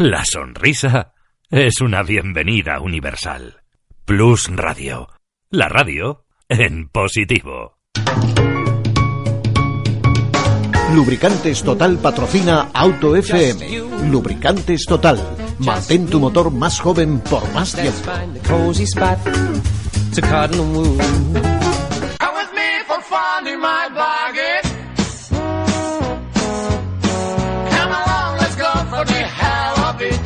La sonrisa es una bienvenida universal. Plus Radio. La radio en positivo. Lubricantes Total patrocina Auto FM. Lubricantes Total. Mantén tu motor más joven por más tiempo.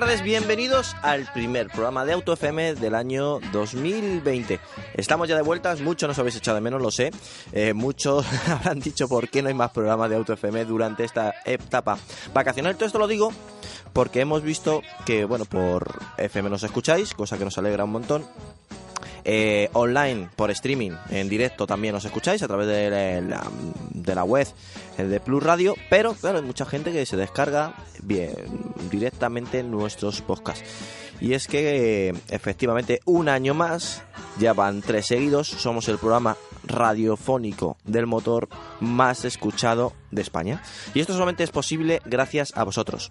Tardes, bienvenidos al primer programa de Auto FM del año 2020. Estamos ya de vueltas, muchos nos habéis echado de menos, lo sé. Eh, muchos habrán dicho por qué no hay más programas de Auto FM durante esta etapa vacacional. Todo esto lo digo porque hemos visto que, bueno, por FM nos escucháis, cosa que nos alegra un montón. Eh, online, por streaming, en directo también nos escucháis a través de la, de la web eh, de Plus Radio, pero claro, hay mucha gente que se descarga bien directamente nuestros podcasts. Y es que efectivamente un año más, ya van tres seguidos, somos el programa radiofónico del motor más escuchado de España. Y esto solamente es posible gracias a vosotros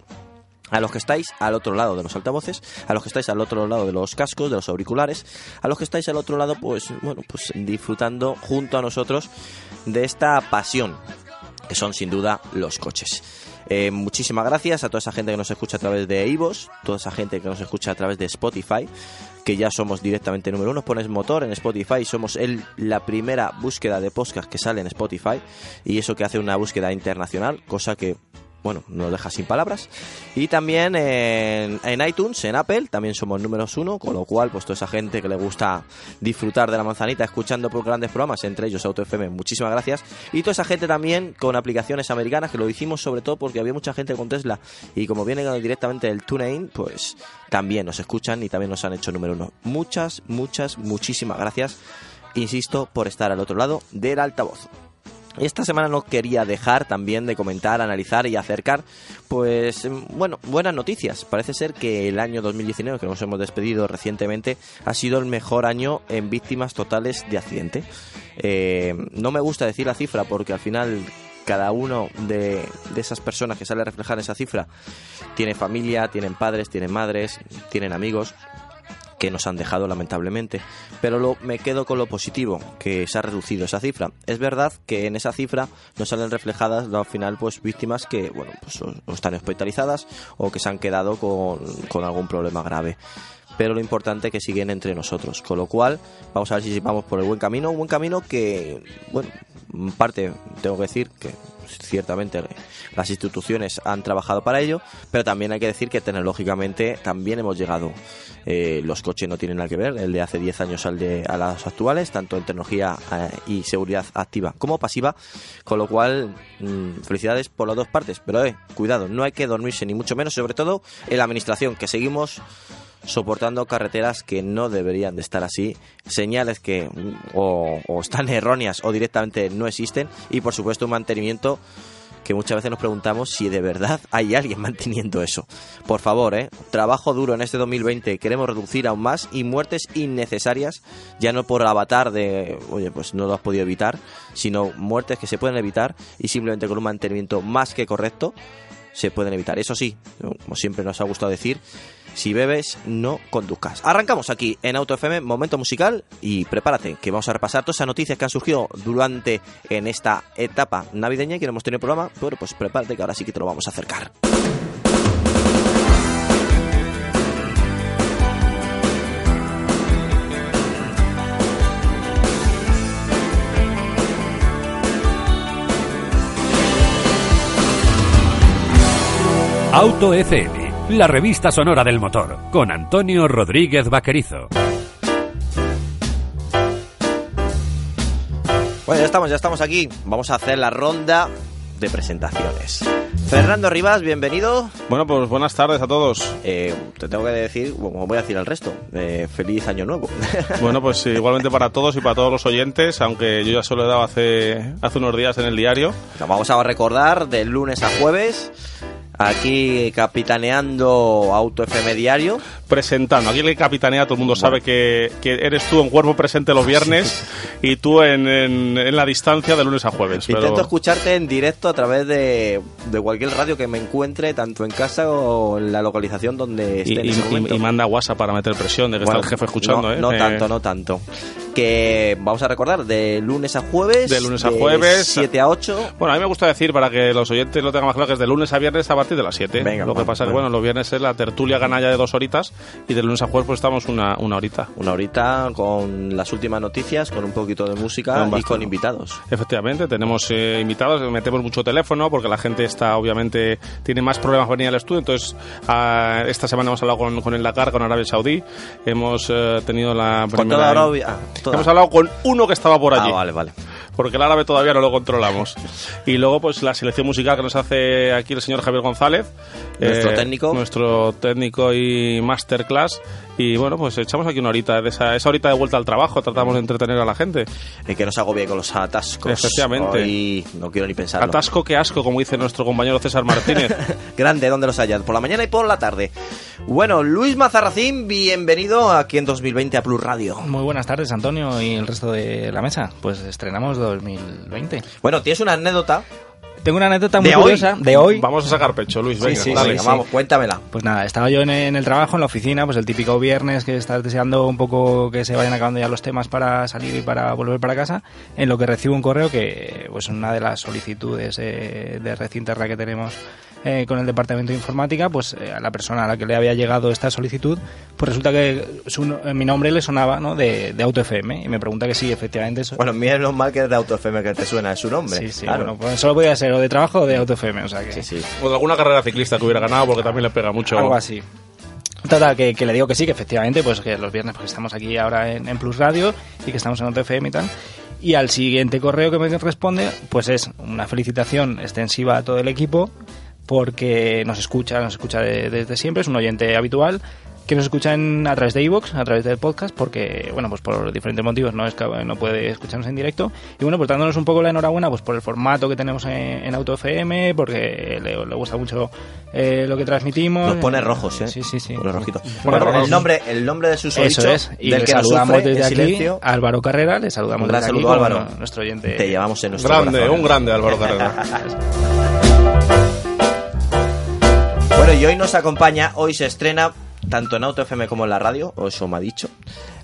a los que estáis al otro lado de los altavoces, a los que estáis al otro lado de los cascos, de los auriculares, a los que estáis al otro lado, pues bueno, pues disfrutando junto a nosotros de esta pasión que son sin duda los coches. Eh, muchísimas gracias a toda esa gente que nos escucha a través de Ivos, toda esa gente que nos escucha a través de Spotify, que ya somos directamente número uno. Pones motor en Spotify, somos el, la primera búsqueda de podcast que sale en Spotify y eso que hace una búsqueda internacional, cosa que bueno, nos deja sin palabras. Y también en, en, iTunes, en Apple, también somos números uno, con lo cual, pues toda esa gente que le gusta disfrutar de la manzanita escuchando por grandes programas, entre ellos Auto FM, muchísimas gracias. Y toda esa gente también con aplicaciones americanas, que lo hicimos sobre todo porque había mucha gente con Tesla y como viene directamente del TuneIn, pues también nos escuchan y también nos han hecho número uno. Muchas, muchas, muchísimas gracias, insisto, por estar al otro lado del altavoz. Esta semana no quería dejar también de comentar, analizar y acercar, pues, bueno, buenas noticias. Parece ser que el año 2019, que nos hemos despedido recientemente, ha sido el mejor año en víctimas totales de accidente. Eh, no me gusta decir la cifra porque al final cada uno de, de, esas personas que sale a reflejar esa cifra tiene familia, tienen padres, tienen madres, tienen amigos nos han dejado lamentablemente. Pero lo, me quedo con lo positivo, que se ha reducido esa cifra. Es verdad que en esa cifra nos salen reflejadas al final pues víctimas que bueno pues están hospitalizadas o que se han quedado con, con algún problema grave pero lo importante es que siguen entre nosotros. Con lo cual, vamos a ver si vamos por el buen camino. Un buen camino que, bueno, en parte tengo que decir que ciertamente las instituciones han trabajado para ello, pero también hay que decir que tecnológicamente también hemos llegado. Eh, los coches no tienen nada que ver, el de hace 10 años al de a los actuales, tanto en tecnología eh, y seguridad activa como pasiva, con lo cual mmm, felicidades por las dos partes, pero eh, cuidado, no hay que dormirse ni mucho menos, sobre todo en la administración, que seguimos soportando carreteras que no deberían de estar así, señales que o, están erróneas o directamente no existen y por supuesto un mantenimiento que muchas veces nos preguntamos si de verdad hay alguien manteniendo eso. Por favor, ¿eh? trabajo duro en este 2020, queremos reducir aún más y muertes innecesarias, ya no por avatar de, oye, pues no lo has podido evitar, sino muertes que se pueden evitar y simplemente con un mantenimiento más que correcto se pueden evitar. Eso sí, como siempre nos ha gustado decir, si bebes, no conduzcas. Arrancamos aquí en Auto FM, momento musical, y prepárate, que vamos a repasar todas esas noticias que han surgido durante en esta etapa navideña y que no hemos tenido programa. Bueno, pues prepárate que ahora sí que te lo vamos a acercar. Auto FM, la revista sonora del motor, con Antonio Rodríguez Vaquerizo. Bueno, ya estamos, ya estamos aquí. Vamos a hacer la ronda de presentaciones. Fernando Rivas, bienvenido. Bueno, pues buenas tardes a todos. Eh, te tengo que decir, como voy a decir al resto, eh, feliz año nuevo. Bueno, pues igualmente para todos y para todos los oyentes, aunque yo ya se lo he dado hace, hace unos días en el diario. Vamos a recordar de lunes a jueves, aquí capitaneando Auto FM Diario. Presentando, aquí el capitanea, todo el mundo sabe que, que eres tú en cuerpo presente los viernes y tú en, en- en la distancia de lunes a jueves. Intento pero- escucharte en directo a través de, de cualquier radio que me encuentre, tanto en casa o en la localización donde esté y, en ese y- y manda WhatsApp para meter presión de que Bueno, está el jefe escuchando, no, ¿eh? No tanto, no tanto. Que vamos a recordar, de lunes a jueves. De lunes a jueves. 7 a 8. Bueno, a mí me gusta decir, para que los oyentes lo tengan más claro, que es de lunes a viernes a partir de las 7. Venga, lo que bueno, pasa es que, bueno. los viernes es la tertulia canalla de dos horitas y de lunes a jueves pues estamos una, una horita. Una horita con las últimas noticias, con un poquito de música Con y con invitados. Efectivamente, tenemos eh, invitados, metemos mucho teléfono porque la gente está, obviamente, tiene más problemas para venir al estudio. Entonces, ah, esta semana hemos hablado con, con el Dakar, con Arabia Saudí. Hemos eh, tenido la Con primera- toda Arabia. Toda- Hemos hablado con uno que estaba por allí. Ah, vale, vale. Porque el árabe todavía no lo controlamos. Y luego, pues la selección musical que nos hace aquí el señor Javier González. eh, Nuestro técnico. Nuestro técnico y masterclass. Y bueno, pues echamos aquí una horita, de esa, esa horita de vuelta al trabajo, tratamos de entretener a la gente. Y que nos agobie con los atascos. Efectivamente. Hoy no quiero ni pensarlo. Atasco que asco, como dice nuestro compañero César Martínez. Grande, donde los hayas, por la mañana y por la tarde. Bueno, Luis Mazarracín, bienvenido aquí en 2020 a Plus Radio. Muy buenas tardes, Antonio y el resto de la mesa. Pues estrenamos 2020. Bueno, tienes una anécdota Tengo una anécdota muy ¿De hoy? curiosa de hoy. Vamos a sacar pecho, Luis. Venga, sí, dale. Venga, sí. vamos, cuéntamela. Pues nada, estaba yo en, en el trabajo, en la oficina, pues el típico viernes que estás deseando un poco que se vayan acabando ya los temas para salir y para volver para casa, en lo que recibo un correo que, pues una de las solicitudes eh, de red interna que tenemos eh, con el departamento de informática, pues eh, a la persona a la que le había llegado esta solicitud, pues resulta que su eh, mi nombre le sonaba ¿no? de, de Auto FM y me pregunta que sí, efectivamente eso. Bueno, menos mal que es de Auto FM que te suena, es su nombre. Sí, sí, claro. bueno, pues solo podía ser o de trabajo o de Auto FM, o sea que Sí, sí. O de alguna carrera ciclista que hubiera ganado, porque también le pega mucho. algo así. Total, que, que le digo que sí, que efectivamente, pues que los viernes pues estamos aquí ahora en, en Plus Radio y que estamos en Auto FM y tal. Y al siguiente correo que me responde, pues es una felicitación extensiva a todo el equipo porque nos escucha, nos escucha de- desde siempre, es un oyente habitual que nos escucha en- a través de iVoox, a través del podcast, porque, bueno, pues por diferentes motivos no, es, no puede escucharnos en directo. Y bueno, pues dándonos un poco la enhorabuena pues por el formato que tenemos en, en Auto FM, porque le, le gusta mucho eh, lo que transmitimos. Nos pone rojos, ¿eh? Sí, sí, sí. Pone rojito. Bueno, Bueno, rojos. el nombre, el nombre de su Eso es. Y del le que saludamos desde aquí silencio, a Álvaro Carrera, le saludamos Un gran desde aquí saludo, como Álvaro. nuestro oyente. te llevamos en nuestro Grande, corazón. un grande Álvaro Carrera. Bueno, y hoy nos acompaña, hoy se estrena tanto en Auto FM como en la radio, o eso me ha dicho.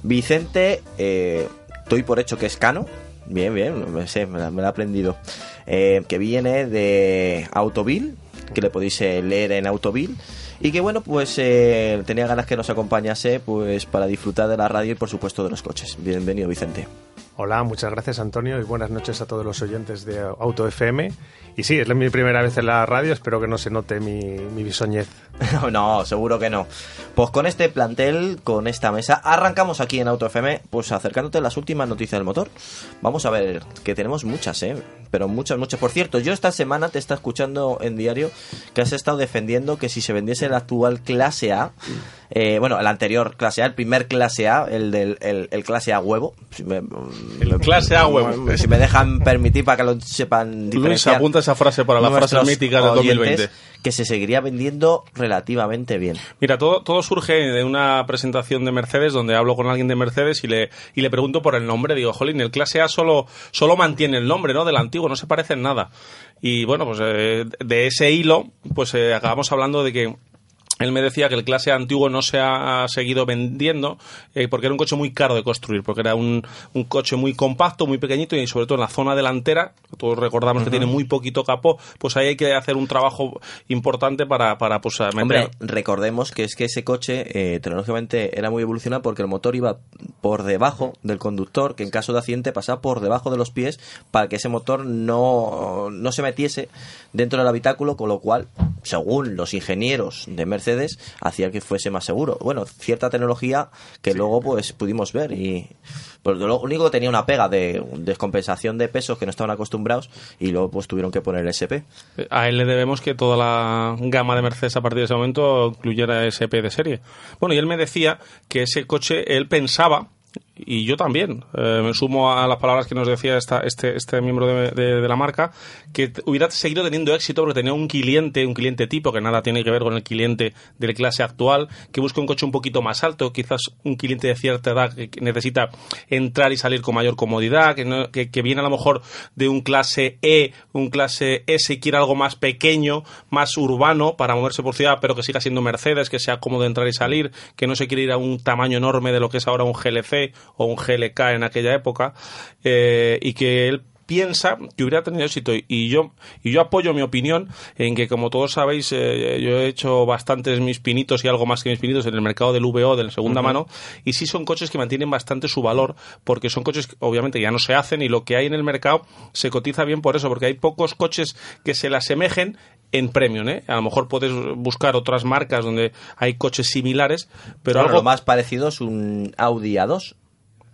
Vicente, eh, estoy por hecho que es Cano. Bien, bien, me, sé, la, he aprendido. Eh, que viene de Autovil, que le podéis eh, leer en Autovil. Y que bueno, pues eh, tenía ganas que nos acompañase pues para disfrutar de la radio y por supuesto de los coches. Bienvenido, Vicente. Hola, muchas gracias Antonio y buenas noches a todos los oyentes de Auto FM. Y sí, es mi primera vez en la radio, espero que no se note mi, bisoñez. No, seguro que no. Pues con este plantel, con esta mesa, arrancamos aquí en Auto FM, pues acercándote a las últimas noticias del motor. Vamos a ver, que tenemos muchas, ¿eh? Pero muchas, muchas. Por cierto, yo esta semana te está escuchando en diario que has estado defendiendo que si se vendiese el actual clase A, eh, bueno, el anterior clase A, el primer clase A, el del el, el clase A huevo, si me, El clase A huevo. si me dejan permitir para que lo sepan Luis, diferenciar apunta esa frase para las frases nuestros míticas del oyentes, 2020. que se seguiría vendiendo relativamente bien. Mira, todo, todo surge de una presentación de Mercedes donde hablo con alguien de Mercedes y le, y le pregunto por el nombre. Digo, jolín, el clase A solo, solo mantiene el nombre, ¿no? Del antiguo, no se parece en nada. Y bueno, pues eh, de ese hilo, pues eh, acabamos hablando de que él me decía que el clase antiguo no se ha seguido vendiendo eh, porque era un coche muy caro de construir, porque era un, un coche muy compacto, muy pequeñito y sobre todo en la zona delantera, todos recordamos que tiene muy poquito capó, pues ahí hay que hacer un trabajo importante para, para pues, meter... Hombre, recordemos que es que ese coche eh, tecnológicamente era muy evolucionado porque el motor iba por debajo del conductor, que en caso de accidente pasaba por debajo de los pies para que ese motor no, no se metiese dentro del habitáculo, con lo cual, según los ingenieros de Mercedes Hacía que fuese más seguro. Bueno, cierta tecnología que luego pues pudimos ver y pues, lo único que tenía una pega de descompensación de pesos que no estaban acostumbrados y luego pues tuvieron que poner el SP. A él le debemos que toda la gama de Mercedes a partir de ese momento incluyera SP de serie. Bueno, y él me decía que ese coche él pensaba y yo también eh, me sumo a las palabras que nos decía esta, este, este miembro de, la marca que hubiera seguido teniendo éxito porque tenía un cliente un cliente tipo que nada tiene que ver con el cliente de la clase actual que busca un coche un poquito más alto quizás un cliente de cierta edad que, necesita entrar y salir con mayor comodidad que, que, viene a lo mejor de un clase E un clase S y quiere algo más pequeño más urbano para moverse por ciudad pero que siga siendo Mercedes que sea cómodo entrar y salir que no se quiere ir a un tamaño enorme de lo que es ahora un GLC o un GLK en aquella época, eh, y que él piensa que hubiera tenido éxito. Y yo y yo apoyo mi opinión en que como todos sabéis eh, yo he hecho bastantes mis pinitos y algo más que mis pinitos en el mercado del VO de la segunda mano y sí son coches que mantienen bastante su valor porque son coches que obviamente ya no se hacen y lo que hay en el mercado se cotiza bien por eso porque hay pocos coches que se le asemejen en premium, ¿eh? A lo mejor puedes buscar otras marcas donde hay coches similares, pero algo... lo más parecido es un Audi A2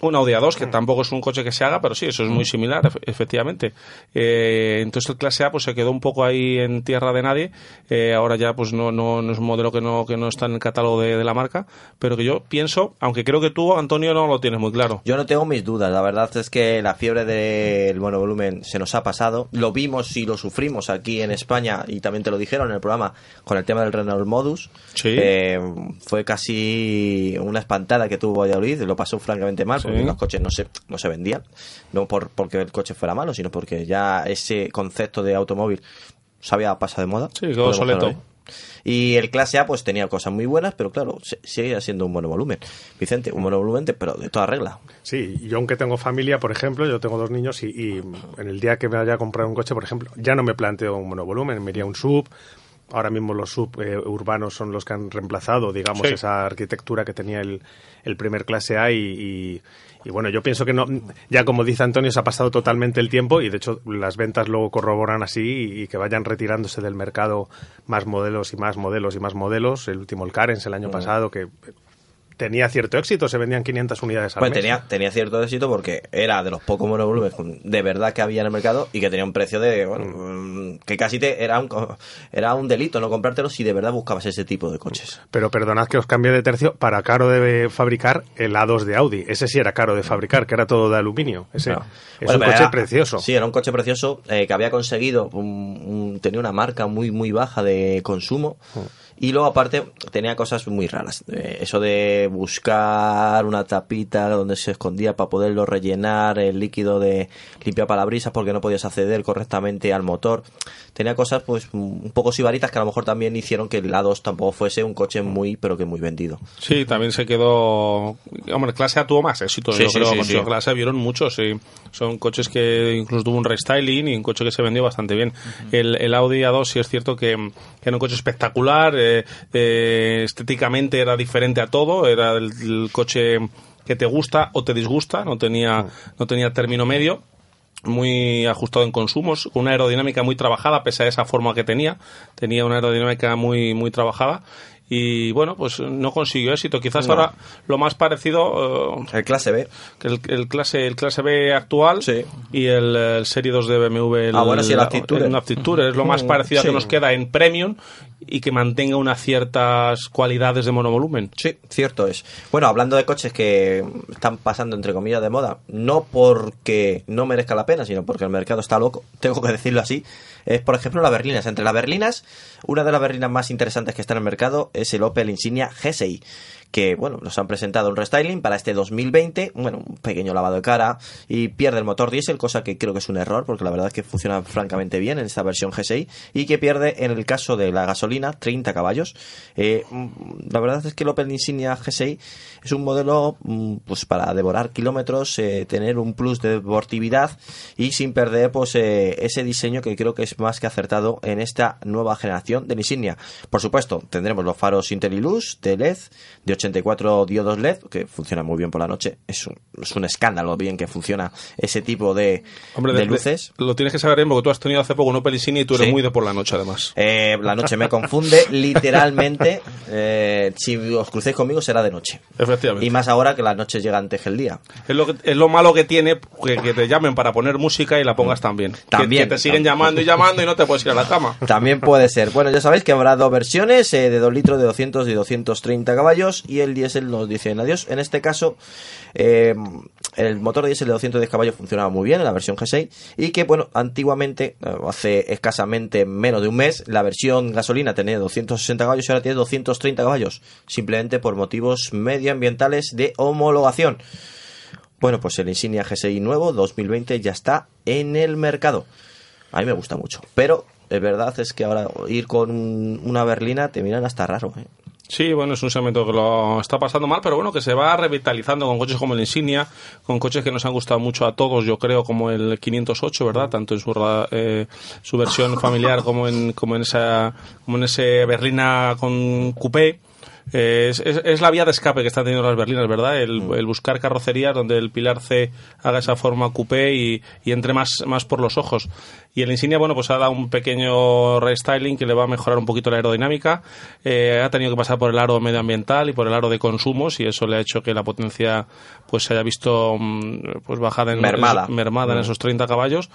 un Audi A2, que tampoco es un coche que se haga, pero sí, eso es muy similar, efectivamente. Eh, entonces el clase A pues se quedó un poco ahí en tierra de nadie. Eh, ahora ya pues no, no, no, es un modelo que no, que no está en el catálogo de, la marca, pero que yo pienso, aunque creo que tú, Antonio, no lo tienes muy claro. Yo no tengo mis dudas, la verdad es que la fiebre del monovolumen se nos ha pasado. Lo vimos y lo sufrimos aquí en España, y también te lo dijeron en el programa, con el tema del Renault Modus. Sí. Eh, fue casi una espantada que tuvo Valladolid, lo pasó francamente mal los coches no se, no se vendían, no por, porque el coche fuera malo, sino porque ya ese concepto de automóvil se había pasado de moda. Sí, quedó soleto. Y el clase A pues tenía cosas muy buenas, pero claro, sigue siendo un buen volumen. Vicente, un buen volumen, pero de toda regla. Sí, yo aunque tengo familia, por ejemplo, yo tengo dos niños y, en el día que me vaya a comprar un coche, por ejemplo, ya no me planteo un monovolumen, me iría un sub, ahora mismo los suburbanos son los que han reemplazado, digamos, esa arquitectura que tenía el, el primer clase A y, y, bueno, yo pienso que no, ya como dice Antonio, se ha pasado totalmente el tiempo y de hecho las ventas lo corroboran así y, que vayan retirándose del mercado más modelos y más modelos y más modelos. El último, el Carens, el año mm. pasado, que tenía cierto éxito, se vendían 500 unidades al pues Tenía, tenía cierto éxito porque era de los pocos monovolúmenes de verdad que había en el mercado y que tenía un precio de, bueno, mm, que casi te, era, un, era un delito no comprártelo si de verdad buscabas ese tipo de coches. Pero perdonad que os cambie de tercio, para caro de fabricar el A2 de Audi, ese sí era caro de fabricar, que era todo de aluminio, ese es un coche precioso. Sí, era un coche precioso eh, que había conseguido, tenía una marca muy, muy baja de consumo. Mm. Y luego, aparte, tenía cosas muy raras. Eh, eso de buscar una tapita donde se escondía para poderlo rellenar, el líquido de limpia parabrisas porque no podías acceder correctamente al motor. Tenía cosas, pues, un poco sibaritas que a lo mejor también hicieron que el A2 tampoco fuese un coche muy, pero que muy vendido. Sí, también se quedó. Hombre, clase A tuvo más éxito. yo creo con su clase vieron muchos, sí. Son coches que incluso tuvo un restyling y un coche que se vendió bastante bien. el, el, Audi A2 sí es cierto que, que era un coche espectacular. Eh, estéticamente era diferente a todo, era el, coche que te gusta o te disgusta, no tenía, no tenía término medio muy ajustado en consumos, una aerodinámica muy trabajada, pese a esa forma que tenía, tenía una aerodinámica muy, muy trabajada y bueno, pues no consiguió éxito. Quizás ahora lo más parecido... Eh, el clase B. Que el, clase, el clase B actual y el, Serie 2 de BMW. El, ah, bueno, sí, el Aptitude. Es lo más mm, parecido que nos queda en Premium y que mantenga unas ciertas cualidades de monovolumen. Sí, cierto es. Bueno, hablando de coches que están pasando entre comillas de moda, no porque no merezca la pena, sino porque el mercado está loco, tengo que decirlo así, es por ejemplo las berlinas. Entre las berlinas, una de las berlinas más interesantes que está en el mercado es el Opel Insignia G6 que bueno, nos han presentado un restyling para este 2020, bueno, un pequeño lavado de cara y pierde el motor diésel, cosa que creo que es un error porque la verdad es que funciona francamente bien en esta versión G6 y que pierde en el caso de la gasolina 30 caballos. Eh, mm, la verdad es que el Opel Insignia G6 es un modelo mm, pues para devorar kilómetros, eh, tener un plus de deportividad y sin perder pues eh, ese diseño que creo que es más que acertado en esta nueva generación del Insignia. Por supuesto, tendremos los faros Intellilux de LED de 84 diodos LED que funcionan muy bien por la noche. Es un, es un escándalo bien que funciona ese tipo de, Hombre, de de- luces. de- lo tienes que saber bien porque tú has tenido hace poco un Opel Insignia y tú eres Sí. muy de por la noche, además. Eh, la noche me confunde literalmente. Eh, si os crucéis conmigo será de noche. Efectivamente. Y más ahora que la noche llega antes que el día. Es lo, que- es lo malo que tiene que, que te llamen para poner música y la pongas también. Que- También, Que, te siguen también. llamando y llamando y no te puedes ir a la cama. También puede ser. Bueno, ya sabéis que habrá dos versiones eh, de 2 litros de 200 y 230 caballos y el diésel nos dicen adiós. En este caso, eh, el motor de diésel de 210 caballos funcionaba muy bien en la versión G6 y que, bueno, antiguamente, eh, hace escasamente menos de un mes, la versión gasolina tenía 260 caballos y ahora tiene 230 caballos, simplemente por motivos medioambientales de homologación. Bueno, pues el Insignia G6 nuevo 2020 ya está en el mercado. A mí me gusta mucho. Pero es verdad es que ahora ir con un- una berlina te miran hasta raro. ¿eh? Sí, bueno, es un segmento que lo está pasando mal, pero bueno, que se va revitalizando con coches como el Insignia, con coches que nos han gustado mucho a todos, yo creo, como el 508, ¿verdad? Tanto en su, eh, su versión familiar como en, como en esa, como en ese berlina con coupé. Eh, es, es- es la vía de escape que están teniendo las berlinas, ¿verdad? El, el buscar carrocerías donde el pilar C haga esa forma coupé y, y entre más, más por los ojos. Y el Insignia, bueno, pues ha dado un pequeño restyling que le va a mejorar un poquito la aerodinámica. Eh, ha tenido que pasar por el aro medioambiental y por el aro de consumos y eso le ha hecho que la potencia pues se haya visto mm, pues bajada en Mermada. en- mermada en Mm. esos 30 caballos.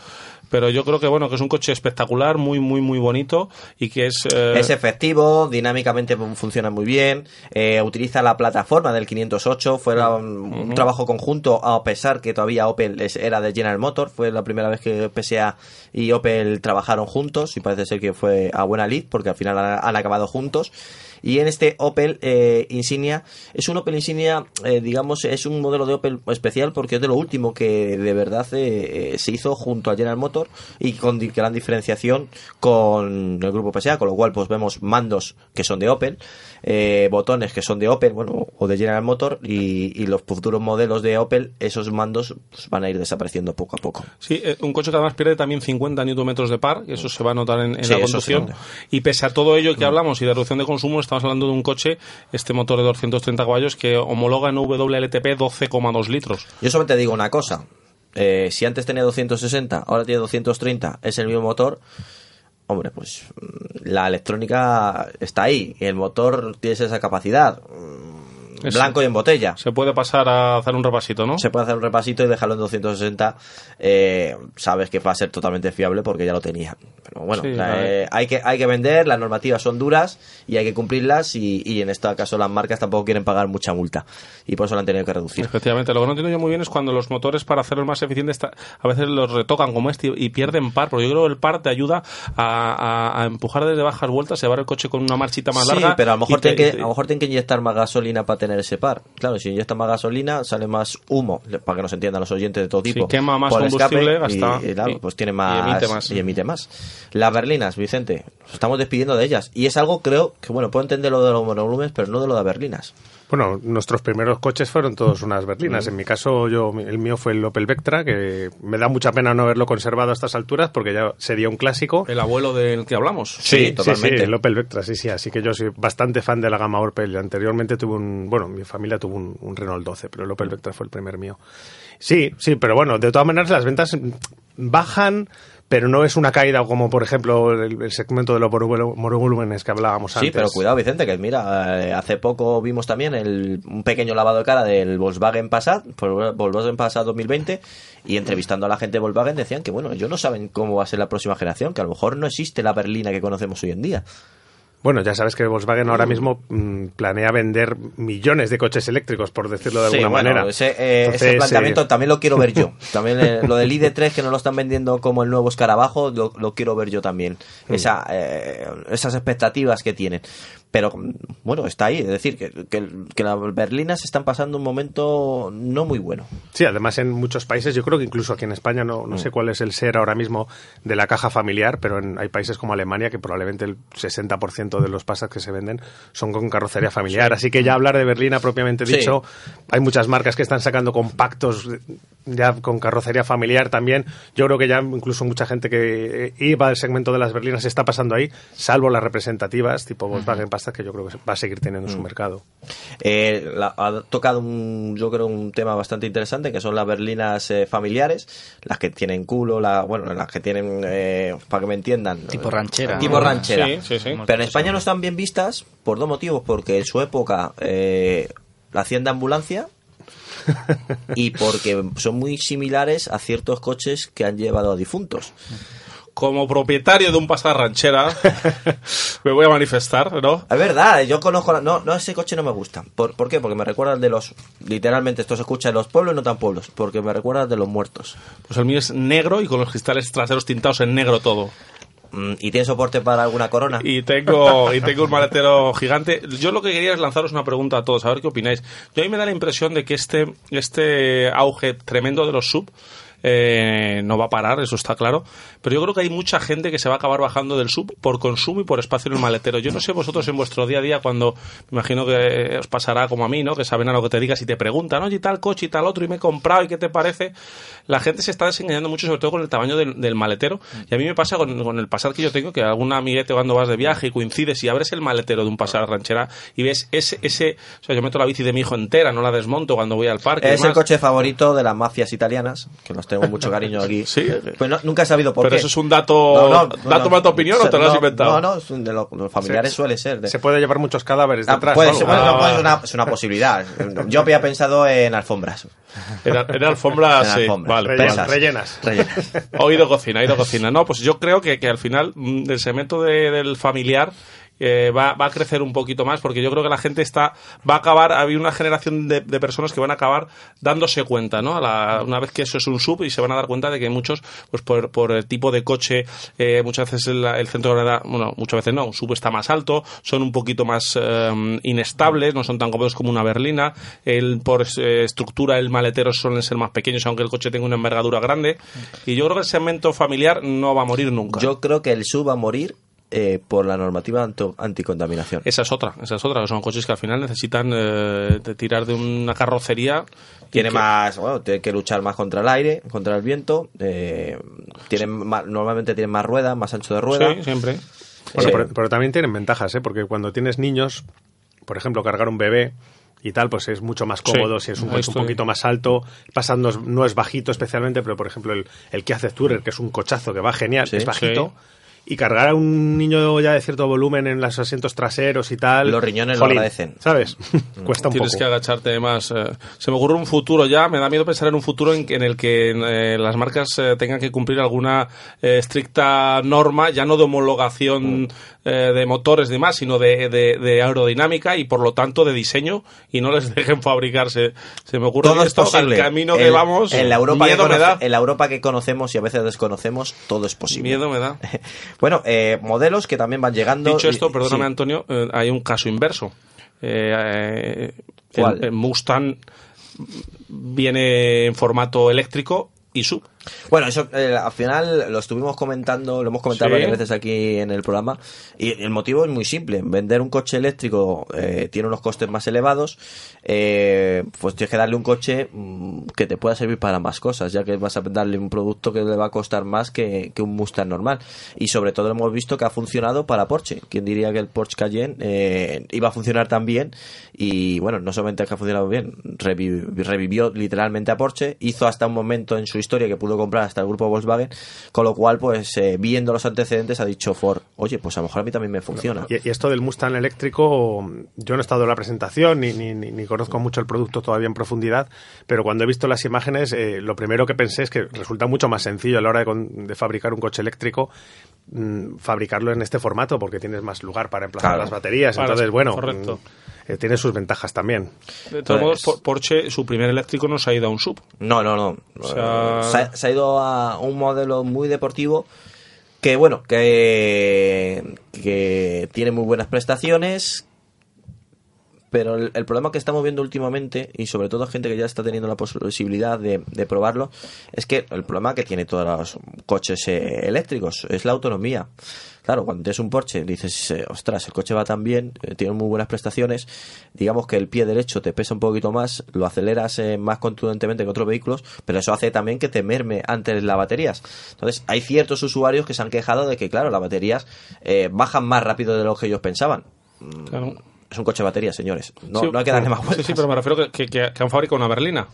Pero yo creo que bueno que es un coche espectacular, muy muy muy bonito y que es eh, Es efectivo, dinámicamente funciona muy bien, eh, utiliza la plataforma del 508, fue un, un trabajo conjunto a pesar que todavía Opel era de General Motor, fue la primera vez que PSA y Opel trabajaron juntos y parece ser que fue a buena lid porque al final han, han acabado juntos. Y en este Opel eh, Insignia, es un Opel Insignia, eh, digamos, es un modelo de Opel especial porque es de lo último que de verdad eh, eh, se hizo junto a General Motor y con gran diferenciación con el grupo PSA, con lo cual pues vemos mandos que son de Opel, eh, botones que son de Opel, bueno, o de General Motor y, y los futuros modelos de Opel, esos mandos pues, van a ir desapareciendo poco a poco. Sí, eh, un coche que además pierde también 50 Nm de par, eso se va a notar en, en Sí, la conducción. Y pese a todo ello que hablamos y de reducción de consumo, estamos hablando de un coche, este motor de 230 caballos, que homologa en WLTP 12,2 litros. Yo solamente digo una cosa. eh, si antes tenía 260, ahora tiene 230, es el mismo motor. Hombre, pues mm, la electrónica está ahí. El motor tiene esa capacidad. Eso. Blanco y en botella. Se puede pasar a hacer un repasito, ¿no? Se puede hacer un repasito y dejarlo en 260. eh, sabes que va a ser totalmente fiable porque ya lo tenía. Pero bueno, Sí, eh, hay, que, hay que vender, las normativas son duras y hay que cumplirlas. Y, y en este caso, las marcas tampoco quieren pagar mucha multa. Y por eso la han tenido que reducir. Efectivamente, lo que no entiendo yo muy bien es cuando los motores para hacerlos más eficientes a veces los retocan como este y pierden par, porque yo creo que el par te ayuda a, a- a empujar desde bajas vueltas, llevar el coche con una marchita más Sí, larga. pero a lo mejor tienen que, te- a lo mejor tienen que inyectar más gasolina para tener ese par. Claro, si inyectan más gasolina, sale más humo, para que nos entiendan los oyentes de todo tipo. quema más por combustible, gasta- y, y claro, y- pues tiene y más emite más. y emite más. Las berlinas, Vicente, nos estamos despidiendo de ellas. Y es algo, creo, que bueno, puedo entender lo de los monovolúmenes, pero no de lo de berlinas. Bueno, nuestros primeros coches fueron todos unas berlinas. En mi caso, yo el mío fue el Opel Vectra, que me da mucha pena no haberlo conservado a estas alturas porque ya sería un clásico. El abuelo del que hablamos. Sí, totalmente. Sí, el Opel Vectra, sí, sí. Así que yo soy bastante fan de la gama Opel. Anteriormente tuve un, bueno, mi familia tuvo un, un Renault 12, pero el Opel Vectra fue el primer mío. Sí, sí, pero bueno, de todas maneras las ventas bajan, pero no es una caída como, por ejemplo, el, el segmento de los monovolúmenes que hablábamos Sí, antes. pero cuidado, Vicente, que mira, eh, hace poco vimos también el, un pequeño lavado de cara del Volkswagen Passat, Volkswagen Passat 2020, y entrevistando a la gente de Volkswagen decían que, bueno, ellos no saben cómo va a ser la próxima generación, que a lo mejor no existe la berlina que conocemos hoy en día. Bueno, ya sabes que Volkswagen ahora mismo mm, planea vender millones de coches eléctricos, por decirlo de Sí, alguna bueno, manera. Ese, eh, ese planteamiento eh, también lo quiero ver yo. También eh, lo del ID3 que no lo están vendiendo como el nuevo escarabajo, lo, lo quiero ver yo también. Mm. Esa, eh, esas expectativas que tienen. Pero bueno, está ahí. Es decir, que, que, que las berlinas están pasando un momento no muy bueno. Sí, además en muchos países, yo creo que incluso aquí en España, no, no sé cuál es el ser ahora mismo de la caja familiar, pero en- hay países como Alemania que probablemente el 60% de los Passat que se venden son con carrocería familiar. Así que ya hablar de berlina propiamente Sí. dicho, hay muchas marcas que están sacando compactos ya con carrocería familiar también. Yo creo que ya incluso mucha gente que eh, iba al segmento de las berlinas está pasando ahí, salvo las representativas tipo Volkswagen Que yo creo que va a seguir teniendo su mercado. Eh, la- ha tocado un, yo creo un tema bastante interesante que son las berlinas eh, familiares, las que tienen culo, la, bueno, las que tienen, eh, para que me entiendan, Tipo ranchera, tipo ¿no? ranchera. Sí, sí, sí. Pero en España no están bien vistas por dos motivos, porque en su época eh, la hacían de ambulancia y porque son muy similares a ciertos coches que han llevado a difuntos. Como propietario de un pasar ranchera, me voy a manifestar, ¿no? Es verdad, yo conozco. la- No, no, ese coche no me gusta. ¿Por, por qué? Porque me recuerda al de los. Literalmente, esto se escucha en los pueblos y no tan pueblos. Porque me recuerda al de los muertos. Pues el mío es negro y con los cristales traseros tintados en negro todo. Mm, ¿Y tiene soporte para alguna corona? Y tengo, y tengo un maletero gigante. Yo lo que quería es lanzaros una pregunta a todos, a ver qué opináis. Yo a mí me da la impresión de que este, este auge tremendo de los sub eh, no va a parar, eso está claro. Pero yo creo que hay mucha gente que se va a acabar bajando del sub por consumo y por espacio en el maletero. Yo no sé vosotros en vuestro día a día cuando me imagino que os pasará como a mí, ¿no? Que saben a lo que te digas y te preguntan, oye, tal coche y tal otro y me he comprado y qué te parece. La gente se está desengañando mucho, sobre todo con el tamaño del, del maletero. Y a mí me pasa con, con el pasar que yo tengo, que algún amiguete cuando vas de viaje y coincides y abres el maletero de un pasar ranchera y ves ese, ese, o sea, yo meto la bici de mi hijo entera, no la desmonto cuando voy al parque. Es el coche favorito de las mafias italianas, que los tengo mucho cariño aquí. Sí. Pues no- nunca he sabido por Pero qué. eso es un dato- dato más tu opinión o te lo has no, inventado. No, no, es un de lo- los familiares suele ser. de- Se puede llevar muchos cadáveres Ah, detrás. puede ¿no? no, pues es, una, es una posibilidad. Yo había pensado en alfombras. Era, era alfombra, En sí. alfombras. Vale, Rellenas, vale. rellenas. Rellenas. Oído cocina, oído cocina. No, pues yo creo que, que al final mm, del segmento de- del familiar eh, va, va a crecer un poquito más porque yo creo que la gente está va a acabar, hay una generación de, de personas que van a acabar dándose cuenta, ¿no? A la- una vez que eso es un sub y se van a dar cuenta de que muchos, pues por, por el tipo de coche, eh, muchas veces el, el centro de gravedad, bueno, muchas veces no, un sub está más alto, son un poquito más eh, inestables, no son tan cómodos como una berlina, el, por eh, estructura el maletero suelen ser más pequeños aunque el coche tenga una envergadura grande y yo creo que el segmento familiar no va a morir nunca. Yo creo que el sub va a morir eh, por la normativa anticontaminación. Esa es otra, esa es otra, son coches que al final necesitan eh, de tirar de una carrocería. Tiene que- más, bueno, tiene que luchar más contra el aire, contra el viento. Eh, tienen ma- normalmente tienen más ruedas, más ancho de rueda. Sí, siempre. Bueno, pero, pero también tienen ventajas, ¿eh? porque cuando tienes niños, por ejemplo, cargar un bebé y tal, pues es mucho más cómodo Sí, si es un coche un poquito más alto. Pasa no es, no es bajito especialmente, pero por ejemplo el, el Kia Tourer, que es un cochazo que va genial, Sí, es bajito. sí. Y cargar a un niño ya de cierto volumen en los asientos traseros y tal. Los riñones lo agradecen. ¿Sabes? Cuesta un Tienes poco. que agacharte más. eh. Se me ocurre un futuro ya, me da miedo pensar en un futuro en, que- en el que eh, las marcas eh, tengan que cumplir alguna eh, estricta norma, ya no de homologación eh, de motores y demás, sino de, de- de aerodinámica y por lo tanto de diseño y no les dejen fabricarse. Se me ocurre Todo es esto, posible. al camino que vamos, en la Europa que miedo me da. conoce- en la Europa que conocemos y a veces desconocemos, todo es posible. Miedo me da. Bueno, eh, modelos que también van llegando. Dicho esto, perdóname sí. Antonio, eh, hay un caso inverso. Eh, eh, ¿Cuál? el- el Mustang viene en formato eléctrico y sub. Bueno, eso eh, al final lo estuvimos comentando, lo hemos comentado Sí. varias veces aquí en el programa y el motivo es muy simple. Vender un coche eléctrico eh, tiene unos costes más elevados, eh, pues tienes que darle un coche mm, que te pueda servir para más cosas, ya que vas a darle un producto que le va a costar más que, que un Mustang normal. Y sobre todo hemos visto que ha funcionado para Porsche. ¿Quién diría que el Porsche Cayenne eh, iba a funcionar tan bien? Y bueno, no solamente que ha funcionado bien, revi- revivió literalmente a Porsche, hizo hasta un momento en su historia que pudo comprar hasta el grupo Volkswagen, con lo cual, pues eh, viendo los antecedentes, ha dicho Ford, oye, pues a lo mejor a mí también me funciona. Y, y esto del Mustang eléctrico, yo no he estado en la presentación ni, ni, ni- ni conozco mucho el producto todavía en profundidad, pero cuando he visto las imágenes, eh, lo primero que pensé es que resulta mucho más sencillo a la hora de, de fabricar un coche eléctrico mm, fabricarlo en este formato porque tienes más lugar para emplazar Claro. las baterías. Para- Entonces, bueno, correcto. mm, eh, tiene sus ventajas también. De todos modos, Por- Porsche, su primer eléctrico no se ha ido a un sub. No, no, no. O sea- Se, ha, se ha ido a un modelo muy deportivo Que bueno, que, que tiene muy buenas prestaciones, pero el, el problema que estamos viendo últimamente, y sobre todo gente que ya está teniendo la posibilidad de, de probarlo, es que el problema que tiene todos los coches eh, eléctricos es la autonomía. Claro, cuando tienes un Porsche, dices, eh, ostras, el coche va tan bien, eh, tiene muy buenas prestaciones, digamos que el pie derecho te pesa un poquito más, lo aceleras eh, más contundentemente que otros vehículos, pero eso hace también que te merme antes las baterías. Entonces, hay ciertos usuarios que se han quejado de que, claro, las baterías bajan más rápido de lo que ellos pensaban. Claro. Es un coche de batería, señores. No, Sí, no hay que darle más Sí, vueltas. sí, pero me refiero que, que, que han fabricado una berlina.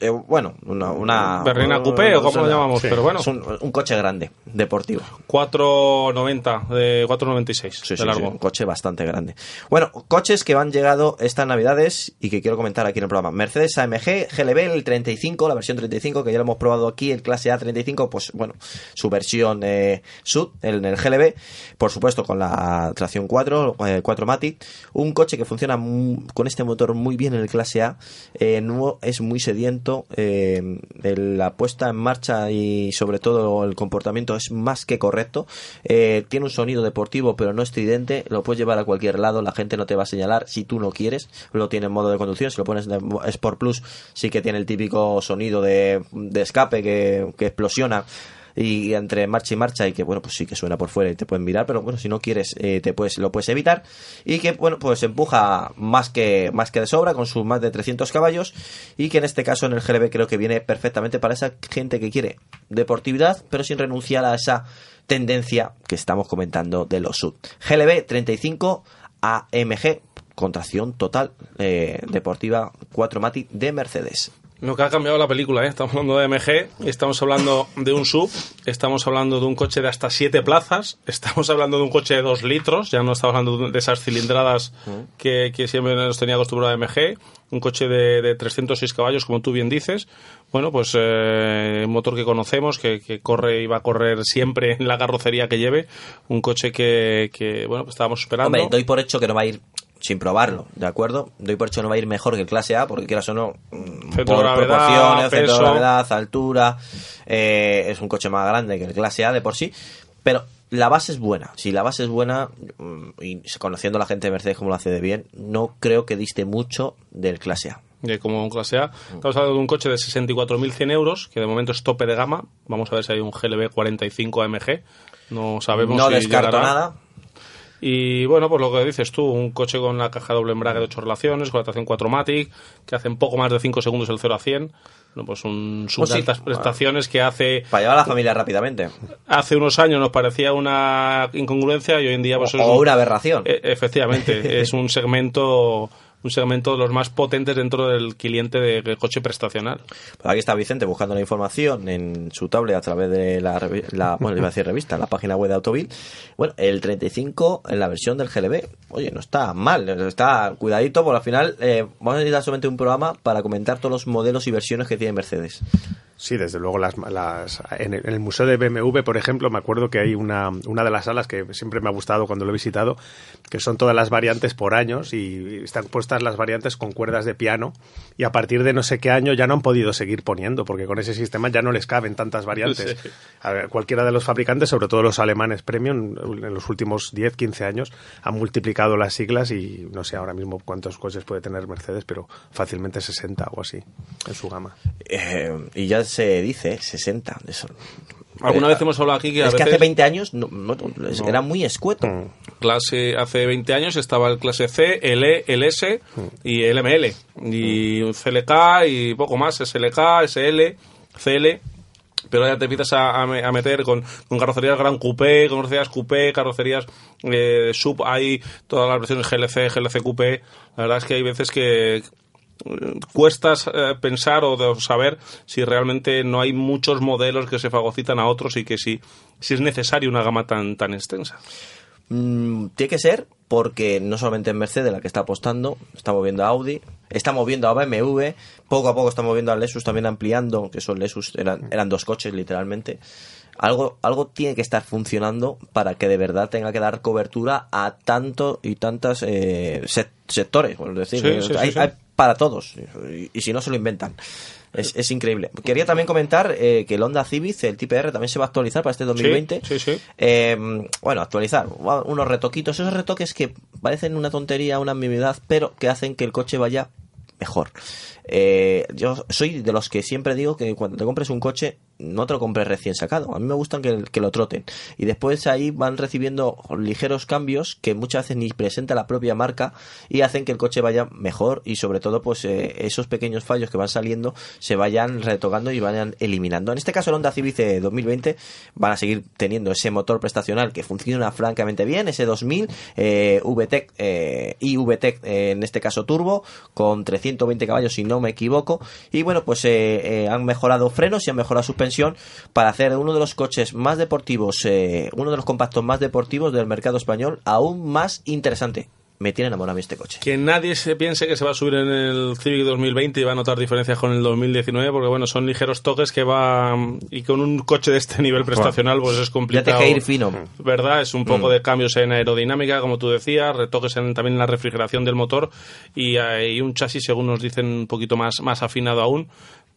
Eh, bueno, una, una Berlina Coupé, o como lo llamamos, pero bueno. Es un, un coche grande, deportivo. 490, de 496 Sí, de sí, largo. un coche bastante grande. Bueno, coches que van llegado estas navidades y que quiero comentar aquí en el programa. Mercedes AMG GLB, el 35, la versión 35, que ya lo hemos probado aquí, el clase A35, pues bueno, su versión eh, SUV, en el GLB, por supuesto con la tracción 4, eh, 4 Matic, un coche que funciona con este motor muy bien en el clase A, eh, no es muy sediento, eh, la puesta en marcha y sobre todo el comportamiento es más que correcto, eh, tiene un sonido deportivo pero no estridente, lo puedes llevar a cualquier lado, la gente no te va a señalar si tú no quieres, lo tiene en modo de conducción, si lo pones en Sport Plus sí que tiene el típico sonido de, de escape que, que explosiona y entre marcha y marcha y que bueno pues sí que suena por fuera y te pueden mirar pero bueno si no quieres eh, te puedes lo puedes evitar. Y que bueno pues empuja más que más que de sobra con sus más de 300 caballos y que en este caso en el GLB creo que viene perfectamente para esa gente que quiere deportividad pero sin renunciar a esa tendencia que estamos comentando de los sub. GLB 35 AMG con tracción total eh, deportiva 4 Mati de Mercedes Lo que ha cambiado la película, ¿eh? Estamos hablando de MG, estamos hablando de un sub, estamos hablando de un coche de hasta 7 plazas, estamos hablando de un coche de 2 litros, ya no estamos hablando de esas cilindradas que, que siempre nos tenía acostumbrado MG, un coche de, de 306 caballos, como tú bien dices. Bueno, pues eh, un motor que conocemos, que, que corre y va a correr siempre en la carrocería que lleve, un coche que, que bueno, pues estábamos esperando. Hombre, doy por hecho que no va a ir sin probarlo, ¿de acuerdo? Doy por hecho no va a ir mejor que el clase A, porque quieras o no, mm, Centro por gravedad, proporciones, centro de peso. gravedad, altura, eh, es un coche más grande que el clase A de por sí, pero la base es buena. Si la base es buena, mm, y conociendo a la gente de Mercedes como lo hace de bien, no creo que diste mucho del clase A. de como un clase A. Estamos hablando de un coche de 64.100 euros, que de momento es tope de gama. Vamos a ver si hay un GLB 45 AMG. No sabemos No si descarto llegará. nada. Y bueno, pues lo que dices tú, un coche con la caja doble embrague de 8 relaciones, con la tracción 4MATIC, que hace en poco más de 5 segundos el 0 a 100. Bueno, pues un sub Pues de sí. altas prestaciones que hace Para llevar a la familia rápidamente. hace unos años nos parecía una incongruencia y hoy en día pues O- es o un- una aberración. E- efectivamente, es un segmento un segmento de los más potentes dentro del cliente de, coche prestacional. Aquí está Vicente buscando la información en su tablet a través de la, la bueno, iba revista, la página web de Autovil. Bueno, el 35 en la versión del GLB, oye, no está mal, está cuidadito, porque al final eh, vamos a necesitar solamente un programa para comentar todos los modelos y versiones que tiene Mercedes. Sí, desde luego. Las, las- en, el, en el Museo de BMW, por ejemplo, me acuerdo que hay una, una de las salas que siempre me ha gustado cuando lo he visitado, que son todas las variantes por años y están puestas las variantes con cuerdas de piano y a partir de no sé qué año ya no han podido seguir poniendo porque con ese sistema ya no les caben tantas variantes. Sí. A ver, cualquiera de los fabricantes, sobre todo los alemanes premium, en los últimos 10, 15 años han multiplicado las siglas y no sé ahora mismo cuántos coches puede tener Mercedes, pero fácilmente 60 o así en su gama. Eh, y ya se dice, ¿eh? 60. Eso. Alguna Eh, vez hemos hablado aquí que a es que veces hace 20 años no, no, era muy escueto. Mm. clase hace 20 años estaba el clase C, el E, el S y el ML y un CLK y poco más, SLK, SL, CL pero ya te empiezas a, a me- a meter con, con carrocerías Gran Coupé, con carrocerías Coupé, carrocerías eh, Sub, hay todas las versiones GLC, GLC Coupé. La verdad es que hay veces que cuesta eh, pensar o de saber si realmente no hay muchos modelos que se fagocitan a otros y que si, si es necesario una gama tan, tan extensa. Mm, tiene que ser porque no solamente es Mercedes la que está apostando, estamos viendo a Audi, estamos viendo a BMW, poco a poco estamos viendo a Lexus también ampliando, que son Lexus, eran, eran dos coches literalmente. Algo, algo tiene que estar funcionando para que de verdad tenga que dar cobertura a tanto y tantas eh, sec- sectores. Es decir, Sí, sí, hay, sí, sí. hay para todos. Y, y si no, se lo inventan. Es, es increíble. Quería también comentar eh, que el Honda Civic, el Type R, también se va a actualizar para este 2020. Sí, sí, sí. Eh, bueno, actualizar, unos retoquitos, esos retoques que parecen una tontería, una ambigüedad, pero que hacen que el coche vaya mejor. Eh, yo soy de los que siempre digo que cuando te compres un coche, no te lo compres recién sacado. A mí me gustan que, que, lo troten. Y después ahí van recibiendo ligeros cambios que muchas veces ni presenta la propia marca y hacen que el coche vaya mejor y sobre todo pues eh, esos pequeños fallos que van saliendo se vayan retocando y vayan eliminando. En este caso el Honda Civic 2020 van a seguir teniendo ese motor prestacional que funciona francamente bien, ese 2000 eh, VTEC eh, y VTEC eh, en este caso turbo con 320 caballos si no me equivoco y bueno pues eh, eh, han mejorado frenos y han mejorado suspensión para hacer uno de los coches más deportivos, eh, uno de los compactos más deportivos del mercado español, aún más interesante. Me tiene enamorado este coche. Que nadie se piense que se va a subir en el Civic 2020 y va a notar diferencias con el 2019, porque bueno, son ligeros toques que va. Y con un coche de este nivel prestacional, pues es complicado. Ya te que ir fino. ¿Verdad? Es un poco mm. de cambios en aerodinámica, como tú decías, retoques en, también en la refrigeración del motor y hay un chasis, según nos dicen, un poquito más, más afinado aún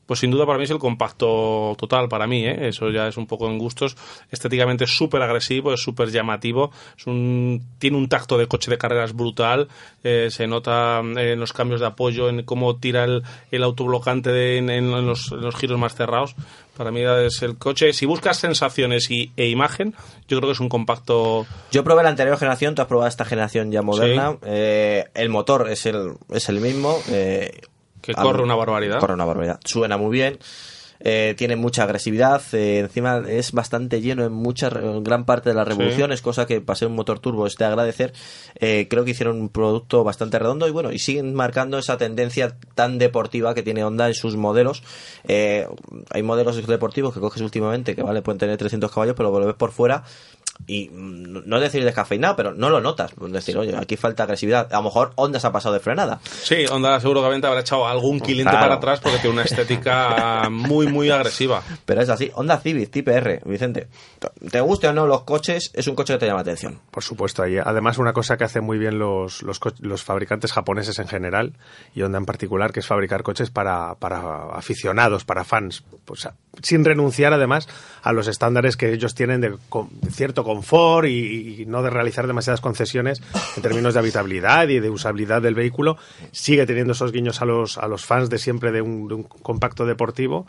pues sin duda para mí es el compacto total para mí, ¿eh? eso ya es un poco en gustos, estéticamente es súper agresivo, es súper llamativo, es un, tiene un tacto de coche de carreras brutal, eh, se nota eh, en los cambios de apoyo, en cómo tira el, el autoblocante en, los, giros más cerrados, para mí es el coche. Si buscas sensaciones y, e imagen, yo creo que es un compacto. Yo probé la anterior generación, tú has probado esta generación ya moderna. el motor es el, es el mismo. Que corre una barbaridad. Corre una barbaridad. Suena muy bien. Eh, tiene mucha agresividad, eh, encima es bastante lleno en mucha gran parte de las revoluciones, cosa que para ser un motor turbo es de agradecer. Eh, creo que hicieron un producto bastante redondo y bueno, y siguen marcando esa tendencia tan deportiva que tiene Honda en sus modelos. hay modelos deportivos que coges últimamente que vale pueden tener 300 caballos, pero lo ves por fuera y no es decir descafeinado, pero no lo notas. Es decir, oye, aquí falta agresividad. A lo mejor Honda se ha pasado de frenada. Sí, Honda seguramente habrá echado algún cliente para atrás porque tiene una estética muy, muy agresiva. Pero es así. Honda Civic, Type R, Vicente. Te guste o no los coches, es un coche que te llama la atención. Por supuesto. Y además una cosa que hacen muy bien los, los, los fabricantes japoneses en general y Honda en particular, que es fabricar coches para, para aficionados, para fans. Pues, sin renunciar además a los estándares que ellos tienen de, de cierto confort y, no de realizar demasiadas concesiones en términos de habitabilidad y de usabilidad del vehículo, sigue teniendo esos guiños a los, a los fans de siempre de un, de un compacto deportivo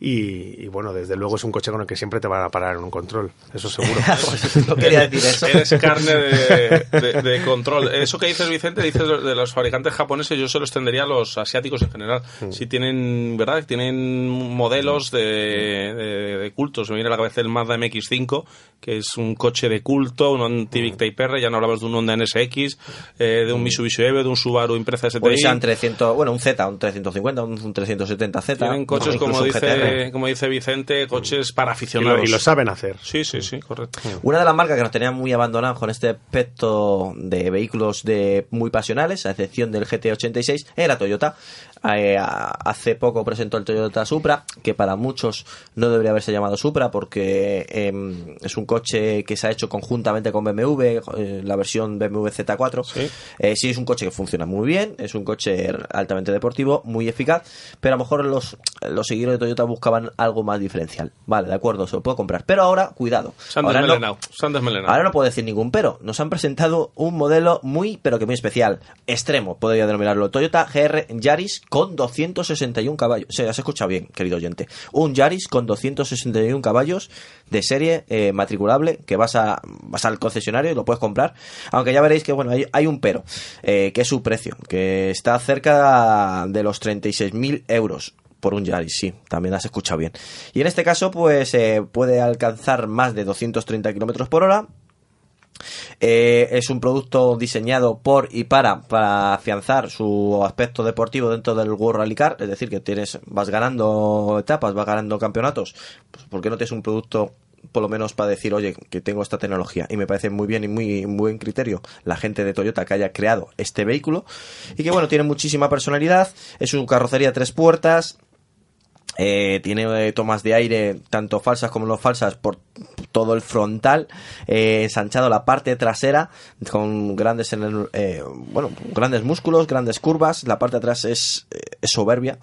y, bueno, desde luego es un coche con el que siempre te van a parar en un control, eso seguro. no quería decir eso. Eres carne de, control. Eso que dices, Vicente, dices de los fabricantes japoneses, yo se lo extendería a los asiáticos en general. Mm. Si tienen, ¿verdad? Tienen modelos de, de, cultos. Me viene a la cabeza el Mazda MX5, que es un coche de culto, un Civic mm. Type R, ya no hablamos de un Honda NSX, eh, de un Mitsubishi Evo, de un Subaru Impreza STI. Pues 300, bueno, un Z, un 350, un 370Z. Tienen coches, como dice como dice Vicente, coches para aficionados. Y lo, saben hacer. Sí, sí, sí, correcto. Una de las marcas que nos tenían muy abandonados con este aspecto de vehículos de muy pasionales, a excepción del GT86, era Toyota. Eh, hace poco presentó el Toyota Supra, que para muchos no debería haberse llamado Supra porque em, es un coche que se ha hecho conjuntamente con BMW, eh, la versión BMW Z4. ¿Sí? Eh, sí, es un coche que funciona muy bien, es un coche altamente deportivo, muy eficaz, pero a lo mejor los, los seguidores de Toyota buscaban algo más diferencial. Vale, de acuerdo, se lo puedo comprar. Pero ahora, cuidado. Ahora no, ahora no puedo decir ningún pero. Nos han presentado un modelo muy, pero que muy especial. Extremo, podría denominarlo. Toyota GR Yaris con 261 caballos. O sea, has escuchado bien, querido oyente. Un Yaris con 261 caballos de serie eh, matriculable que vas, a, vas al concesionario y lo puedes comprar. Aunque ya veréis que, bueno, hay, hay un pero, eh, que es su precio, que está cerca de los 36.000 euros por un Yaris, sí, también has escuchado bien. Y en este caso, pues eh, puede alcanzar más de 230 kilómetros por hora. Eh, es un producto diseñado por y para, para afianzar su aspecto deportivo dentro del World Rally Car, es decir, que tienes, vas ganando etapas, vas ganando campeonatos. Pues, ¿Por qué no tienes un producto por lo menos para decir, oye, que tengo esta tecnología. Y me parece muy bien y muy, buen criterio la gente de Toyota que haya creado este vehículo. Y que bueno, tiene muchísima personalidad. Es una carrocería tres puertas. Eh, tiene eh, tomas de aire tanto falsas como no falsas por todo el frontal, eh, ensanchado la parte trasera con grandes, eh, bueno, grandes músculos, grandes curvas. La parte de atrás es, eh, soberbia.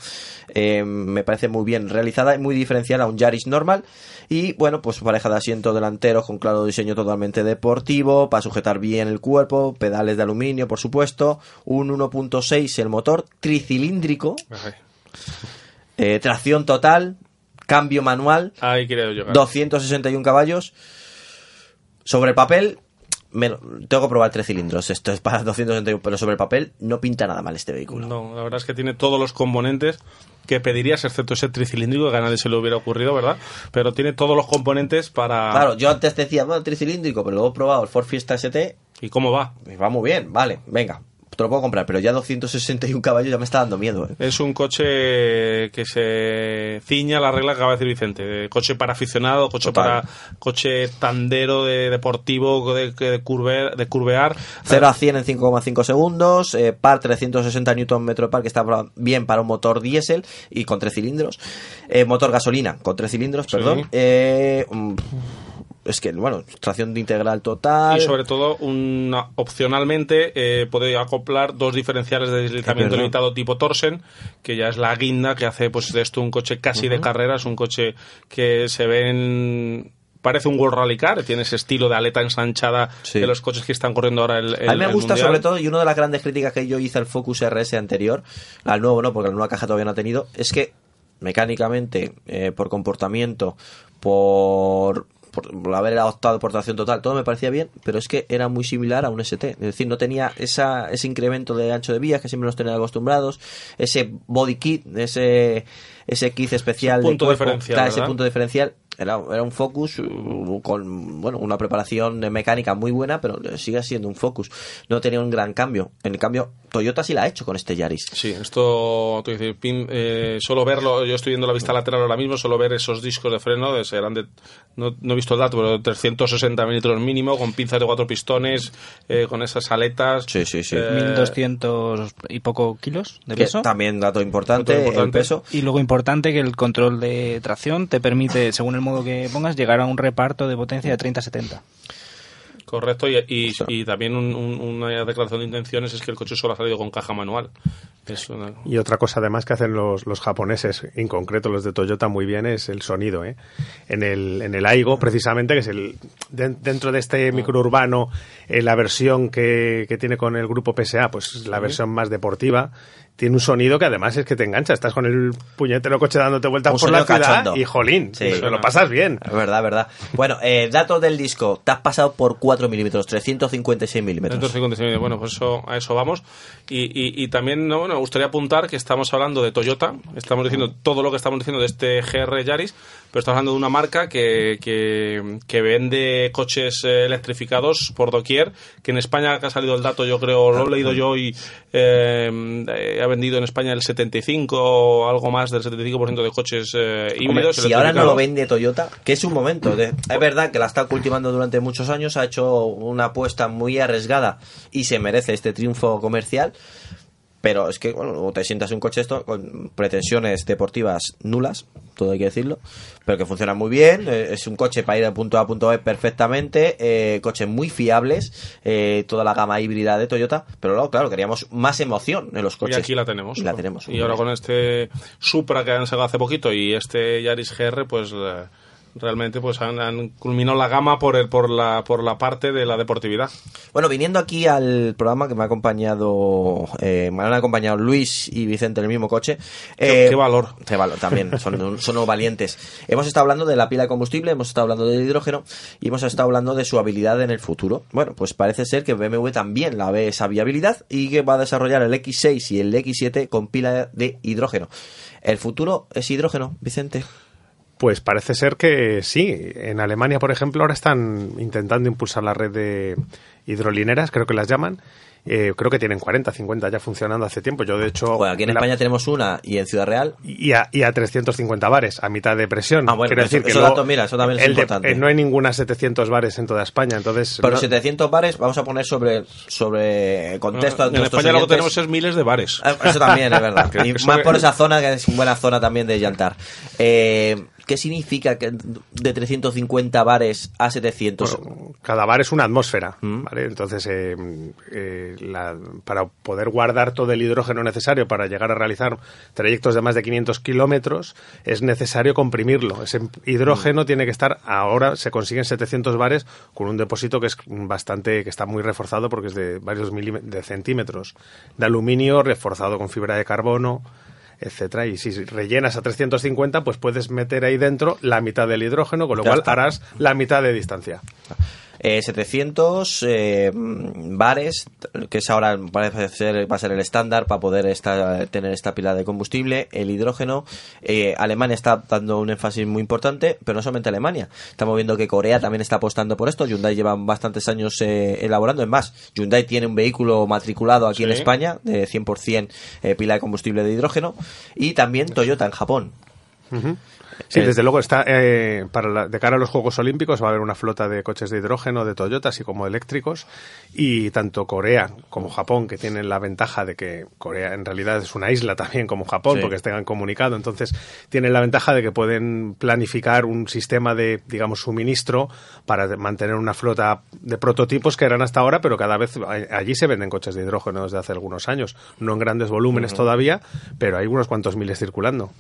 Me parece muy bien realizada y muy diferencial a un Yaris normal. Y bueno, pues pareja de asientos delanteros con claro diseño totalmente deportivo, para sujetar bien el cuerpo, pedales de aluminio, por supuesto, un 1.6 el motor, tricilíndrico, Ay, eh, tracción total, cambio manual, Ahí quiero llegar. 261 caballos. Sobre el papel, me tengo que probar tres cilindros. Esto es para 261, pero sobre el papel no pinta nada mal este vehículo. No, la verdad es que tiene todos los componentes que pedirías, excepto ese tricilíndrico, que a nadie se le hubiera ocurrido, ¿verdad? Pero tiene todos los componentes para... Claro, yo antes decía, bueno, tricilíndrico, pero luego he probado el Ford Fiesta ST ¿Y cómo va? y va muy bien, vale, venga, te lo puedo comprar, pero ya 261 caballos ya me está dando miedo. ¿eh? Es un coche que se ciña a la regla que acaba de decir Vicente. Coche para aficionado, coche Total. para coche tandero, de deportivo, de, de, curve- de curvear. 0 a 100 en 5,5 segundos, eh, par 360 Nm de par, que está bien para un motor diésel y con tres cilindros. Eh, motor gasolina con tres cilindros, Sí. perdón. Eh, mm, es que, bueno, tracción de integral total. Y sobre todo, una, opcionalmente, eh, puede acoplar dos diferenciales de deslizamiento limitado tipo Torsen, que ya es la guinda que hace pues de esto un coche casi de carrera, es un coche que se ve en... Parece un World Rally Car, tiene ese estilo de aleta ensanchada Sí. de los coches que están corriendo ahora el, el a mí me gusta sobre todo, y una de las grandes críticas que yo hice al Focus RS anterior, al nuevo no, porque la nueva caja todavía no ha tenido, es que mecánicamente, eh, por comportamiento, por, por, por haber adoptado por tracción total, todo me parecía bien, pero es que era muy similar a un ST. Es decir, no tenía esa, ese incremento de ancho de vías que siempre nos tenían acostumbrados, ese body kit, ese, ese kit especial Ese punto de cuerpo, diferencial, claro, ese punto diferencial. Era, era un Focus uh, con bueno una preparación de mecánica muy buena, pero sigue siendo un Focus. No tenía un gran cambio. En cambio, Toyota sí la ha hecho con este Yaris. Sí, esto, tú dices, pin- eh, solo verlo, yo estoy viendo la vista lateral ahora mismo, solo ver esos discos de freno, de- serán de, no, no he visto el dato, pero de 360 milímetros mínimo, con pinzas de cuatro pistones, eh, con esas aletas. Sí, sí, sí. Eh, 1200 y poco kilos de peso. también dato importante, Dato importante. el peso. Y luego importante que el control de tracción te permite, según el modo que pongas, llegar a un reparto de potencia de 30-70. Correcto, y, y, y también un- un- una declaración de intenciones es que el coche solo ha salido con caja manual. Es una- Y otra cosa además que hacen los, los japoneses, en concreto los de Toyota muy bien, es el sonido. ¿eh? En, el, en el Aigo, precisamente, que es el den- dentro de este microurbano, eh, la versión que, que tiene con el grupo PSA, pues la versión más deportiva, tiene un sonido que además es que te engancha. Estás con el puñetero coche dándote vueltas Un por la ciudad cachondo. y jolín, Sí. pues, lo pasas bien. Es verdad, verdad. Bueno, eh, datos del disco. Te has pasado por 4 milímetros, 356 milímetros. 356, bueno, pues eso, a eso vamos. Y, y, y también no, bueno, me gustaría apuntar que estamos hablando de Toyota, estamos diciendo todo lo que estamos diciendo de este GR Yaris, pero estamos hablando de una marca que, que, que vende coches eh, electrificados por doquier, que en España que ha salido el dato, yo creo, lo he leído yo y eh, ha vendido en España el 75 o algo más del 75% de coches eh, Hombre, híbridos. si ahora no lo vende Toyota, que es un momento. De, es verdad que la está cultivando durante muchos años, ha hecho una apuesta muy arriesgada y se merece este triunfo comercial. Pero es que, bueno, te sientas en un coche esto con pretensiones deportivas nulas, todo hay que decirlo, pero que funciona muy bien. eh, Es un coche para ir de punto A a punto B perfectamente. eh, coches muy fiables, eh, toda la gama híbrida de Toyota. Pero luego, claro, queríamos más emoción en los Y coches. aquí la tenemos. Y la tenemos. Y ahora con este Supra que han sacado hace poquito y este Yaris GR, pues eh, realmente pues han, han culminado la gama por el, por la por la parte de la deportividad. Bueno, viniendo aquí al programa que me ha acompañado, eh, me han acompañado Luis y Vicente en el mismo coche. Qué- Eh, qué valor. Qué valor, también, son, son valientes. Hemos estado hablando de la pila de combustible, hemos estado hablando del hidrógeno y hemos estado hablando de su habilidad en el futuro. Bueno, pues parece ser que BMW también la ve esa viabilidad y que va a desarrollar el X6 y el X7 con pila de hidrógeno. ¿El futuro es hidrógeno, Vicente? Pues parece ser que sí. En Alemania, por ejemplo, ahora están intentando impulsar la red de hidrolineras, creo que las llaman. Eh, creo que tienen 40, 50 ya funcionando hace tiempo. Yo, de hecho. Bueno, aquí en la- España tenemos una y en Ciudad Real y a, y a 350 bares, a mitad de presión. Ah, bueno, Quiero eso- decir que eso luego dato, mira, eso también es de- importante. eh, no hay ninguna 700 bares en toda España, entonces. Pero no- 700 bares, vamos a poner sobre, sobre contexto a en España lo que oyentes. tenemos es miles de bares. Ah, Eso también es verdad. Que- Y más por esa zona, que es una buena zona también de llantar. Eh, ¿qué significa que de 350 bares a 700? Bueno, cada bar es una atmósfera, Mm. ¿vale? Entonces, eh, eh, la- para poder guardar todo el hidrógeno necesario para llegar a realizar trayectos de más de 500 kilómetros, es necesario comprimirlo. Ese hidrógeno Mm. tiene que estar, ahora se consiguen 700 bares con un depósito que es bastante, que está muy reforzado porque es de varios milí- de centímetros de aluminio reforzado con fibra de carbono etcétera. Y si rellenas a 350 pues puedes meter ahí dentro la mitad del hidrógeno con lo Ya cual está. harás la mitad de distancia Eh, 700 eh, bares, que es ahora parece ser, va a ser el estándar para poder esta- tener esta pila de combustible, el hidrógeno. Eh, Alemania está dando un énfasis muy importante, pero no solamente Alemania. Estamos viendo que Corea también está apostando por esto. Hyundai lleva bastantes años eh, elaborando. Es más, Hyundai tiene un vehículo matriculado aquí en. España de 100% eh, pila de combustible de hidrógeno. Y también Toyota en Japón. Sí, Eh, desde luego está eh, para la- de cara a los Juegos Olímpicos va a haber una flota de coches de hidrógeno de Toyota así como eléctricos y tanto Corea como Japón que tienen la ventaja de que Corea en realidad es una isla también como Japón Sí. porque están comunicado entonces tienen la ventaja de que pueden planificar un sistema de digamos suministro para mantener una flota de prototipos que eran hasta ahora pero cada vez allí se venden coches de hidrógeno desde hace algunos años. No en grandes volúmenes todavía pero hay unos cuantos miles circulando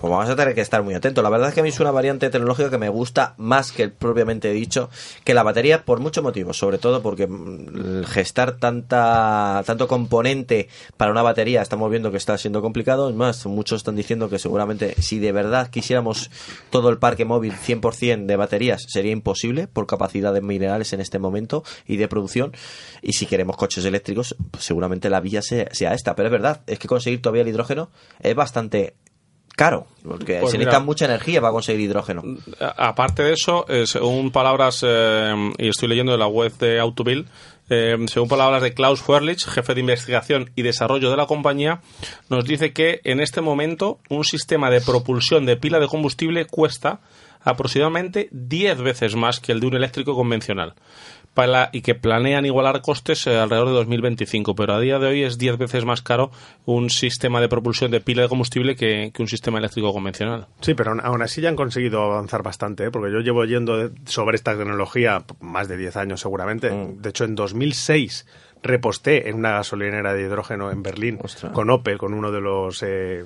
Pues vamos a tener que estar muy atentos. La verdad es que a mí es una variante tecnológica que me gusta más que el propiamente dicho que la batería por muchos motivos, sobre todo porque mm, gestar tanta tanto componente para una batería estamos viendo que está siendo complicado. Es más, muchos están diciendo que seguramente si de verdad quisiéramos todo el parque móvil 100% de baterías sería imposible por capacidad de minerales en este momento y de producción. Y si queremos coches eléctricos, pues seguramente la vía sea, sea esta. Pero es verdad, es que conseguir todavía el hidrógeno es bastante caro, porque Pues se mira. necesita mucha energía para conseguir hidrógeno. Aparte de eso, eh, según palabras, eh, y estoy leyendo de la web de Autobill, eh, según palabras de Klaus Fuerlich, jefe de investigación y desarrollo de la compañía, nos dice que en este momento un sistema de propulsión de pila de combustible cuesta aproximadamente 10 veces más que el de un eléctrico convencional. Y que planean igualar costes eh, alrededor de 2025, pero a día de hoy es 10 veces más caro un sistema de propulsión de pila de combustible que, que un sistema eléctrico convencional. Sí, pero aún- así ya han conseguido avanzar bastante, ¿eh? porque yo llevo yendo sobre esta tecnología más de 10 años seguramente. Mm. De hecho, en 2006 reposté en una gasolinera de hidrógeno en Berlín Ostras. con Opel, con uno de los... eh,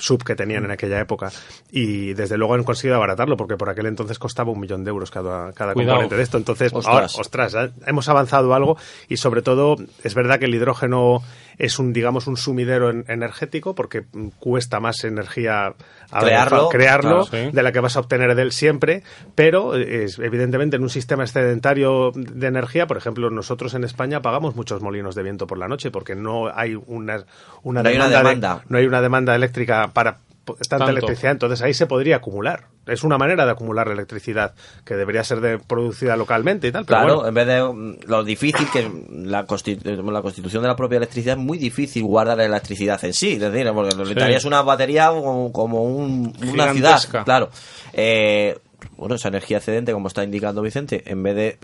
sub que tenían en aquella época y desde luego han conseguido abaratarlo porque por aquel entonces costaba un millón de euros cada, cada Cuidado. componente de esto entonces Ostras. ahora, ostras, ya hemos avanzado algo y sobre todo es verdad que el hidrógeno es un digamos un sumidero en- energético porque cuesta más energía a- Crearlo, crearlo claro, sí. de la que vas a obtener de él siempre, pero es, evidentemente en un sistema excedentario de energía, por ejemplo, nosotros en España pagamos muchos molinos de viento por la noche porque no hay una, una No hay una demanda de- demanda. no hay una demanda eléctrica para tanta Tanto. electricidad, entonces ahí se podría acumular. Es una manera de acumular la electricidad que debería ser de, producida localmente y tal, pero Claro, bueno. en vez de mm, lo difícil que es la, consti- eh, la constitución de la propia electricidad es muy difícil guardar la electricidad en sí, es decir, porque necesitarías una batería como, como un- una ciudad, claro. Eh, bueno, esa energía excedente, como está indicando Vicente, en vez de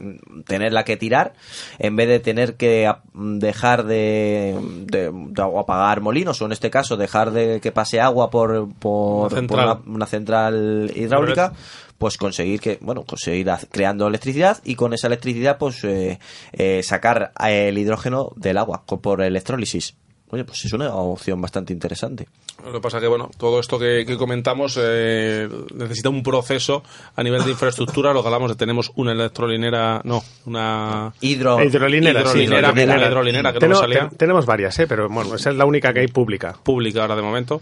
tenerla que tirar, en vez de tener que dejar de, de- de o apagar molinos, o en este caso dejar de que pase agua por, por, Una por central. una, una central hidráulica, pues conseguir que, bueno, conseguir creando electricidad y con esa electricidad, pues eh, eh, sacar eh, el hidrógeno del agua por electrólisis. Oye, pues es una opción bastante interesante. Lo que pasa que, bueno, todo esto que, que comentamos eh, necesita un proceso a nivel de infraestructura. Lo que hablamos de tenemos una electrolinera, no, una Hidro, Hidrolinera, sí, hidrolinera, hidrolinera. una hidrolinera que no Teno- me salía te- tenemos varias, ¿eh? pero bueno, esa es la única que hay pública. pública ahora de momento.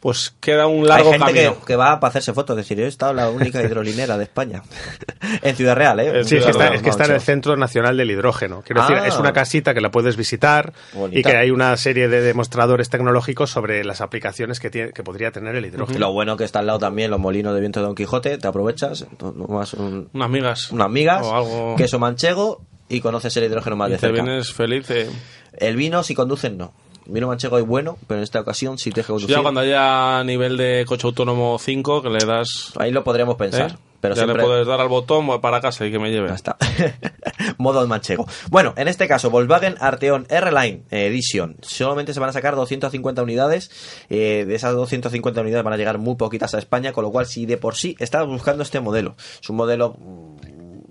Pues queda un Hay largo gente que, camino. que va para hacerse fotos, es decir, yo he estado la única hidrolinera de España. en Ciudad Real, ¿eh? Sí, es que está, Real, es, que está en el. Centro Nacional del Hidrógeno. Quiero decir, Ah. es una casita que la puedes visitar Bonita. y que hay una serie de demostradores tecnológicos sobre las aplicaciones que, tiene, que podría tener el hidrógeno. Lo bueno que está al lado también los molinos de viento de Don Quijote, te aprovechas, tomas un, Unas migas. unas migas, O algo. queso manchego y conoces el hidrógeno más y de te cerca. vienes feliz. eh. El vino, si conducen, no. Vino manchego y bueno, pero en esta ocasión sí te deja conducir. Ya cuando haya nivel de coche autónomo 5, que le das... Ahí lo podríamos pensar. ¿eh? Pero ya siempre... le puedes dar al botón para casa y que me lleve. Ya está. Modo manchego. Bueno, en este caso, Volkswagen Arteon R-Line Edition. Solamente se van a sacar 250 unidades. Eh, de esas 250 unidades van a llegar muy poquitas a España, con lo cual, si de por sí estabas buscando este modelo, es un modelo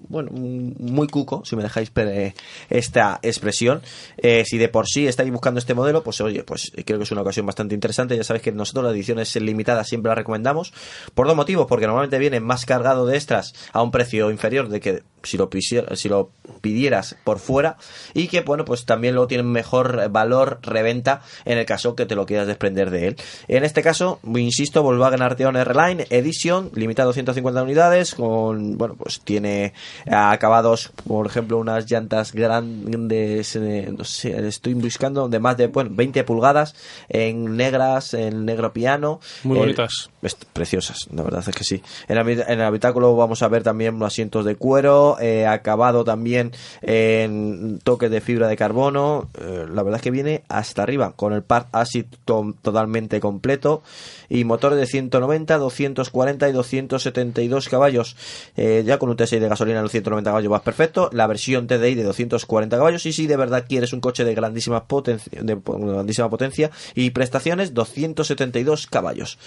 bueno, muy cuco, si me dejáis eh, esta expresión. Eh, si de por sí estáis buscando este modelo, pues oye, pues creo que es una ocasión bastante interesante. Ya sabéis que nosotros las ediciones limitadas siempre las recomendamos. Por dos motivos, porque normalmente viene más cargado de extras a un precio inferior de que si lo, si lo pidieras por fuera y que bueno pues también luego tienen mejor valor reventa en el caso que te lo quieras desprender de él en este caso insisto Volkswagen Arteon R-Line Edition limitado 150 unidades con bueno pues tiene acabados por ejemplo unas llantas grandes eh, no sé estoy buscando de más de bueno 20 pulgadas en negras en negro piano muy eh, bonitas preciosas la verdad es que sí en el, en el habitáculo vamos a ver también asientos de cuero eh, acabado también en toques de fibra de carbono. La verdad es que viene hasta arriba, con el part acid to totalmente completo y motores de 190, 240 y 272 caballos. Eh, ya con un T6 de gasolina en los 190 caballos vas perfecto. La versión TDI de 240 caballos y si de verdad quieres un coche de grandísima, potencia, de grandísima potencia y prestaciones, 272 caballos.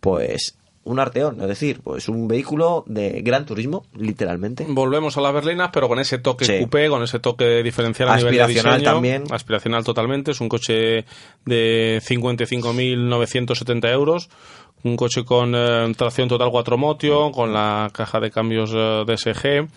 Pues un Arteón, es decir, pues un vehículo de gran turismo, literalmente. Volvemos a las berlinas, pero con ese toque sí. coupé, con ese toque diferencial a nivel de diseño. también. Aspiracional totalmente. Es un coche de 55.970 euros. Un coche con eh, tracción total 4 motio, con la caja de cambios eh, DSG, eh,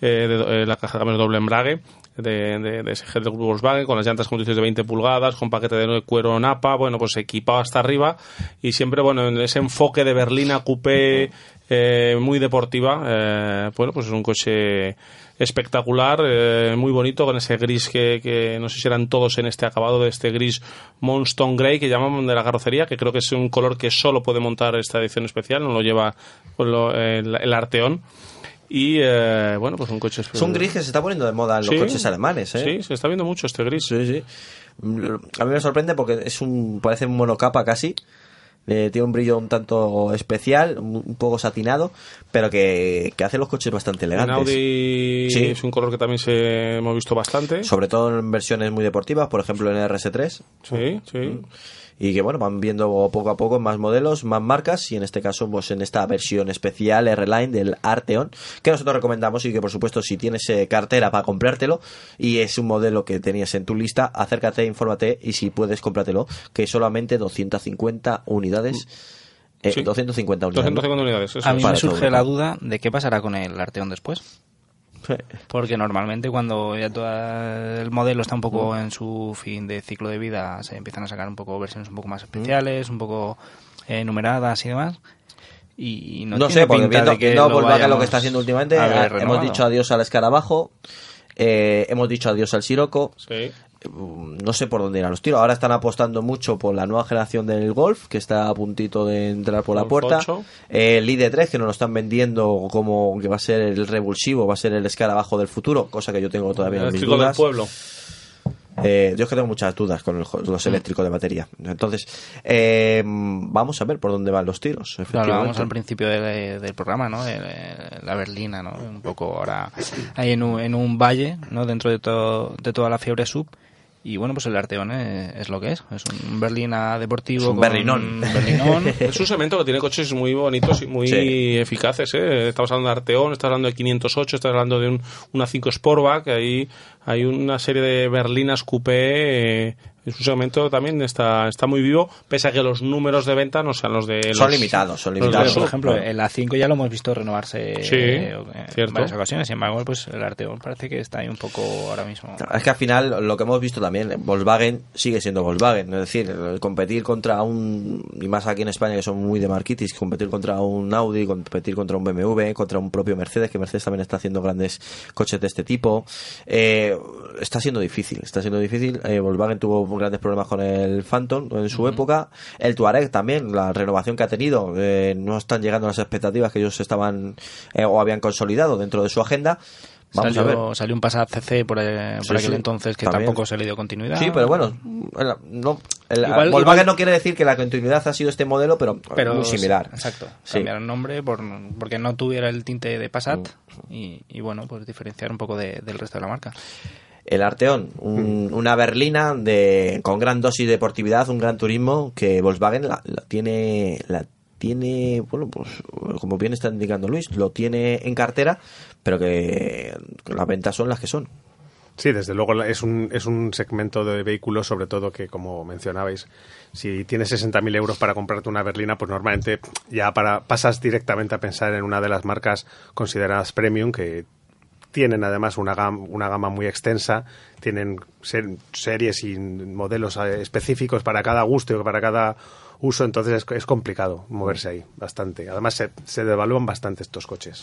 de, la caja de cambios doble embrague de, de, de SG del grupo Volkswagen, con las llantas con de 20 pulgadas, con paquete de cuero napa, bueno, pues equipado hasta arriba. Y siempre, bueno, en ese enfoque de berlina coupé eh, muy deportiva, eh, bueno, pues es un coche espectacular, eh, muy bonito, con ese gris que, que, no sé si eran todos en este acabado de este gris Monstone Grey que llaman de la carrocería, que creo que es un color que solo puede montar esta edición especial, no lo lleva pues lo, el, el Arteón. Y eh, bueno, pues un coche. Es un gris que se está poniendo de moda en los Sí, coches alemanes, ¿eh? Sí, se está viendo mucho este gris. Sí, sí. A mí me sorprende porque es un parece un monocapa casi. Eh, tiene un brillo un tanto especial, un, poco satinado, pero que, que, hace los coches bastante En elegantes. Audi Sí. es un color que también se hemos visto bastante. Sobre todo en versiones muy deportivas, por ejemplo en RS3. Sí, sí. Y que bueno, van viendo poco a poco más modelos, más marcas, y en este caso, pues en esta versión especial R-Line del Arteon, que nosotros recomendamos y que por supuesto si tienes eh, cartera para comprártelo y es un modelo que tenías en tu lista, acércate, infórmate y si puedes cómpratelo, que solamente 250 unidades. eh, Sí. 250 unidades. 250 unidades. eso A mí me surge todo. la duda de qué pasará con el Arteon después. Sí. Porque normalmente cuando ya todo el modelo está un poco en su fin de ciclo de vida, se empiezan a sacar un poco versiones un poco más especiales, un poco eh, numeradas y demás. Y no, No tiene sé, porque pinta viendo, de que viendo lo Volkswagen lo que está haciendo últimamente, a hemos dicho adiós al escarabajo, eh, hemos dicho adiós al Siroco, Sí. Mm, no sé por dónde irán los tiros. Ahora están apostando mucho por la nueva generación del Golf, que está a puntito de entrar por la puerta. 8. Eh, el ID3, que nos lo están vendiendo como que va a ser el revulsivo, va a ser el escarabajo del futuro, cosa que yo tengo todavía El mis eléctrico del pueblo. Eh, yo es que tengo muchas dudas con el- los eléctricos de batería. Entonces, eh, vamos a ver por dónde van los tiros. Hablábamos al principio de- del programa, ¿no? De, de la berlina, ¿no? Un poco ahora ahí en un, en un valle, ¿no? Dentro de, todo, de toda la fiebre sub. Y bueno, pues el Arteon es, es lo que es. Es un berlina deportivo. Es un berlinón. berlinón. Es un segmento que tiene coches muy bonitos y muy Sí. eficaces. ¿eh? Estamos hablando de Arteón, estás hablando de 508, estás hablando de un, una 5 Sportback. Ahí hay una serie de berlinas coupé. eh, es un segmento también está, está muy vivo, pese a que los números de venta no sean los de. Son los- limitados, son los de limitados. por ejemplo, claro. el A5 ya lo hemos visto renovarse Sí, eh, en varias ocasiones. Sin embargo, pues el Arteon parece que está ahí un poco ahora mismo. Es que al final lo que hemos visto también, Volkswagen sigue siendo Volkswagen, es decir, competir contra un, y más aquí en España que son muy de marquitis, competir contra un Audi, competir contra un BMW, contra un propio Mercedes, que Mercedes también está haciendo grandes coches de este tipo, eh, está siendo difícil, está siendo difícil. Eh, Volkswagen tuvo grandes problemas con el Phantom en su época, el Touareg también, la renovación que ha tenido, eh, no están llegando a las expectativas que ellos estaban eh, o habían consolidado dentro de su agenda. Vamos salió, a ver. salió un Passat CC por, eh, Sí, por aquel sí, entonces que también. tampoco se le dio continuidad. Sí, pero bueno, no, el- Igual- Volkswagen igual- no quiere decir que la continuidad ha sido este modelo, pero, pero muy similar. sí, exacto. Cambiaron nombre por, porque no tuviera el tinte de Passat Mm. y, y bueno, pues diferenciar un poco de- del resto de la marca. El Arteón, un- una berlina de, con gran dosis de deportividad, un gran turismo que Volkswagen la, la tiene, la tiene, bueno, pues como bien está indicando Luis, lo tiene en cartera, pero que las ventas son las que son. Sí, desde luego es un, es un segmento de vehículos, sobre todo que, como mencionabais, si tienes 60.000 euros para comprarte una berlina, pues normalmente ya para, pasas directamente a pensar en una de las marcas consideradas premium que tienen además una gama, una gama muy extensa, tienen ser- series y modelos eh, específicos para cada gusto y para cada uso, entonces es, es complicado moverse ahí bastante. Además se, se devalúan bastante estos coches.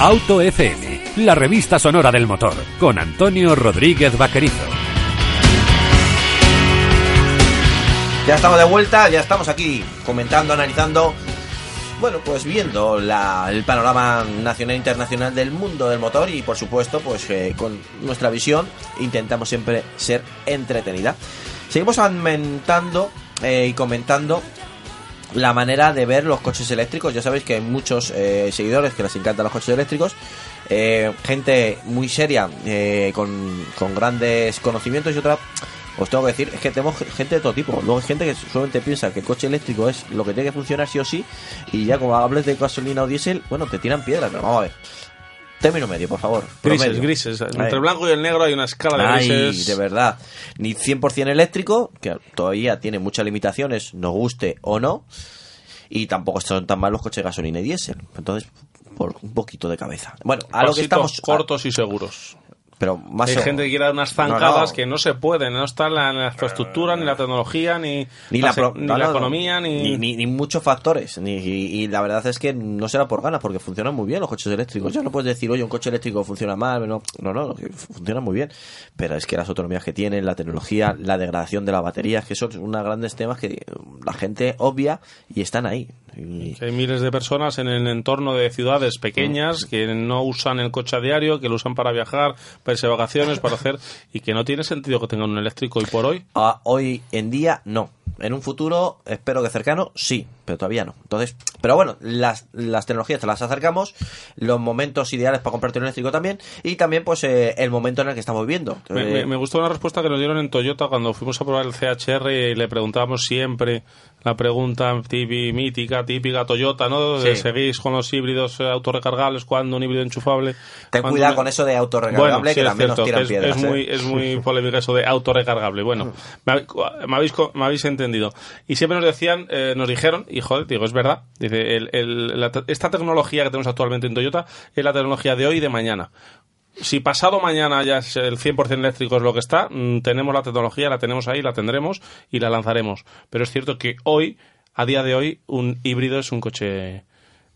Auto FM, la revista sonora del motor, con Antonio Rodríguez Vaquerizo. Ya estamos de vuelta, ya estamos aquí comentando, analizando, bueno, pues viendo la- el panorama nacional e internacional del mundo del motor y por supuesto, pues eh, con nuestra visión intentamos siempre ser entretenida. Seguimos aumentando eh, y comentando la manera de ver los coches eléctricos. Ya sabéis que hay muchos eh, seguidores que les encantan los coches eléctricos. eh, gente muy seria, eh, con, con grandes conocimientos y otra, os tengo que decir, es que tenemos gente de todo tipo. Luego hay gente que solamente piensa que el coche eléctrico es lo que tiene que funcionar sí o sí. Y ya como hables de gasolina o diésel, bueno, te tiran piedras. Pero vamos a ver. Término medio, por favor. Grises, Promedio. grises. Entre el blanco y el negro hay una escala de Ay, grises. de verdad. Ni 100% eléctrico, que todavía tiene muchas limitaciones, nos guste o no. Y tampoco son tan mal los coches de gasolina y diésel. Entonces, por un poquito de cabeza. Bueno, a lo que estamos. cortos y seguros. Pero más Hay o- gente que quiere dar unas No, no. zancadas que no se pueden, no está la, la infraestructura, ni la tecnología, ni, ni la, se- pro- ni no, la no, economía, ni... ni, muchos factores. Ni, y, y la verdad es que no será por ganas, porque funcionan muy bien los coches eléctricos. Ya no puedes decir, oye, un coche eléctrico funciona mal. No, no, no, funciona muy bien. Pero es que las autonomías que tienen, la tecnología, la degradación de la batería, que son unos grandes temas que la gente obvia y están ahí. Y- Hay miles de personas en el entorno de ciudades Mm. pequeñas que no usan el coche a diario, que lo usan para viajar, para irse de vacaciones, para hacer... Y que no tiene sentido que tengan un eléctrico hoy por hoy. a- hoy en día no. En un futuro, espero que cercano, sí, pero todavía no. Entonces, pero bueno, las, las tecnologías te las acercamos, los momentos ideales para comprarte un eléctrico también, y también pues eh, el momento en el que estamos viviendo. Me, me- me gustó una respuesta que nos dieron en Toyota cuando fuimos a probar el CHR y le preguntábamos siempre la pregunta típica, mítica, típica Toyota, ¿no? Sí. ¿Seguís con los híbridos eh, autorrecargables? ¿Cuándo un híbrido enchufable? Ten ¿Cuándo cuidado una- con eso de autorrecargable, Bueno, que es también nos cierto, tiran que es, piedras. es ¿eh? muy, es muy polémico eso de autorrecargable. Bueno, me, hab- me habéis, me habéis entendido. Y siempre nos decían, eh, nos dijeron, y joder, digo, es verdad, dice, el- el- la esta tecnología que tenemos actualmente en Toyota es la tecnología de hoy y de mañana. Si pasado mañana ya es el 100% eléctrico es lo que está, mm, tenemos la tecnología, la tenemos ahí, la tendremos y la lanzaremos. Pero es cierto que hoy, a día de hoy, un híbrido es un coche...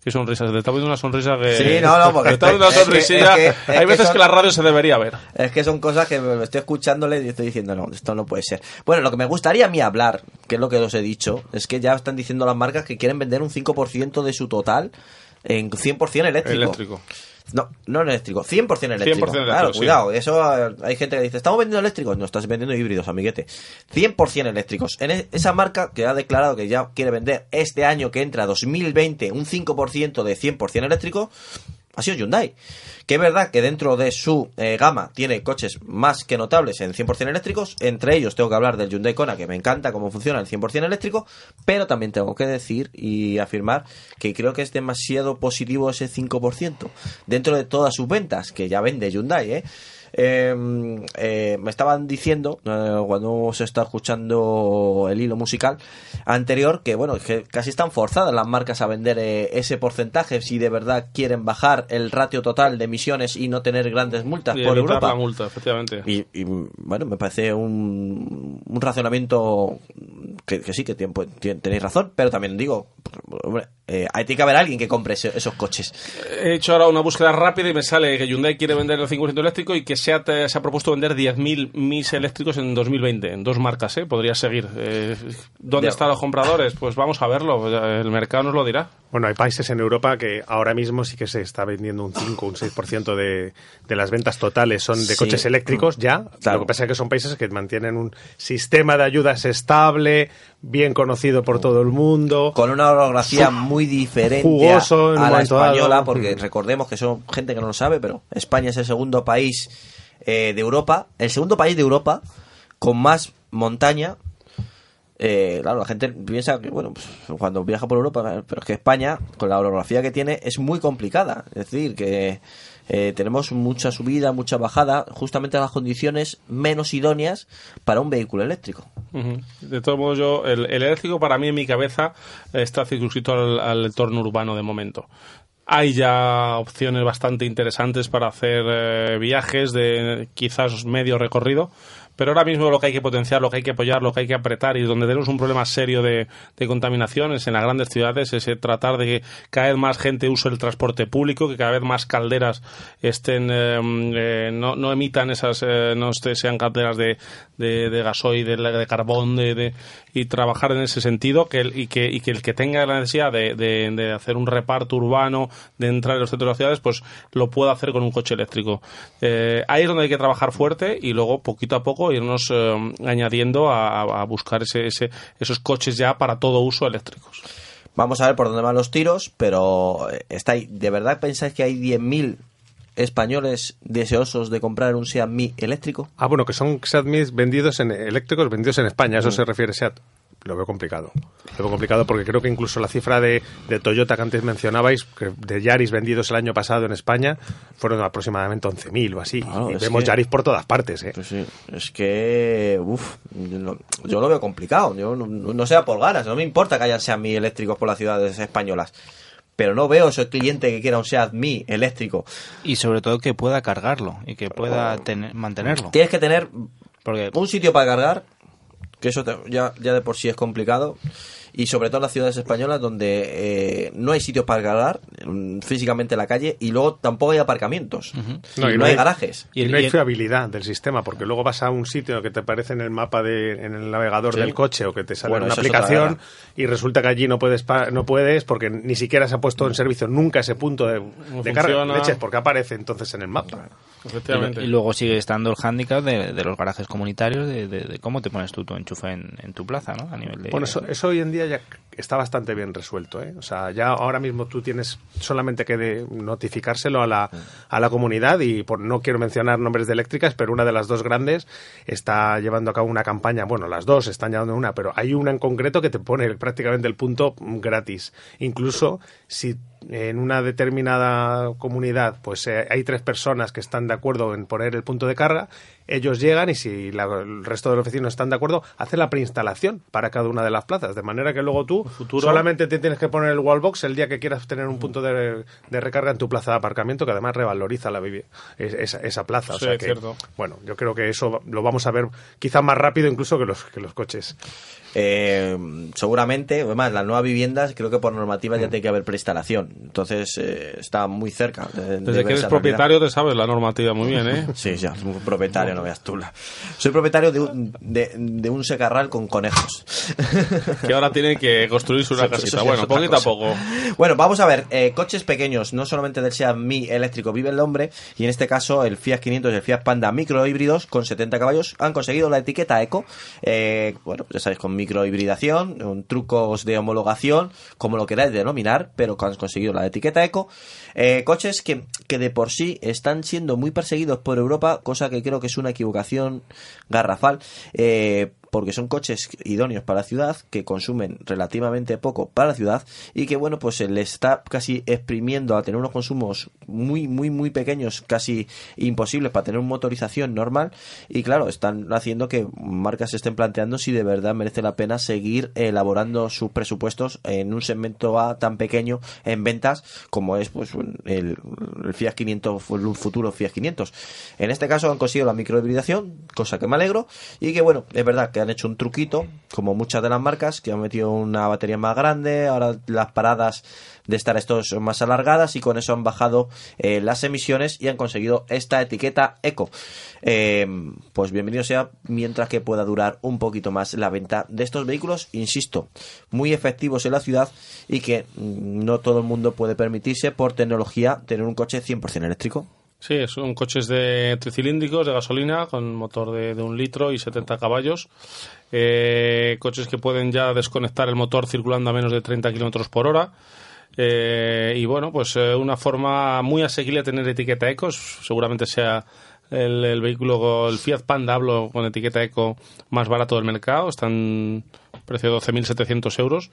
Qué sonrisa, te está poniendo una sonrisa que... Sí, no, no, porque te está poniendo una es que- sonrisilla. es que- Hay que veces son- que la radio se debería ver. Es que son cosas que me estoy escuchándole y estoy diciendo, no, esto no puede ser. Bueno, lo que me gustaría a mí hablar, que es lo que os he dicho, es que ya están diciendo las marcas que quieren vender un 5% de su total en 100% eléctrico. Eléctrico. No, no eléctrico, 100% eléctrico. 100% eléctrico, claro, sí. cuidado, eso eh, hay gente que dice, estamos vendiendo eléctricos, no estás vendiendo híbridos, amiguete. 100% eléctricos. En e- esa marca que ha declarado que ya quiere vender este año que entra 2020 un 5% de 100% eléctrico, ha sido Hyundai. Que es verdad que dentro de su eh, gama tiene coches más que notables en 100% eléctricos. Entre ellos tengo que hablar del Hyundai Kona, que me encanta cómo funciona el 100% eléctrico. Pero también tengo que decir y afirmar que creo que es demasiado positivo ese 5% dentro de todas sus ventas, que ya vende Hyundai, ¿eh? Eh, eh, me estaban diciendo eh, cuando se está escuchando el hilo musical anterior que bueno que casi están forzadas las marcas a vender eh, ese porcentaje si de verdad quieren bajar el ratio total de emisiones y no tener grandes multas Y por Europa la multa, efectivamente. y, y, bueno, me parece un, un razonamiento que, que sí, que tien- pues, tenéis razón, pero también digo, hombre, eh, hay tiene que haber alguien que compre ese- esos coches. He hecho ahora una búsqueda rápida y me sale que Hyundai quiere vender el 5% eléctrico y que SEAT eh, se ha propuesto vender 10.000 mis eléctricos en 2020, en dos marcas, ¿eh? Podría seguir. Eh, ¿Dónde están los compradores? Pues vamos a verlo, el mercado nos lo dirá. Bueno, hay países en Europa que ahora mismo sí que se está vendiendo un 5 un 6% de, de las ventas totales son de Sí. coches eléctricos ya. Claro. Lo que pasa es que son países que mantienen un sistema de ayudas estable, bien conocido por todo el mundo. Con una orografía muy diferente Jugoso en a, la dado. española, porque Mm. recordemos que son gente que no lo sabe, pero España es el segundo país eh, de Europa, el segundo país de Europa con más montaña. Eh, claro, la gente piensa que, bueno, pues, cuando viaja por Europa, pero es que España, con la orografía que tiene, es muy complicada. Es decir, que eh, tenemos mucha subida, mucha bajada, justamente las condiciones menos idóneas para un vehículo eléctrico. De todos modos, yo, el, el eléctrico para mí en mi cabeza está circunscrito al entorno urbano de momento. Hay ya opciones bastante interesantes para hacer eh, viajes de quizás medio recorrido, pero ahora mismo lo que hay que potenciar, lo que hay que apoyar, lo que hay que apretar y donde tenemos un problema serio de, de contaminación es en las grandes ciudades, es tratar de que cada vez más gente use el transporte público, que cada vez más calderas estén eh, eh, no, no emitan esas, eh, no sean calderas de, de, de gasoil, de, de carbón, y trabajar en ese sentido que el- y, que, y que el que tenga la necesidad de, de- de hacer un reparto urbano, de entrar en los centros de las ciudades, pues lo pueda hacer con un coche eléctrico. Eh, ahí es donde hay que trabajar fuerte y luego poquito a poco irnos eh, añadiendo a, a buscar ese, ese, esos coches ya para todo uso eléctricos. Vamos a ver por dónde van los tiros, pero eh, está ahí. ¿De verdad pensáis que hay 10.000 españoles deseosos de comprar un Seat Mi eléctrico? Ah, bueno, que son Seat vendidos en eléctricos vendidos en España, a Mm. eso se refiere Seat. Lo veo complicado. Lo veo complicado porque creo que incluso la cifra de, de Toyota que antes mencionabais, que de Yaris vendidos el año pasado en España, fueron aproximadamente 11.000 o así. Claro, y vemos que- Yaris por todas partes, ¿eh? Pues sí, es que, uff, yo, lo- yo lo veo complicado. Yo no, no sea por ganas, no me importa que haya Seat Mi eléctricos por las ciudades españolas. Pero no veo ese cliente que quiera un Seat Mi eléctrico. Y sobre todo que pueda cargarlo y que pueda tener- mantenerlo. Tienes que tener Porque un sitio para cargar, que eso te- ya, ya de por sí es complicado, y sobre todo en las ciudades españolas donde eh, no hay sitios para cargar mm, físicamente en la calle y luego tampoco hay aparcamientos, No, y y no, hay garajes. Y, no hay fiabilidad del sistema, porque luego vas a un sitio que te aparece en el mapa de, en el navegador Sí. del coche o que te sale Bueno, una aplicación y resulta que allí no puedes pa- no puedes porque ni siquiera se ha puesto en servicio nunca ese punto de, de carga leches porque aparece entonces en el mapa. Efectivamente. Y luego sigue estando el hándicap de, de los garajes comunitarios, de, de- de cómo te pones tú tu enchufe en, en tu plaza, ¿no? A nivel de... Bueno, eso, eso hoy en día ya está bastante bien resuelto. ¿eh? O sea, ya ahora mismo tú tienes solamente que notificárselo a la, a la comunidad y por, no quiero mencionar nombres de eléctricas, pero una de las dos grandes está llevando a cabo una campaña. Bueno, las dos están llevando una, pero hay una en concreto que te pone prácticamente el punto gratis. Incluso si en una determinada comunidad pues eh, hay tres personas que están de acuerdo en poner el punto de carga, ellos llegan y si la- el resto de los vecinos están de acuerdo, hacen la preinstalación para cada una de las plazas, de manera que luego tú futuro- solamente te tienes que poner el wallbox el día que quieras tener un punto de, de recarga en tu plaza de aparcamiento, que además revaloriza la esa, esa plaza. O Sí, sea que, cierto. bueno, yo creo que eso lo vamos a ver quizá más rápido incluso que los, que los coches. Eh, seguramente, además, las nuevas viviendas creo que por normativa ya tiene que haber preinstalación. Entonces eh, está muy cerca. de- de Desde que eres realidad. propietario te sabes la normativa muy bien, ¿eh? Sí, ya, soy propietario, no veas tú. la- Soy propietario de un, de, de un secarral con conejos. que ahora tiene que construirse una casita. Bueno, poquito a poco. Bueno, vamos a ver, eh, coches pequeños, no solamente del Seat Mi eléctrico vive el hombre, y en este caso el Fiat 500 y el Fiat Panda microhíbridos con 70 caballos han conseguido la etiqueta Eco, eh, bueno, ya sabéis, con microhibridación, trucos de homologación, como lo queráis denominar, pero que han conseguido la etiqueta eco. Eh, coches que, que de por sí están siendo muy perseguidos por Europa, cosa que creo que es una equivocación garrafal. Eh, porque son coches idóneos para la ciudad, que consumen relativamente poco para la ciudad y que, bueno, pues se le está casi exprimiendo a tener unos consumos muy, muy, muy pequeños, casi imposibles para tener una motorización normal. Y claro, están haciendo que marcas estén planteando si de verdad merece la pena seguir elaborando sus presupuestos en un segmento A tan pequeño en ventas como es pues el, el Fiat 500, el futuro Fiat 500. En este caso han conseguido la microhibridación, cosa que me alegro, y que bueno, es verdad que han hecho un truquito, como muchas de las marcas, que han metido una batería más grande, ahora las paradas de estar estos son más alargadas y con eso han bajado eh, las emisiones y han conseguido esta etiqueta eco. Eh, pues bienvenido sea mientras que pueda durar un poquito más la venta de estos vehículos, insisto, muy efectivos en la ciudad y que mm, no todo el mundo puede permitirse por tecnología tener un coche 100% eléctrico. Sí, son coches de tricilíndricos, de gasolina, con motor de, de un litro y 70 caballos. Eh, coches que pueden ya desconectar el motor circulando a menos de 30 kilómetros por hora. Eh, y bueno, pues eh, una forma muy asequible de tener etiqueta eco, seguramente sea el, el vehículo, el Fiat Panda, hablo con etiqueta eco más barato del mercado, están precio de 12.700 euros.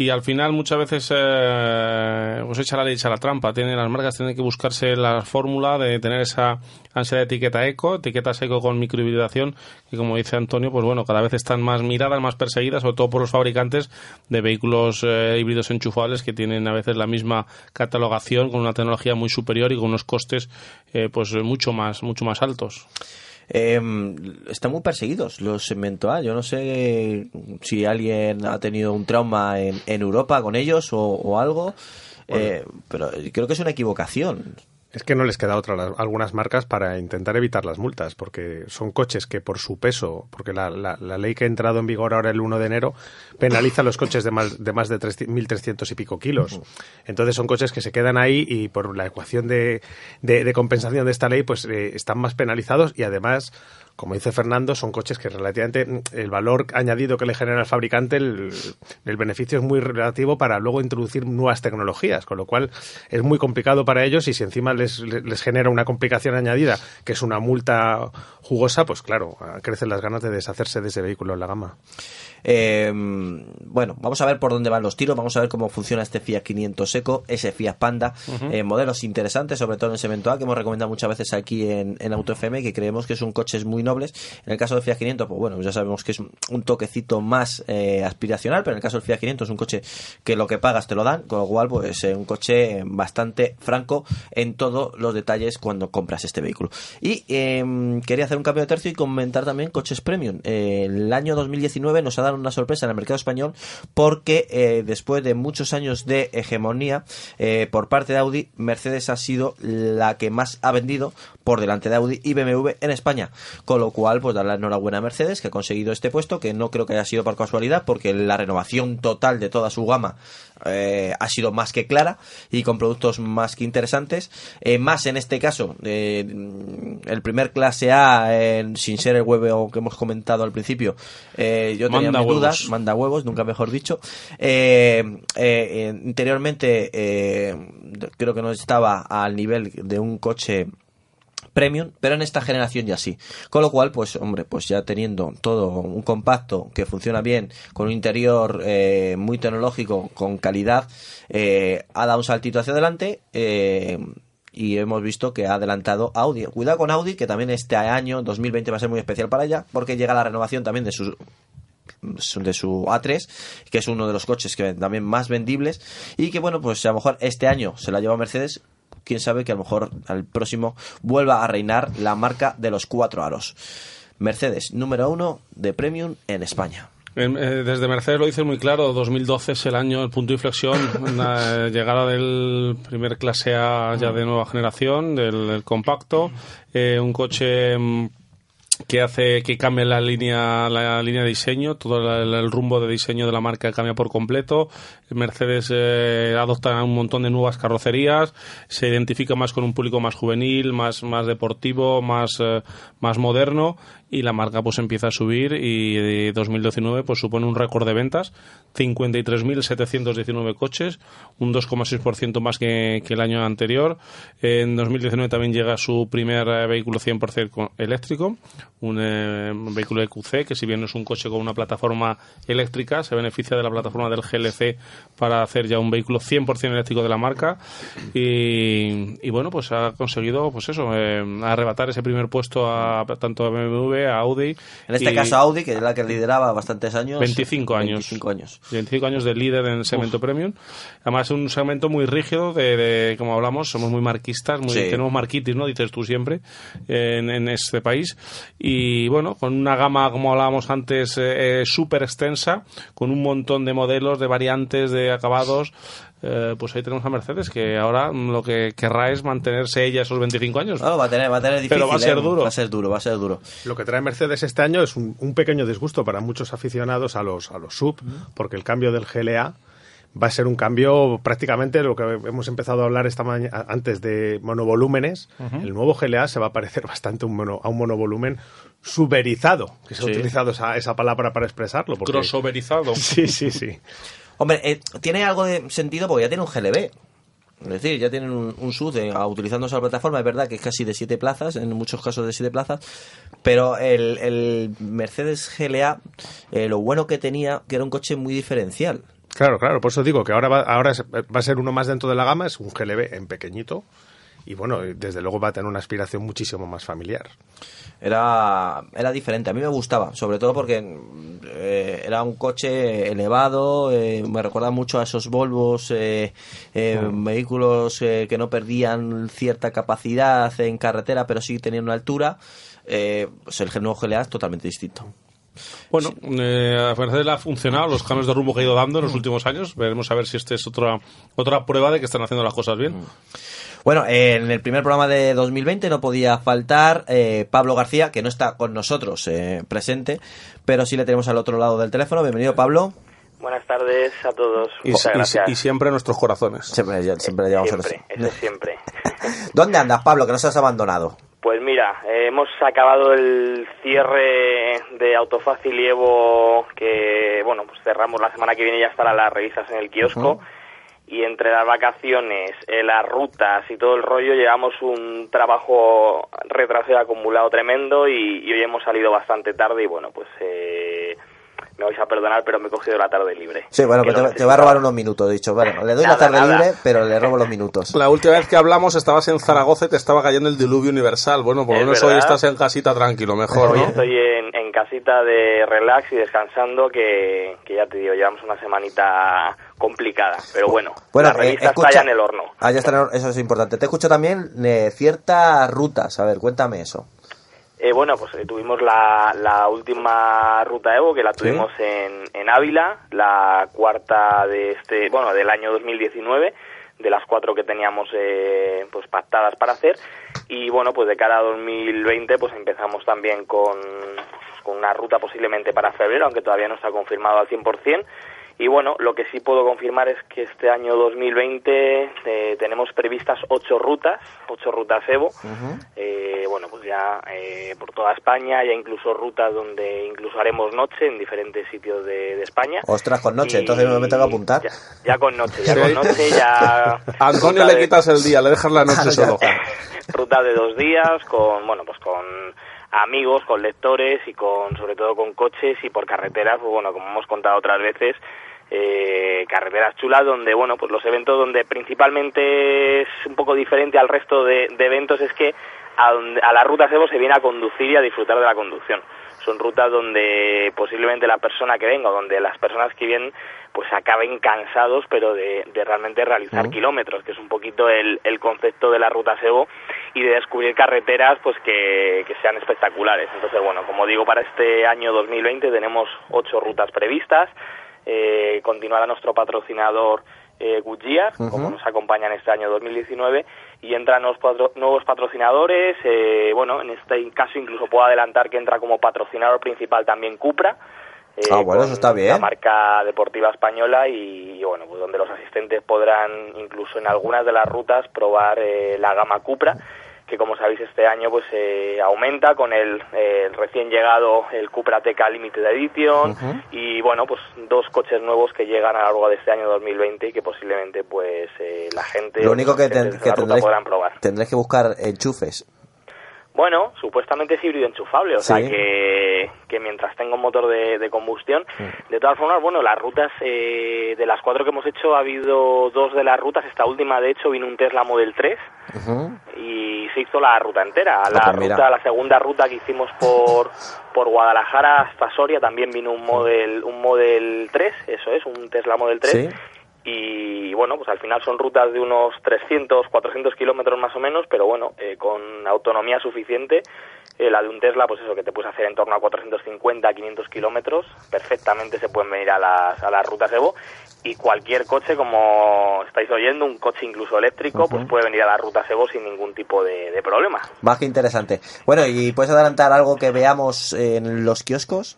Y al final muchas veces eh, pues echa la ley, echa la trampa. Tienen, las marcas tienen que buscarse la fórmula de tener esa ansia de etiqueta eco, etiquetas eco con microhibridación, que como dice Antonio, pues bueno, cada vez están más miradas, más perseguidas, sobre todo por los fabricantes de vehículos eh, híbridos enchufables que tienen a veces la misma catalogación con una tecnología muy superior y con unos costes eh, pues mucho más, mucho más altos. Eh, están muy perseguidos los segmento A. Yo no sé si alguien ha tenido un trauma en, en Europa con ellos o, o algo, eh, pero creo que es una equivocación. Es que no les queda otra a algunas marcas para intentar evitar las multas, porque son coches que por su peso, porque la, la- la ley que ha entrado en vigor ahora el 1 de enero penaliza los coches de más de, más de 300 1.300 y pico kilos. Entonces son coches que se quedan ahí y por la ecuación de, de- de compensación de esta ley, pues eh, están más penalizados y además como dice Fernando, son coches que relativamente mm, el valor añadido que le genera al fabricante, el, el beneficio es muy relativo para luego introducir nuevas tecnologías, con lo cual es muy complicado para ellos y si encima les, les les genera una complicación añadida, que es una multa jugosa, pues claro, crecen las ganas de deshacerse de ese vehículo en la gama. Eh, bueno, vamos a ver por dónde van los tiros, vamos a ver cómo funciona este Fiat 500 Eco, ese Fiat Panda, eh, modelos interesantes, sobre todo en ese evento A, que hemos recomendado muchas veces aquí en, en Auto FM, que creemos que son coches muy nobles. En el caso del Fiat 500, pues bueno, ya sabemos que es un, toquecito más eh, aspiracional, pero en el caso del Fiat 500 es un coche que lo que pagas te lo dan, con lo cual pues es un coche bastante franco en todos los detalles cuando compras este vehículo. Y eh, quería hacer un cambio de tercio y comentar también coches premium. El año 2019 nos ha dado una sorpresa en el mercado español porque eh, después de muchos años de hegemonía eh, por parte de Audi, Mercedes ha sido la que más ha vendido por delante de Audi y BMW en España. Con lo cual, pues dar la enhorabuena a Mercedes que ha conseguido este puesto, que no creo que haya sido por casualidad, porque la renovación total de toda su gama eh, ha sido más que clara y con productos más que interesantes. Eh, más en este caso, eh, el primer clase A, eh, sin ser el huevo que hemos comentado al principio, yo tenía Manda mis dudas, manda huevos, nunca mejor dicho. Interiormente, eh, creo que no estaba al nivel de un coche premium, pero en esta generación ya sí. Con lo cual, pues hombre, pues ya teniendo todo un compacto que funciona bien, con un interior eh, muy tecnológico, con calidad, eh, ha dado un saltito hacia adelante. eh, y hemos visto que ha adelantado Audi. Cuidado con Audi, que también este año, 2020, va a ser muy especial para ella, porque llega la renovación también de sus de su A3, que es uno de los coches que también más vendibles y que bueno, pues a lo mejor este año se la lleva Mercedes, quién sabe que a lo mejor al próximo vuelva a reinar la marca de los cuatro aros. Mercedes, número uno de Premium en España. Eh, Desde Mercedes lo dicen muy claro, 2012 es el año, el punto de inflexión, la llegada del primer clase A ya de nueva generación, del, del compacto, eh, un coche mm, que hace que cambie la línea la línea de diseño todo el, el rumbo de diseño de la marca cambia por completo Mercedes eh, adopta un montón de nuevas carrocerías se identifica más con un público más juvenil más más deportivo más eh, más moderno y la marca pues empieza a subir y de 2019 pues supone un récord de ventas 53.719 coches un 2,6% más que, el año anterior. En 2019 también llega su primer eh, vehículo 100% con- eléctrico un, eh, un vehículo EQC que si bien no es un coche con una plataforma eléctrica se beneficia de la plataforma del GLC para hacer ya un vehículo 100% eléctrico de la marca y, y bueno pues ha conseguido pues eso eh, arrebatar ese primer puesto a tanto a BMW a Audi En este y caso Audi, que es la que lideraba bastantes años. 25 años 25 años. 25 años de líder en el segmento premium. Además, un segmento muy rígido, de, de- como hablamos, somos muy marquistas, muy, Sí. tenemos marquitis, ¿no? Dices tú siempre, en, en este país. Y bueno, con una gama, como hablábamos antes, eh, súper extensa, con un montón de modelos, de variantes, de acabados. eh, pues ahí tenemos a Mercedes, que ahora lo que querrá es mantenerse ella esos 25 años. No, va a tener, va a tener difícil. Pero va a ser ¿eh? duro. Va a ser duro, va a ser duro. Lo que trae Mercedes este año es un, un pequeño disgusto para muchos aficionados a los, a los sub, porque el cambio del GLA va a ser un cambio prácticamente lo que hemos empezado a hablar esta mañana antes de monovolúmenes. El nuevo GLA se va a parecer bastante a un, mono- a un monovolumen suberizado, que se Sí. ha utilizado esa, esa palabra para expresarlo. porque- Crossoverizado. Sí, sí, sí. Hombre, eh, tiene algo de sentido porque ya tiene un GLB. Es decir, ya tienen un, un SUV eh, utilizando esa plataforma. Es verdad que es casi de siete plazas, en muchos casos de siete plazas. Pero el, el Mercedes GLA, eh, lo bueno que tenía, que era un coche muy diferencial. Claro, claro, por eso digo que ahora va, ahora va a ser uno más dentro de la gama, es un GLB en pequeñito y bueno, desde luego va a tener una aspiración muchísimo más familiar. Era, era diferente. A mí me gustaba, sobre todo porque eh, era un coche elevado. eh, me recuerda mucho a esos Volvos, eh, eh, vehículos eh, que no perdían cierta capacidad en carretera, pero sí tenían una altura. Eh, pues el nuevo GLA es totalmente distinto. Bueno, eh, a Mercedes le ha funcionado los cambios de rumbo que ha ido dando en los últimos años. Veremos a ver si este es otra otra prueba de que están haciendo las cosas bien. Bueno, eh, en el primer programa de 2020 no podía faltar eh, Pablo García, que no está con nosotros eh, presente, pero sí le tenemos al otro lado del teléfono. Bienvenido, Pablo. Buenas tardes a todos. Y, Muchas y- gracias. y siempre en nuestros corazones. Siempre, siempre le llevamos siempre, a eso siempre. ¿Dónde andas, Pablo? Que nos has abandonado. Pues mira, eh, hemos acabado el cierre de Autofácil y Evo, que bueno, pues cerramos la semana que viene, ya estarán las revistas en el kiosco. Y entre las vacaciones, eh, las rutas y todo el rollo, llevamos un trabajo retraso y acumulado tremendo y, y hoy hemos salido bastante tarde y bueno, pues eh, me vais a perdonar, pero me he cogido la tarde libre. Sí, bueno, te, te va a robar unos minutos, he dicho. Bueno, le doy Nada, la tarde nada. libre, pero le robo los minutos. La última vez que hablamos estabas en Zaragoza y te estaba cayendo el diluvio universal. Bueno, por lo menos hoy estás en casita tranquilo, mejor, Hoy ¿no? estoy en, en casita de relax y descansando, que, que ya te digo, llevamos una semanita complicada. Pero bueno, Bueno, la eh, escucha- está ya en el horno. Ah, ya está, en el horno, eso es importante. Te escucho también eh, ciertas rutas. A ver, cuéntame eso. Eh, bueno, pues eh, tuvimos la, la última ruta Evo, que la tuvimos en, en Ávila, la cuarta de este, bueno, del año 2019, de las cuatro que teníamos eh, pues pactadas para hacer. Y bueno, pues de cara a 2020, pues empezamos también con, con una ruta posiblemente para febrero, aunque todavía no está confirmado al 100%. Y bueno, lo que sí puedo confirmar es que este año 2020 eh, tenemos previstas ocho rutas, ocho rutas Evo. Eh, bueno, pues ya eh, por toda España, ya incluso rutas donde incluso haremos noche en diferentes sitios de, de España. Ostras, con noche, Y entonces me tengo que apuntar. Ya, ya con noche, ya con noche, ya... A Antonio le de- quitas el día, le dejas la noche solo. ruta de dos días con bueno pues con amigos con lectores y con sobre todo con coches y por carreteras pues bueno como hemos contado otras veces eh, carreteras chulas donde bueno pues los eventos donde principalmente es un poco diferente al resto de, de eventos es que a, donde- a las rutas Evo se viene a conducir y a disfrutar de la conducción. Son rutas donde posiblemente la persona que venga donde las personas que vienen pues acaben cansados pero de, de realmente realizar kilómetros que es un poquito el, el concepto de la ruta Evo y de descubrir carreteras pues que, que sean espectaculares. Entonces bueno como digo para este año 2020 tenemos ocho rutas previstas eh, continuará nuestro patrocinador eh, Goodyear, como nos acompaña en este año 2019, y entran nuevos, patro- nuevos patrocinadores. eh, bueno, en este caso incluso puedo adelantar que entra como patrocinador principal también Cupra. eh, Ah, bueno, eso con está bien. La marca deportiva española y, y, bueno, pues donde los asistentes podrán incluso en algunas de las rutas probar eh, la gama Cupra que como sabéis este año pues eh, aumenta con el, eh, el recién llegado el Cupra TK Limited Edition Ujú. y bueno pues dos coches nuevos que llegan a lo largo de este año 2020 y que posiblemente pues eh, la gente Lo único que, ten- que la ruta tendréis, podrán probar tendréis que buscar enchufes. Bueno, supuestamente es híbrido enchufable, o sea que, que mientras tenga un motor de, de combustión, de todas formas, bueno, las rutas, eh, de las cuatro que hemos hecho, ha habido dos de las rutas, esta última de hecho vino un Tesla Model 3 Ujú. y se hizo la ruta entera, la pues ruta, la segunda ruta que hicimos por, por Guadalajara hasta Soria también vino un Model, un Model 3, eso es, un Tesla Model 3 Sí. Y bueno, pues al final son rutas de unos 300, 400 kilómetros más o menos, pero bueno, eh, con autonomía suficiente. Eh, la de un Tesla, pues eso, que te puedes hacer en torno a 450, 500 kilómetros, perfectamente se pueden venir a las, a las rutas Evo. Y cualquier coche, como estáis oyendo, un coche incluso eléctrico, pues puede venir a las rutas Evo sin ningún tipo de, de problema. Más que interesante. Bueno, ¿y puedes adelantar algo que veamos en los kioscos?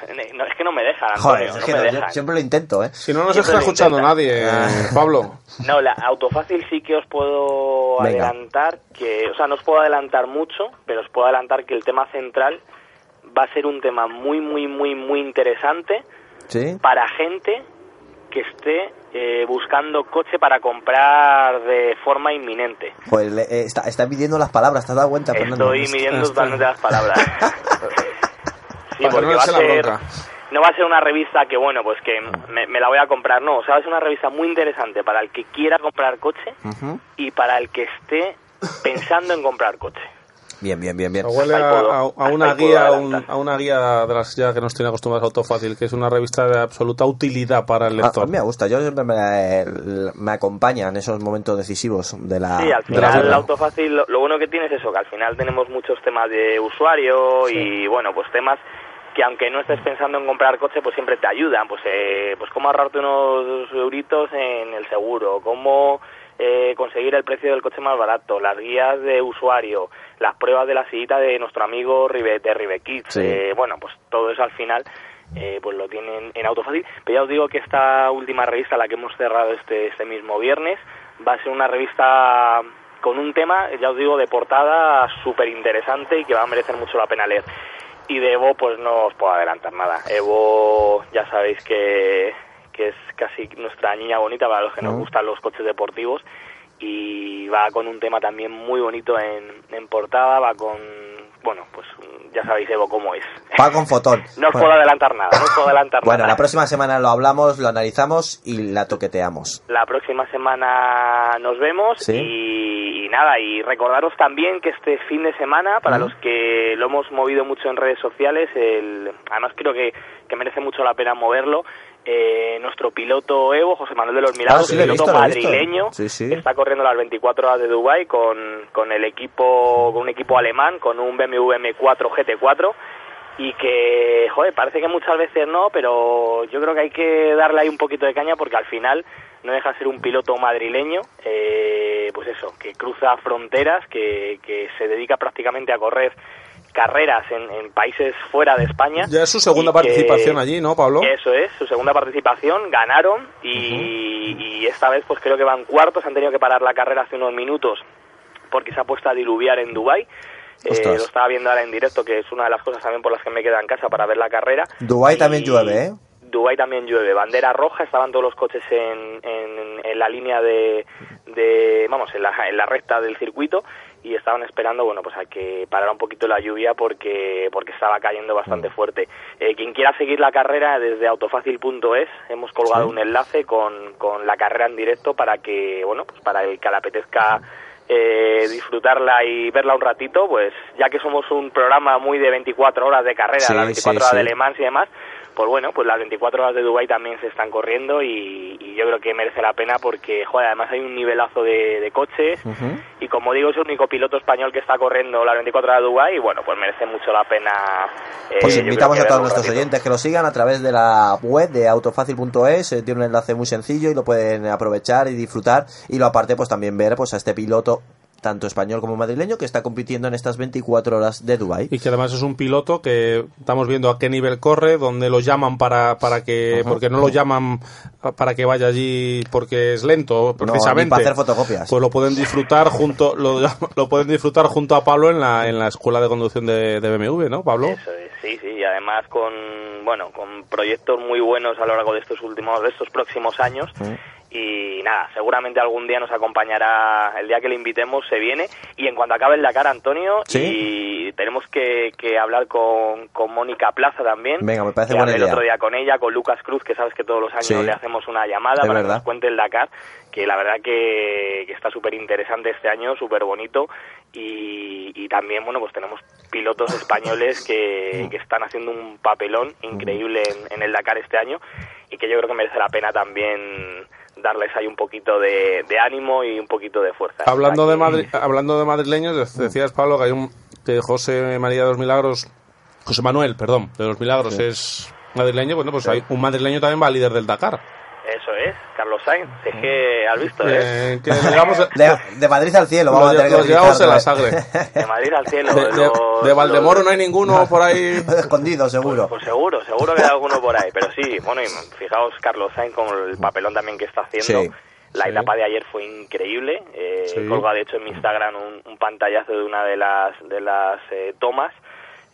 No, es que no me dejan, Joder, Antonio, es no que me no, yo dejan. siempre lo intento, ¿eh? Si no nos Siempre está escuchando intenta. nadie, Ah. Pablo. No, la autofácil sí que os puedo Venga. adelantar que, o sea, no os puedo adelantar mucho, pero os puedo adelantar que el tema central va a ser un tema muy, muy, muy, muy interesante Sí. para gente que esté eh, buscando coche para comprar de forma inminente. Le- eh, está, está midiendo las palabras, ¿te has dado cuenta, Fernando? Estoy midiendo totalmente las palabras. Sí, que porque va a la ser, no va a ser una revista que, bueno, pues que me, me la voy a comprar, no. O sea, va a ser una revista muy interesante para el que quiera comprar coche y para el que esté pensando en comprar coche. Bien, bien, bien, bien. Huele a, a- a una guía, un- a una guía de las ya que nos tiene acostumbrados a Autofácil, que es una revista de absoluta utilidad para el A, a lector. mí me gusta, yo siempre me, me acompaña en esos momentos decisivos de la... Sí, al la final el autofácil, lo, lo bueno que tiene es eso, que al final tenemos muchos temas de usuario y bueno, pues temas que aunque no estés pensando en comprar coche, pues siempre te ayudan, pues eh, pues cómo ahorrarte unos euritos en el seguro, cómo eh, conseguir el precio del coche más barato, las guías de usuario, las pruebas de la sillita de nuestro amigo Ribe, de Ribekids, Sí. eh, bueno, pues todo eso al final eh, pues lo tienen en Autofácil. Pero ya os digo que esta última revista, la que hemos cerrado este, este mismo viernes, va a ser una revista con un tema, ya os digo, de portada súper interesante y que va a merecer mucho la pena leer. Y de Evo, pues no os puedo adelantar nada. Evo, ya sabéis que, que es casi nuestra niña bonita para los que nos Mm. gustan los coches deportivos y va con un tema también muy bonito en, en portada, va con, bueno, pues ya sabéis Evo cómo es. Va con fotón. No os Bueno. puedo adelantar nada, no os puedo adelantar Bueno, nada. la próxima semana lo hablamos, lo analizamos y la toqueteamos. La próxima semana nos vemos Sí. y, y nada, y recordaros también que este fin de semana, para Ujú. los que lo hemos movido mucho en redes sociales, el, además creo que, que merece mucho la pena moverlo, eh, nuestro piloto Evo, José Manuel de los Milagros, Ah, sí, piloto visto. madrileño, Sí, sí. está corriendo las 24 horas de Dubai con, con el equipo, con un equipo alemán, con un BMW M4 GT4 y que, joder, parece que muchas veces no, pero yo creo que hay que darle ahí un poquito de caña porque al final no deja de ser un piloto madrileño, eh, pues eso, que cruza fronteras, que, que se dedica prácticamente a correr carreras en, en países fuera de España. Ya es su segunda que- participación allí, ¿no, Pablo? Eso es, su segunda participación, ganaron y, y esta vez pues creo que van cuartos, han tenido que parar la carrera hace unos minutos porque se ha puesto a diluviar en Dubai. Eh, lo estaba viendo ahora en directo, que es una de las cosas también por las que me queda en casa para ver la carrera. Dubái Y también llueve, ¿eh? Dubái también llueve, bandera roja, estaban todos los coches en, en, en la línea de, de vamos, en la, en la recta del circuito y estaban esperando, bueno, pues a que parara un poquito la lluvia porque porque estaba cayendo bastante fuerte. Eh, quien quiera seguir la carrera desde autofácil.es hemos colgado Sí. un enlace con, con la carrera en directo para que, bueno, pues para el que le apetezca eh, disfrutarla y verla un ratito, pues ya que somos un programa muy de 24 horas de carrera, Sí, las 24 sí, horas sí. de Le Mans y demás, pues bueno, pues las 24 horas de Dubai también se están corriendo y, y yo creo que merece la pena porque, joder, además hay un nivelazo de, de coches y como digo, es el único piloto español que está corriendo las 24 horas de Dubai y bueno, pues merece mucho la pena. eh, Pues invitamos a todos nuestros oyentes que lo sigan a través de la web de autofacil.es, eh, tiene un enlace muy sencillo y lo pueden aprovechar y disfrutar y lo aparte pues también ver pues a este piloto tanto español como madrileño que está compitiendo en estas 24 horas de Dubai. Y que además es un piloto que estamos viendo a qué nivel corre, donde lo llaman para, para que, porque no lo llaman para que vaya allí porque es lento, precisamente. ni para hacer fotocopias. Pues lo pueden disfrutar junto, lo, lo pueden disfrutar junto a Pablo en la, en la escuela de conducción de, de BMW, ¿no, Pablo? Eso es, sí, sí, y además con, bueno, con proyectos muy buenos a lo largo de estos últimos, de estos próximos años. Y nada, seguramente algún día nos acompañará, el día que le invitemos se viene. Y en cuanto acabe el Dakar, Antonio, Sí. y tenemos que, que hablar con, con Mónica Plaza también. Venga, me parece buena idea. el otro día con ella, con Lucas Cruz, que sabes que todos los años Sí. le hacemos una llamada Es para que nos cuente el Dakar, que la verdad que, que está súper interesante este año, súper bonito. Y, y también, bueno, pues tenemos pilotos españoles que, que están haciendo un papelón increíble en, en el Dakar este año y que yo creo que merece la pena también darles ahí un poquito de, de ánimo y un poquito de fuerza. Hablando de, Madri- hablando de madrileños, dec- decías, Pablo, que hay un que José María de los Milagros, José Manuel, perdón, de los Milagros es madrileño, bueno, pues hay un madrileño también va líder del Dakar. Eso es, Carlos Sainz, es que has visto, ¿eh? Eh, que digamos, De, de Madrid al cielo, vamos a tener que los llevamos en la sangre. De Madrid al cielo. De, de- los- de Valdemoro los- no hay ninguno por ahí. Escondido, seguro. Pues seguro, seguro que hay alguno por ahí, pero sí, bueno, y fijaos Carlos Sainz con el papelón también que está haciendo. Sí. La Sí. etapa de ayer fue increíble. Eh, Sí. Colga de hecho en mi Instagram un, un pantallazo de una de las de las eh, tomas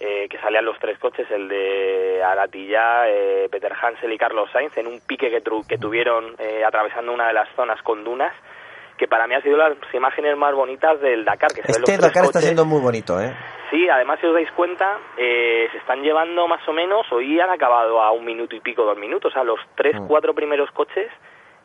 eh, que salían los tres coches, el de Aratilla, eh, Peter Hansel y Carlos Sainz, en un pique que, tru- que tuvieron eh, atravesando una de las zonas con dunas, que para mí ha sido las imágenes más bonitas del Dakar. Que se ven los Este tres Dakar está coches. siendo muy bonito, ¿eh? Sí, además si os dais cuenta, eh, se están llevando más o menos, hoy han acabado a un minuto y pico, dos minutos, o sea, los tres, Mm. cuatro primeros coches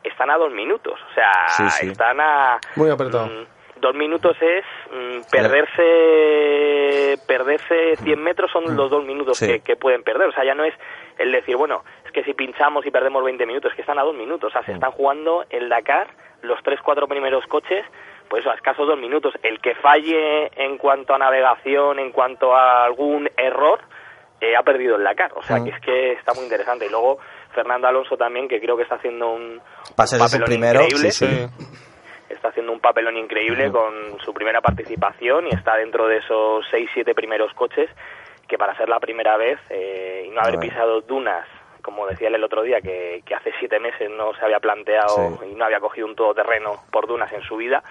están a dos minutos, o sea, Sí, sí. están a... Muy apretado. mm, dos minutos es mm, perderse perderse 100 metros son los dos minutos Sí. que, que pueden perder, o sea, ya no es el decir, bueno, es que si pinchamos y perdemos 20 minutos, es que están a dos minutos, o sea, se están jugando el Dakar, los tres, cuatro primeros coches, pues eso, a escasos dos minutos. El que falle en cuanto a navegación, en cuanto a algún error, eh, ha perdido el Dakar. O sea, que es que está muy interesante. Y luego Fernando Alonso también, que creo que está haciendo un, de su papelón primero, increíble. sí, sí. Está haciendo un papelón increíble con su primera participación y está dentro de esos seis, siete primeros coches que para ser la primera vez eh, y no haber pisado dunas, como decía él el otro día, que, que hace siete meses no se había planteado Sí. y no había cogido un todoterreno por dunas en su vida,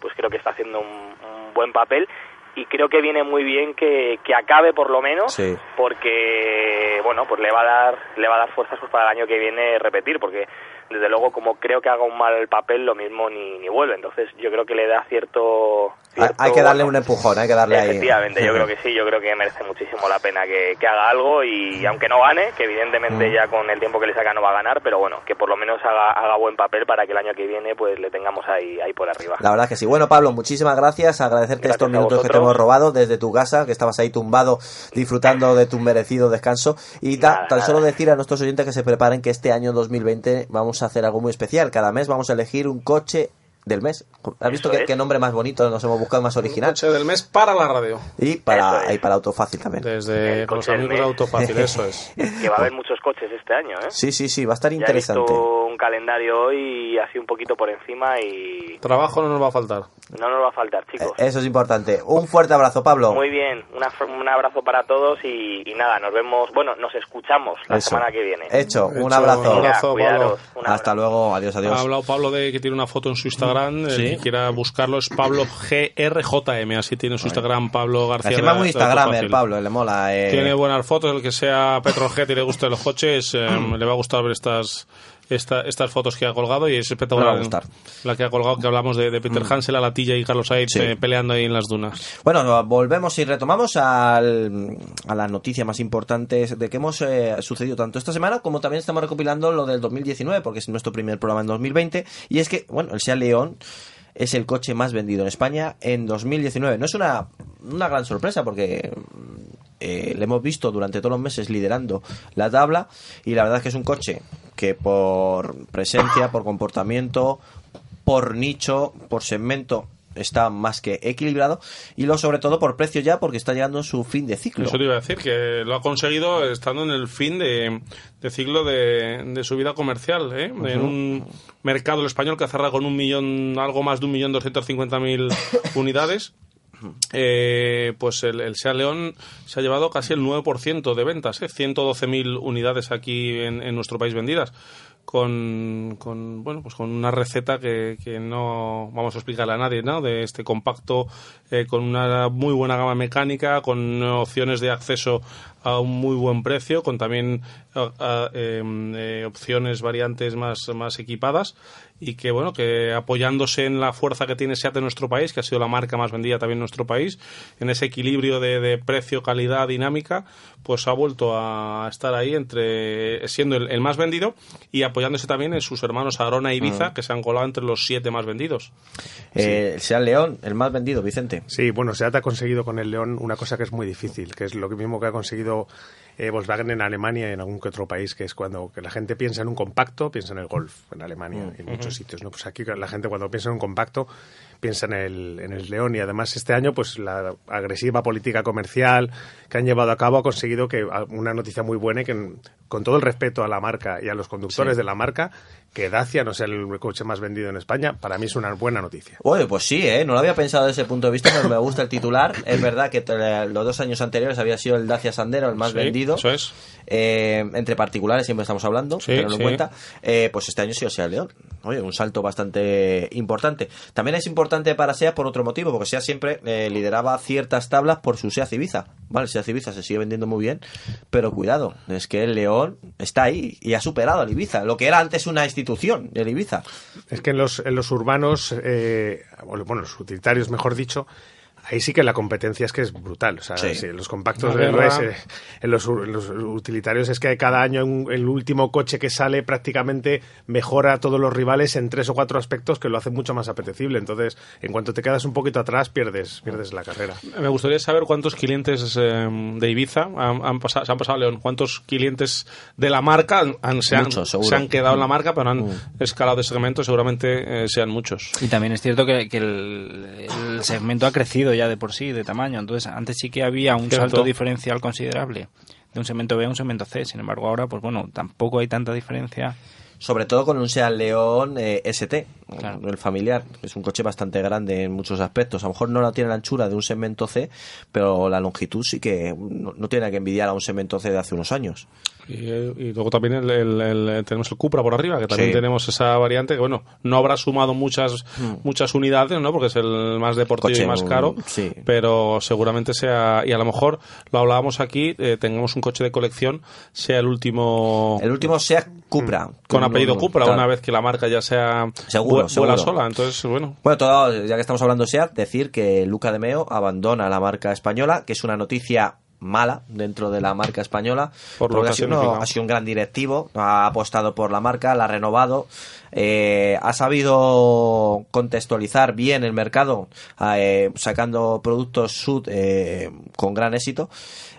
pues creo que está haciendo un, un buen papel y creo que viene muy bien que, que acabe por lo menos Sí. porque bueno pues le va a dar le va a dar fuerzas pues para el año que viene repetir porque desde luego como creo que haga un mal papel lo mismo ni, ni vuelve. Entonces yo creo que le da cierto, Hay, que darle un empujón, hay que darle ahí. Efectivamente, yo creo que sí, yo creo que merece muchísimo la pena que, que haga algo y aunque no gane, que evidentemente Mm. ya con el tiempo que le saca no va a ganar, pero bueno, que por lo menos haga, haga buen papel para que el año que viene pues le tengamos ahí, ahí por arriba. La verdad que sí. Bueno, Pablo, muchísimas gracias. Agradecerte Gracias estos minutos que te hemos robado desde tu casa, que estabas ahí tumbado disfrutando de tu merecido descanso. Y da- Nada, tan nada. solo decir a nuestros oyentes que se preparen que este año 2020 vamos a hacer algo muy especial. Cada mes vamos a elegir un coche del mes. ¿Has visto qué, qué nombre más bonito? Nos hemos buscado más original. Coche del mes para la radio. Y para, es. y para Autofácil también. Desde con los amigos de. Autofácil, eso es. Que va a haber muchos coches este año, ¿eh? Sí, sí, sí, va a estar Ya he interesante. visto un calendario hoy así un poquito por encima y Trabajo no nos va a faltar. no nos va a faltar, chicos. Eh, Eso es importante. Un fuerte abrazo, Pablo. Muy bien, una- un abrazo para todos y, y nada, nos vemos, bueno, nos escuchamos la Eso. semana que viene. Hecho, un Hecho, abrazo. un abrazo. Cuidaros, Pablo. un abrazo. Hasta luego, adiós, adiós. Ha hablado Pablo de que tiene una foto en su Instagram. El Sí. que quiera buscarlo es Pablo GRJM. Así tiene su Instagram Pablo García. Encima de- muy Instagram, el Pablo, le mola. eh. Tiene buenas fotos. El que sea Petrojet y le guste los coches, eh, le va a gustar ver estas. Esta- estas fotos que ha colgado y es espectacular. Va a. La que ha colgado, que hablamos de, de Peter Hansel, a la Tilla y Carlos Sainz Sí. eh, peleando ahí en las dunas. Bueno, no, volvemos y retomamos al, a las noticias más importantes de que hemos eh, sucedido tanto esta semana como también estamos recopilando lo del 2019 porque es nuestro primer programa en 2020 y es que, bueno, el Seat León es el coche más vendido en España en 2019. No es una, una gran sorpresa porque mm, eh, le hemos visto durante todos los meses liderando la tabla y la verdad es que es un coche que por presencia, por comportamiento, por nicho, por segmento está más que equilibrado y lo sobre todo por precio ya porque está llegando su fin de ciclo. Eso te iba a decir, que lo ha conseguido estando en el fin de, de ciclo de, de su vida comercial, ¿eh? en un mercado el español que cerra con un millón, algo más de un millón doscientos cincuenta mil unidades. Eh, pues el, el Seat León se ha llevado casi el 9% de ventas, ¿eh? 112.000 unidades aquí en, nuestro país vendidas con, con, bueno pues con una receta que, que no vamos a explicarle a nadie ¿no? de este compacto eh, con una muy buena gama mecánica con opciones de acceso a un muy buen precio con también a- a, em, eh, opciones variantes más, más equipadas y que bueno que apoyándose en la fuerza que tiene SEAT en nuestro país que ha sido la marca más vendida también en nuestro país en ese equilibrio de, de precio calidad dinámica pues ha vuelto a estar ahí entre siendo el, el más vendido y apoyándose también en sus hermanos Arona y Ibiza que se han colado entre los siete más vendidos. Eh, el Seat León, el más vendido, Vicente. Sí, bueno, Seat ha conseguido con el León una cosa que es muy difícil, que es lo mismo que ha conseguido sido eh, Volkswagen en Alemania y en algún que otro país, que es cuando que la gente piensa en un compacto, piensa en el Golf, en Alemania, en muchos sitios. ¿no? Pues aquí la gente cuando piensa en un compacto piensa en el, en el León y además este año pues la agresiva política comercial que han llevado a cabo ha conseguido que una noticia muy buena y que con todo el respeto a la marca y a los conductores de la marca, que Dacia no sea el coche más vendido en España, para mí es una buena noticia. Oye, pues sí, ¿eh? no lo había pensado desde ese punto de vista, pero me gusta el titular. Es verdad que te- los dos años anteriores había sido el Dacia Sandero el más Sí, vendido. Eso es. Eh, entre particulares siempre estamos hablando, Sí, tenerlo sí. en cuenta. Eh, pues este año sí o sea el León. Oye, un salto bastante importante. También es importante para SEA por otro motivo, porque SEA siempre eh, lideraba ciertas tablas por su SEA Ibiza. Vale, SEA Ibiza se sigue vendiendo muy bien, pero cuidado, es que el León está ahí y ha superado al Ibiza, lo que era antes una institución, el Ibiza. Es que en los, en los urbanos, eh, bueno, los utilitarios, mejor dicho, ahí sí que la competencia es que es brutal. O sea, Sí. sí, en los compactos de. RS, en los, en los utilitarios es que cada año un- el último coche que sale prácticamente mejora a todos los rivales en tres o cuatro aspectos que lo hacen mucho más apetecible. Entonces, en cuanto te quedas un poquito atrás, pierdes, pierdes la carrera. Me gustaría saber cuántos clientes eh, de Ibiza han, han pasado, se han pasado a León, cuántos clientes de la marca han- se, han, Muchos, seguro. se han quedado en la marca, pero han Mm. escalado de segmento, seguramente eh, sean muchos. Y también es cierto que, que el, el segmento ha crecido ya de por sí, de tamaño. Entonces, antes sí que había un Cierto. salto diferencial considerable de un segmento B a un segmento C. Sin embargo, ahora, pues bueno, tampoco hay tanta diferencia. sobre todo con un Seat León eh, ST, Claro. el familiar, es un coche bastante grande en muchos aspectos. A lo mejor no la tiene la anchura de un segmento C, pero la longitud sí que no, no tiene que envidiar a un segmento C de hace unos años. Y, eh, y luego también el, el- el- tenemos el Cupra por arriba, que también Sí. tenemos esa variante que, bueno, no habrá sumado muchas muchas unidades, ¿no? Porque es el más deportivo Mm. Coche, y más un- caro, sí. pero seguramente sea, y a lo mejor lo hablábamos aquí, eh, tengamos un coche de colección, sea el último El último Seat Cupra. Mm. con apellido No, no, Cupra, claro. una vez que la marca ya sea Seguro, seguro. sola. Entonces, bueno, Bueno, todo, ya que estamos hablando de SEAT, decir que Luca de Meo abandona la marca española, que es una noticia mala dentro de la marca española, Por lo que ha sido, ha sido un gran directivo, ha apostado por la marca, la ha renovado, eh, ha sabido contextualizar bien el mercado, eh, sacando productos sud eh, con gran éxito.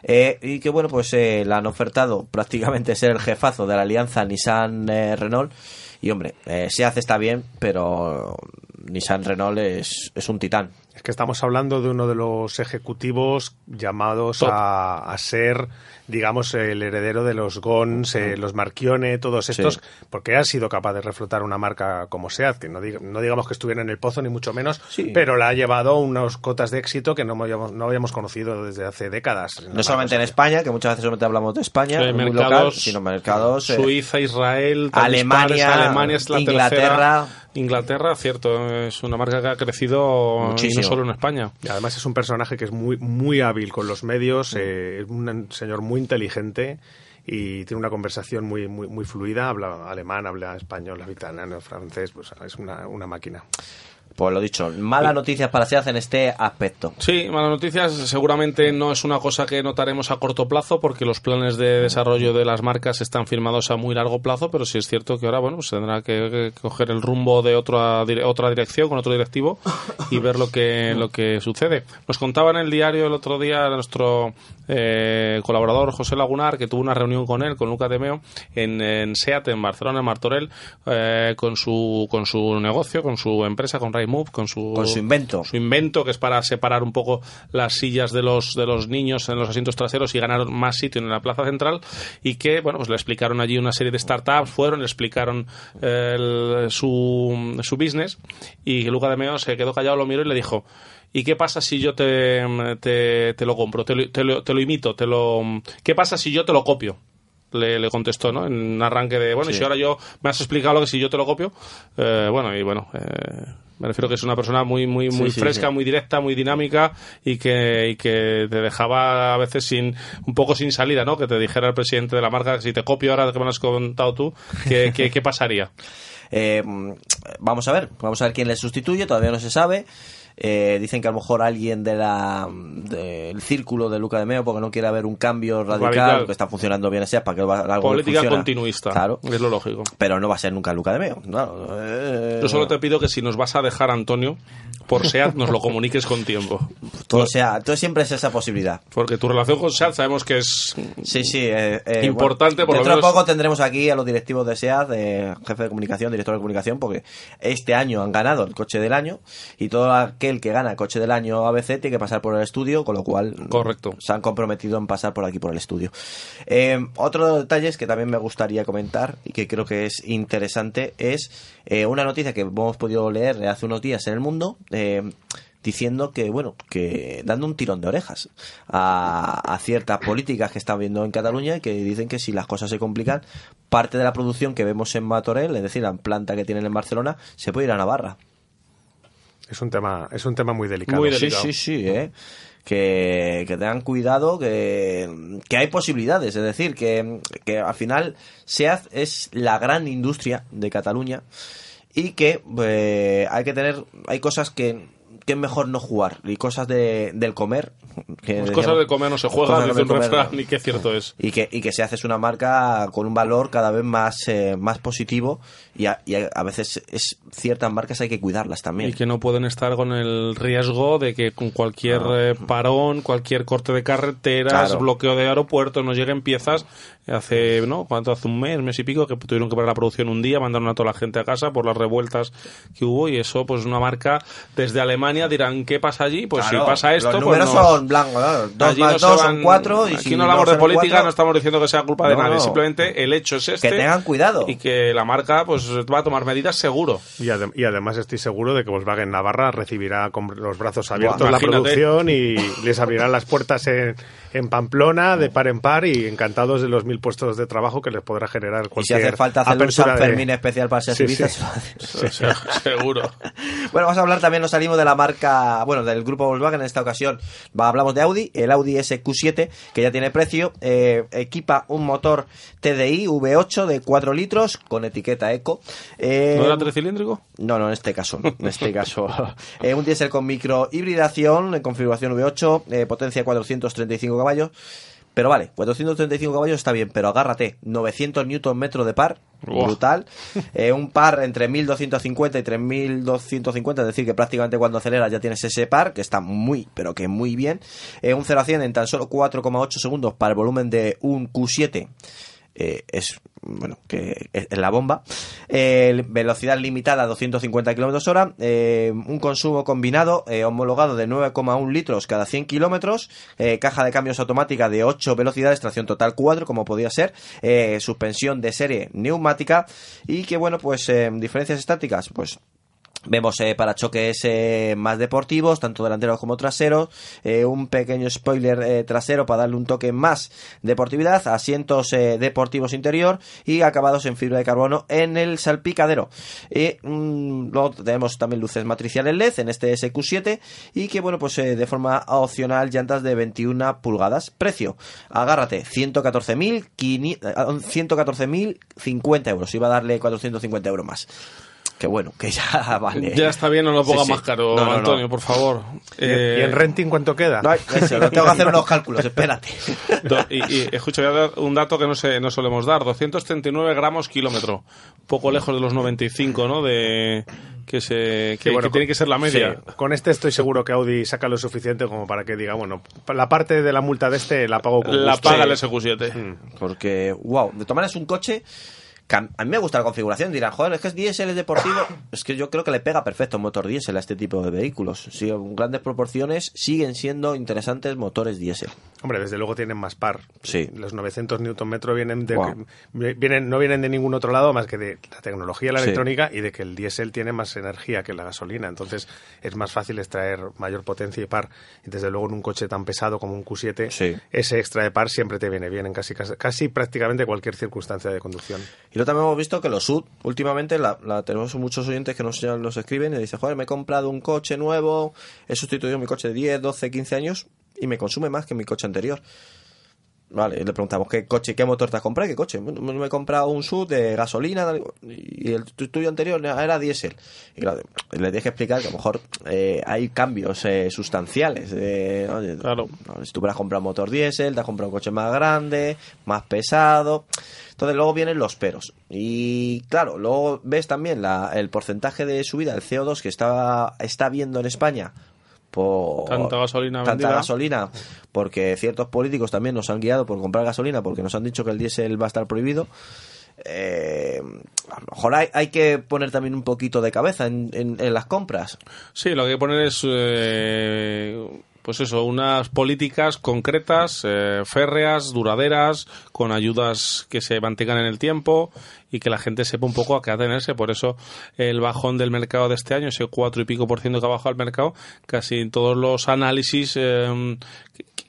eh, y que bueno, pues eh, le han ofertado prácticamente ser el jefazo de la alianza Nissan-Renault. Y hombre, eh, SEAT está bien, pero Nissan Renault es, es un titán. Es que estamos hablando de uno de los ejecutivos llamados a, a ser, digamos, el heredero de los Gons, eh, los Marchione, todos estos, Sí. porque ha sido capaz de reflotar una marca como SEAT, que no, diga- no digamos que estuviera en el pozo, ni mucho menos, Sí. pero la ha llevado a unas cotas de éxito que no habíamos, no habíamos conocido desde hace décadas. No solamente en España, que muchas veces solamente hablamos de España, eh, muy mercados, local, sino mercados eh, Suiza, Israel, Alemania, dispares, Alemania es la Inglaterra. tercera. Inglaterra, cierto, es una marca que ha crecido y no solo en España. Y además es un personaje que es muy, muy hábil con los Mm. medios, eh, es un señor muy inteligente y tiene una conversación muy, muy, muy fluida, habla alemán, habla español, habla italiano, francés, pues es una, una máquina. Pues lo dicho, malas noticias para SEAT en este aspecto. Sí, malas noticias. Seguramente no es una cosa que notaremos a corto plazo porque los planes de desarrollo de las marcas están firmados a muy largo plazo, pero sí es cierto que ahora bueno pues tendrá que, coger el rumbo de otra dire- otra dirección con otro directivo y ver lo que lo que sucede. Nos contaba en el diario el otro día nuestro eh, colaborador José Lagunar que tuvo una reunión con él, con Luca de Meo, en, en SEAT, en Barcelona, en Martorell, eh, con su con su negocio, con su empresa, con Raimove, con su Con su invento. su invento que es para separar un poco las sillas de los de los niños en los asientos traseros y ganar más sitio en la plaza central y que bueno pues le explicaron allí una serie de startups fueron le explicaron el- su, su business y Luca de Meo se quedó callado lo miró y le dijo ¿Y qué pasa si yo te, te, te lo compro, te lo, te, lo, te lo imito, te lo ¿Qué pasa si yo te lo copio? Le, le contestó, ¿no? En un arranque de, bueno, y si ahora yo me has explicado lo que si yo te lo copio, eh, bueno, y bueno, eh, me refiero que es una persona muy, muy, muy sí, fresca, sí. muy directa, muy dinámica y que, y que te dejaba a veces sin, un poco sin salida, ¿no? Que te dijera el presidente de la marca si te copio ahora que me lo has contado tú, ¿qué, qué, qué pasaría? Eh, vamos a ver, vamos a ver quién le sustituye, todavía no se sabe. Eh, dicen que a lo mejor alguien de la, del círculo de Luca de Meo, porque no quiere haber un cambio radical, Radical. que está funcionando bien ese, para que algo Política funciona. continuista, Claro. es lo lógico. Pero no va a ser nunca Luca de Meo. claro. Eh, Yo solo te pido que si nos vas a dejar, Antonio, por SEAT, nos lo comuniques con tiempo. todo, sea, todo siempre es esa posibilidad. Porque tu relación con SEAT sabemos que es Sí, sí. eh, eh, Importante, por lo Dentro de menos- poco tendremos aquí a los directivos de SEAT, de jefe de comunicación, director de comunicación, porque este año han ganado el coche del año y todo aquel que gana el coche del año ABC tiene que pasar por el estudio, con lo cual Correcto. se han comprometido en pasar por aquí por el estudio. Eh, otro de los detalles que también me gustaría comentar y que creo que es interesante es eh, una noticia que hemos podido leer hace unos días en el mundo. eh, diciendo que, bueno, que dando un tirón de orejas a, a ciertas políticas que están viendo en Cataluña y que dicen que si las cosas se complican, parte de la producción que vemos en Matorel, es decir, la planta que tienen en Barcelona, se puede ir a Navarra. Es un tema, es un tema muy delicado. Muy Sí, sí, sí, ¿eh? Que, que tengan cuidado, que, que hay posibilidades. Es decir, que, que al final SEAT es la gran industria de Cataluña y que eh, hay que tener, hay cosas que, que es mejor no jugar y cosas de, del comer. Que Pues cosas de comer no se juega, cosas dice un comer, refrán, no. y qué cierto es. y que, y que se hace una marca con un valor cada vez más, eh, más positivo y a, y a- veces es ciertas marcas hay que cuidarlas también. Y que no pueden estar con el riesgo de que con cualquier eh, parón, cualquier corte de carreteras, Claro. bloqueo de aeropuertos, no lleguen piezas. Hace, ¿no? ¿Cuánto? Hace un mes, mes y pico, que tuvieron que parar la producción un día, mandaron a toda la gente a casa por las revueltas que hubo y eso, pues una marca desde Alemania dirán, ¿qué pasa allí? Pues Claro, si pasa esto, los pues números nos- son blancos, dos Allí más no dos van- son cuatro y aquí si no hablamos de política, cuatro- no estamos diciendo que sea culpa de No, nadie, no. simplemente el hecho es este. Que tengan cuidado. Y que la marca pues va a tomar medidas seguro. Y, adem- y además estoy seguro de que Volkswagen Navarra recibirá con los brazos abiertos la imagínate. producción y les abrirán las puertas en, en Pamplona de par en par y encantados de los mil puestos de trabajo que les podrá generar Y si cualquier hace falta hacer un San de- Fermín especial para ser Sí, sí. seguro. Bueno, vamos a hablar también, nos salimos de la marca, bueno, del grupo Volkswagen en esta ocasión. Va, hablamos de Audi, el Audi SQ7, que ya tiene precio, eh, equipa un motor TDI V8 de 4 litros con etiqueta Eco. Eh, ¿No era tricilíndrico? No, no, en este caso, no. en este caso. Eh, un diésel con microhibridación, en configuración V8, eh, potencia 435 caballos. Pero vale, 435 caballos está bien, pero agárrate, 900 newton metro de par, brutal. Eh, un par entre 1250 y 3250, es decir, que prácticamente cuando aceleras ya tienes ese par, que está muy, pero que muy bien. Eh, un 0 a 100 en tan solo 4,8 segundos para el volumen de un Q7 eh, es bueno que es la bomba. Eh, velocidad limitada a 250 km hora. Eh, un consumo combinado eh, homologado de 9,1 litros cada 100 kilómetros. Caja de cambios automática de 8 velocidades tracción total 4 como podía ser. Suspensión de serie neumática. Y que bueno pues diferencias estáticas pues Vemos eh, parachoques eh, más deportivos, tanto delanteros como traseros, eh, un pequeño spoiler eh, trasero para darle un toque más deportividad, asientos eh, deportivos interior y acabados en fibra de carbono en el salpicadero. Y, mm, luego tenemos también luces matriciales LED en este SQ7 y que bueno pues de forma opcional llantas de 21 pulgadas. Precio, agárrate, 114.000 114.050 euros, iba a darle 450 euros más. Que bueno, que ya vale. Ya está bien, no lo Sí, ponga sí. más caro, No, no, no. Antonio, por favor. ¿Y, Eh, y en renting cuánto queda? No, eso, no tengo que hacer unos cálculos, espérate. Do- y, y escucha, voy a dar un dato que no, sé, no solemos dar: 239 gramos kilómetro. Poco lejos de los 95, ¿no? De, que se, que, bueno, que tiene que ser la media. Sí, con este estoy seguro que Audi saca lo suficiente como para que diga, bueno, la parte de la multa de este la pago con La gusto. paga el Sí. SQ7. Porque, wow, de todas maneras, un coche. A mí me gusta la configuración. Dirán, joder, es que es diésel, es deportivo. Es que yo creo que le pega perfecto un motor diésel a este tipo de vehículos. Sí, en grandes proporciones siguen siendo interesantes motores diésel. Hombre, desde luego tienen más par. Sí. Los 900 Nm vienen de, vienen, no vienen de ningún otro lado más que de la tecnología, la Sí. electrónica y de que el diésel tiene más energía que la gasolina. Entonces es más fácil extraer mayor potencia y par. Y desde luego en un coche tan pesado como un Q7, Sí. ese extra de par siempre te viene bien en casi, casi, casi prácticamente cualquier circunstancia de conducción. Y luego también hemos visto que los SUV, últimamente, la, la- tenemos muchos oyentes que nos, nos escriben y dicen, joder, me he comprado un coche nuevo, he sustituido mi coche de 10, 12, 15 años y me consume más que mi coche anterior. Vale, y le preguntamos, ¿qué coche, qué motor te has comprado? ¿Qué coche? Me he comprado un SUV de gasolina y el tu- tuyo anterior era diésel. Y claro, le que explicar que a lo mejor eh, hay cambios eh, sustanciales. de, oye, Claro. si tú hubieras comprado un motor diésel, te has comprado un coche más grande, más pesado. Entonces luego vienen los peros. Y claro, luego ves también la, el porcentaje de subida del CO2 que está, está viendo en España por Tanta gasolina tanta vendida. gasolina, porque ciertos políticos también nos han guiado por comprar gasolina porque nos han dicho que el diésel va a estar prohibido. Eh, a lo mejor hay, hay que poner también un poquito de cabeza en, en- en las compras. Sí, lo que hay que poner es, eh, pues eso, unas políticas concretas, eh, férreas, duraderas, con ayudas que se mantengan en el tiempo y que la gente sepa un poco a qué atenerse. Por eso el bajón del mercado de este año, ese cuatro y pico por ciento que ha bajado el mercado, casi en todos los análisis eh,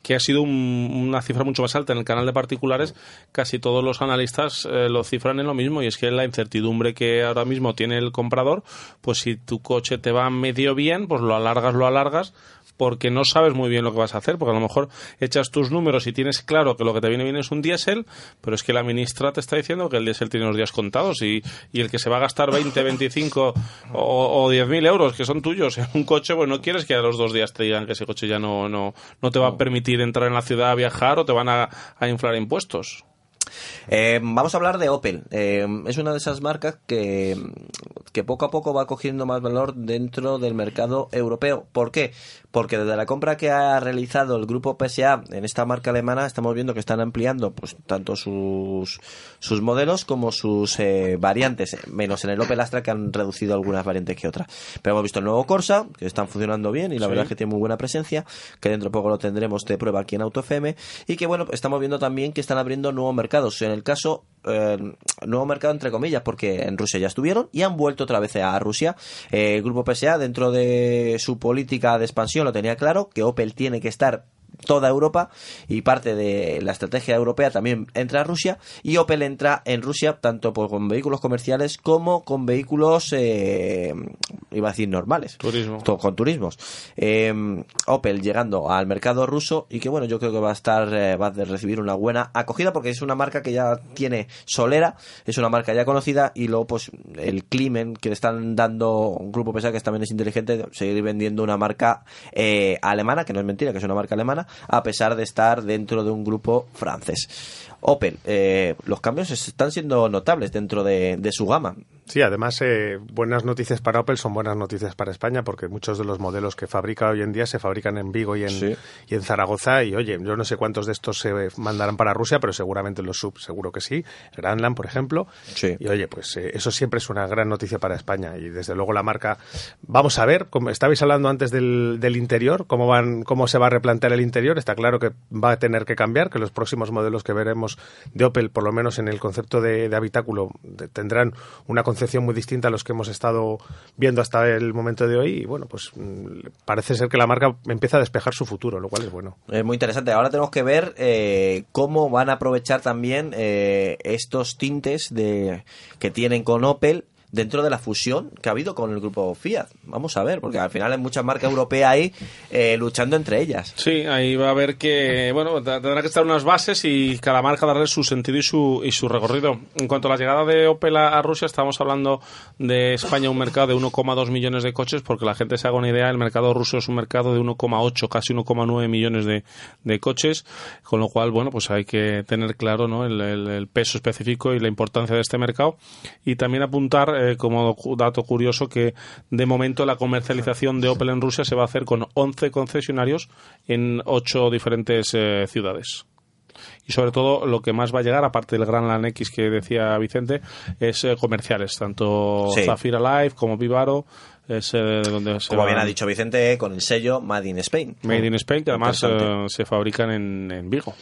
que- ha sido un- una cifra mucho más alta en el canal de particulares, casi todos los analistas eh, lo cifran en lo mismo y es que la incertidumbre que ahora mismo tiene el comprador, pues si tu coche te va medio bien, pues lo alargas, lo alargas porque no sabes muy bien lo que vas a hacer, porque a lo mejor echas tus números y tienes claro que lo que te viene bien es un diésel, pero es que la ministra te está diciendo que el diésel tiene los días contados y, y el que se va a gastar 20, 25 o, o 10 mil euros que son tuyos en un coche, pues no quieres que a los dos días te digan que ese coche ya no, no, no te va a permitir entrar en la ciudad a viajar o te van a, a inflar impuestos. Eh, vamos a hablar de Opel. Eh, es una de esas marcas que, que poco a poco va cogiendo más valor dentro del mercado europeo. ¿Por qué? Porque desde la compra que ha realizado el grupo PSA en esta marca alemana estamos viendo que están ampliando pues tanto sus, sus modelos como sus eh, variantes, menos en el Opel Astra que han reducido algunas variantes que otras. Pero hemos visto el nuevo Corsa, que están funcionando bien y la Sí. verdad es que tiene muy buena presencia, que dentro de poco lo tendremos de prueba aquí en Auto FM y que bueno, estamos viendo también que están abriendo nuevos mercados. En el caso, eh, nuevo mercado entre comillas, porque en Rusia ya estuvieron y han vuelto otra vez a Rusia. Eh, el grupo PSA, dentro de su política de expansión, lo tenía claro, que Opel tiene que estar toda Europa y parte de la estrategia europea también entra a Rusia y Opel entra en Rusia tanto por- con vehículos comerciales como con vehículos eh, iba a decir normales Turismo. Con turismos Eh, Opel llegando al mercado ruso y que bueno yo creo que va a estar eh, va a recibir una buena acogida porque es una marca que ya tiene solera es una marca ya conocida y luego pues el climen que le están dando un grupo pesado que también es inteligente seguir vendiendo una marca eh, alemana que no es mentira que es una marca alemana a pesar de estar dentro de un grupo francés. Opel eh, los cambios están siendo notables dentro de, de su gama Sí, además, eh, buenas noticias para Opel son buenas noticias para España porque muchos de los modelos que fabrica hoy en día se fabrican en Vigo y en, Sí. y en Zaragoza. Y oye, yo no sé cuántos de estos se mandarán para Rusia, pero seguramente los sub, seguro que sí. Grandland, por ejemplo. Sí. Y oye, pues eh, eso siempre es una gran noticia para España. Y desde luego la marca. Vamos a ver, como estabais hablando antes del, del interior, cómo, van, cómo se va a replantear el interior. Está claro que va a tener que cambiar, que los próximos modelos que veremos de Opel, por lo menos en el concepto de, de habitáculo, de- tendrán una concepción muy distinta a los que hemos estado viendo hasta el momento de hoy. Y bueno, pues mm, parece ser que la marca empieza a despejar su futuro, lo cual es bueno. Es muy interesante. Ahora tenemos que ver eh, cómo van a aprovechar también eh, estos tintes de que tienen con Opel dentro de la fusión que ha habido con el grupo Fiat. Vamos a ver, porque al final hay muchas marcas europeas ahí eh, luchando entre ellas. Sí, ahí va a haber que, bueno, tendrá que estar unas bases y cada marca darle su sentido y su, y su recorrido. En cuanto a la llegada de Opel a, Rusia, estamos hablando de España, un mercado de 1,2 millones de coches, porque la gente se haga una idea, el mercado ruso es un mercado de 1,8, casi 1,9 millones de, de coches, con lo cual, bueno, pues hay que tener claro ¿no? el peso específico y la importancia de este mercado. Y también apuntar, eh, como dato curioso, que de momento la comercialización de Opel en Rusia se va a hacer con 11 concesionarios en 8 diferentes eh, ciudades. Y sobre todo lo que más va a llegar, aparte del Gran Lan X que decía Vicente, es eh, comerciales, tanto Sí. Zafira Life como Vivaro, es eh, donde se Como va- bien ha dicho Vicente, con el sello Made in Spain. Made in Spain, que además eh, se fabrican en, en Vigo.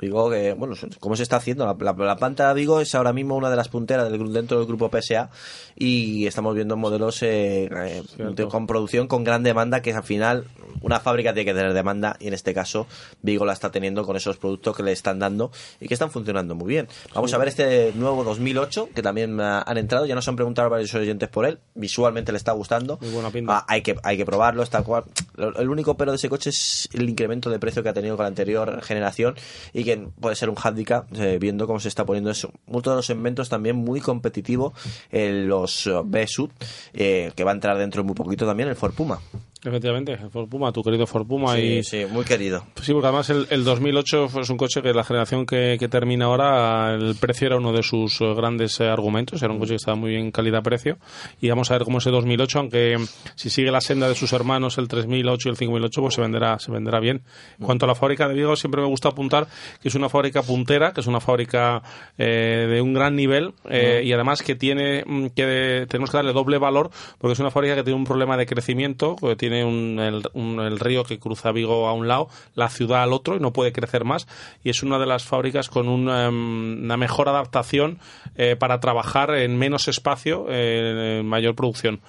Vigo, que, bueno, ¿cómo se está haciendo? La, la- la planta de Vigo es ahora mismo una de las punteras del, dentro del grupo PSA y estamos viendo modelos eh, eh, de- con producción con gran demanda, que al final una fábrica tiene que tener demanda y en este caso Vigo la está teniendo con esos productos que le están dando y que están funcionando muy bien. Vamos a ver este nuevo 2008 que también ah, han entrado, ya nos han preguntado varios oyentes por él, visualmente le está gustando. Muy buena pinta. Ah, hay que hay que probarlo está cual. El único pero de ese coche es el incremento de precio que ha tenido con la anterior generación y que puede ser un handicap eh, viendo cómo se está poniendo. Eso muchos de los segmentos también muy competitivo en los eh, B-Sud eh, que va a entrar dentro de muy poquito también el Ford Puma Efectivamente, Ford Puma, tu querido Ford Puma. sí, y, sí, muy querido Sí, porque además el, el 2008 fue- es un coche que la generación que, que termina ahora, el precio era uno de sus eh, grandes eh, argumentos, era un coche que estaba muy bien calidad-precio y vamos a ver cómo ese 2008, aunque si sigue la senda de sus hermanos el 3008 y el 5008, pues se venderá, se venderá bien. En cuanto a la fábrica de Vigo, siempre me gusta apuntar que es una fábrica puntera, que es una fábrica eh, de un gran nivel eh, y además que tiene mm, que tenemos que darle doble valor porque es una fábrica que tiene un problema de crecimiento, que tiene un, el, un- el río que cruza Vigo a un lado, la ciudad al otro y no puede crecer más y es una de las fábricas con una, em, una mejor adaptación eh, para trabajar en menos espacio, eh, en mayor producción.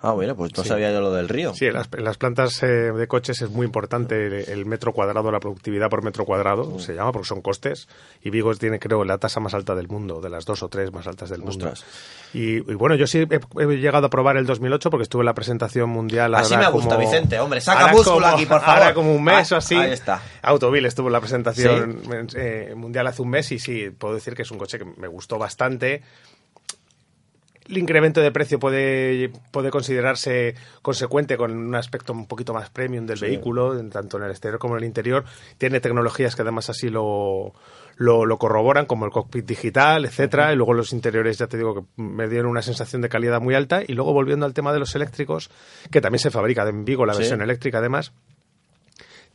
Ah bueno pues no sabía yo lo del río Sí, en las, en las plantas eh, de coches es muy importante el, el metro cuadrado, la productividad por metro cuadrado, se llama, porque son costes. Y Vigo tiene, creo, la tasa más alta del mundo, de las dos o tres más altas del mundo. Ostras. Y, y bueno, yo sí he, he llegado a probar el 2008 porque estuve en la presentación mundial. Así me gusta, como- Vicente, hombre, saca músculo como- aquí, por favor. Ahora como un mes Ah, o así. ahí está. Autovil estuvo en la presentación eh, mundial hace un mes y sí, puedo decir que es un coche que me gustó bastante. El incremento de precio puede, puede considerarse consecuente con un aspecto un poquito más premium del vehículo, tanto en el exterior como en el interior. Tiene tecnologías que además así lo, lo, lo corroboran, como el cockpit digital, etcétera. Y luego los interiores, ya te digo, que me dieron una sensación de calidad muy alta. Y luego volviendo al tema de los eléctricos, que también se fabrica en Vigo, la Sí. versión eléctrica además.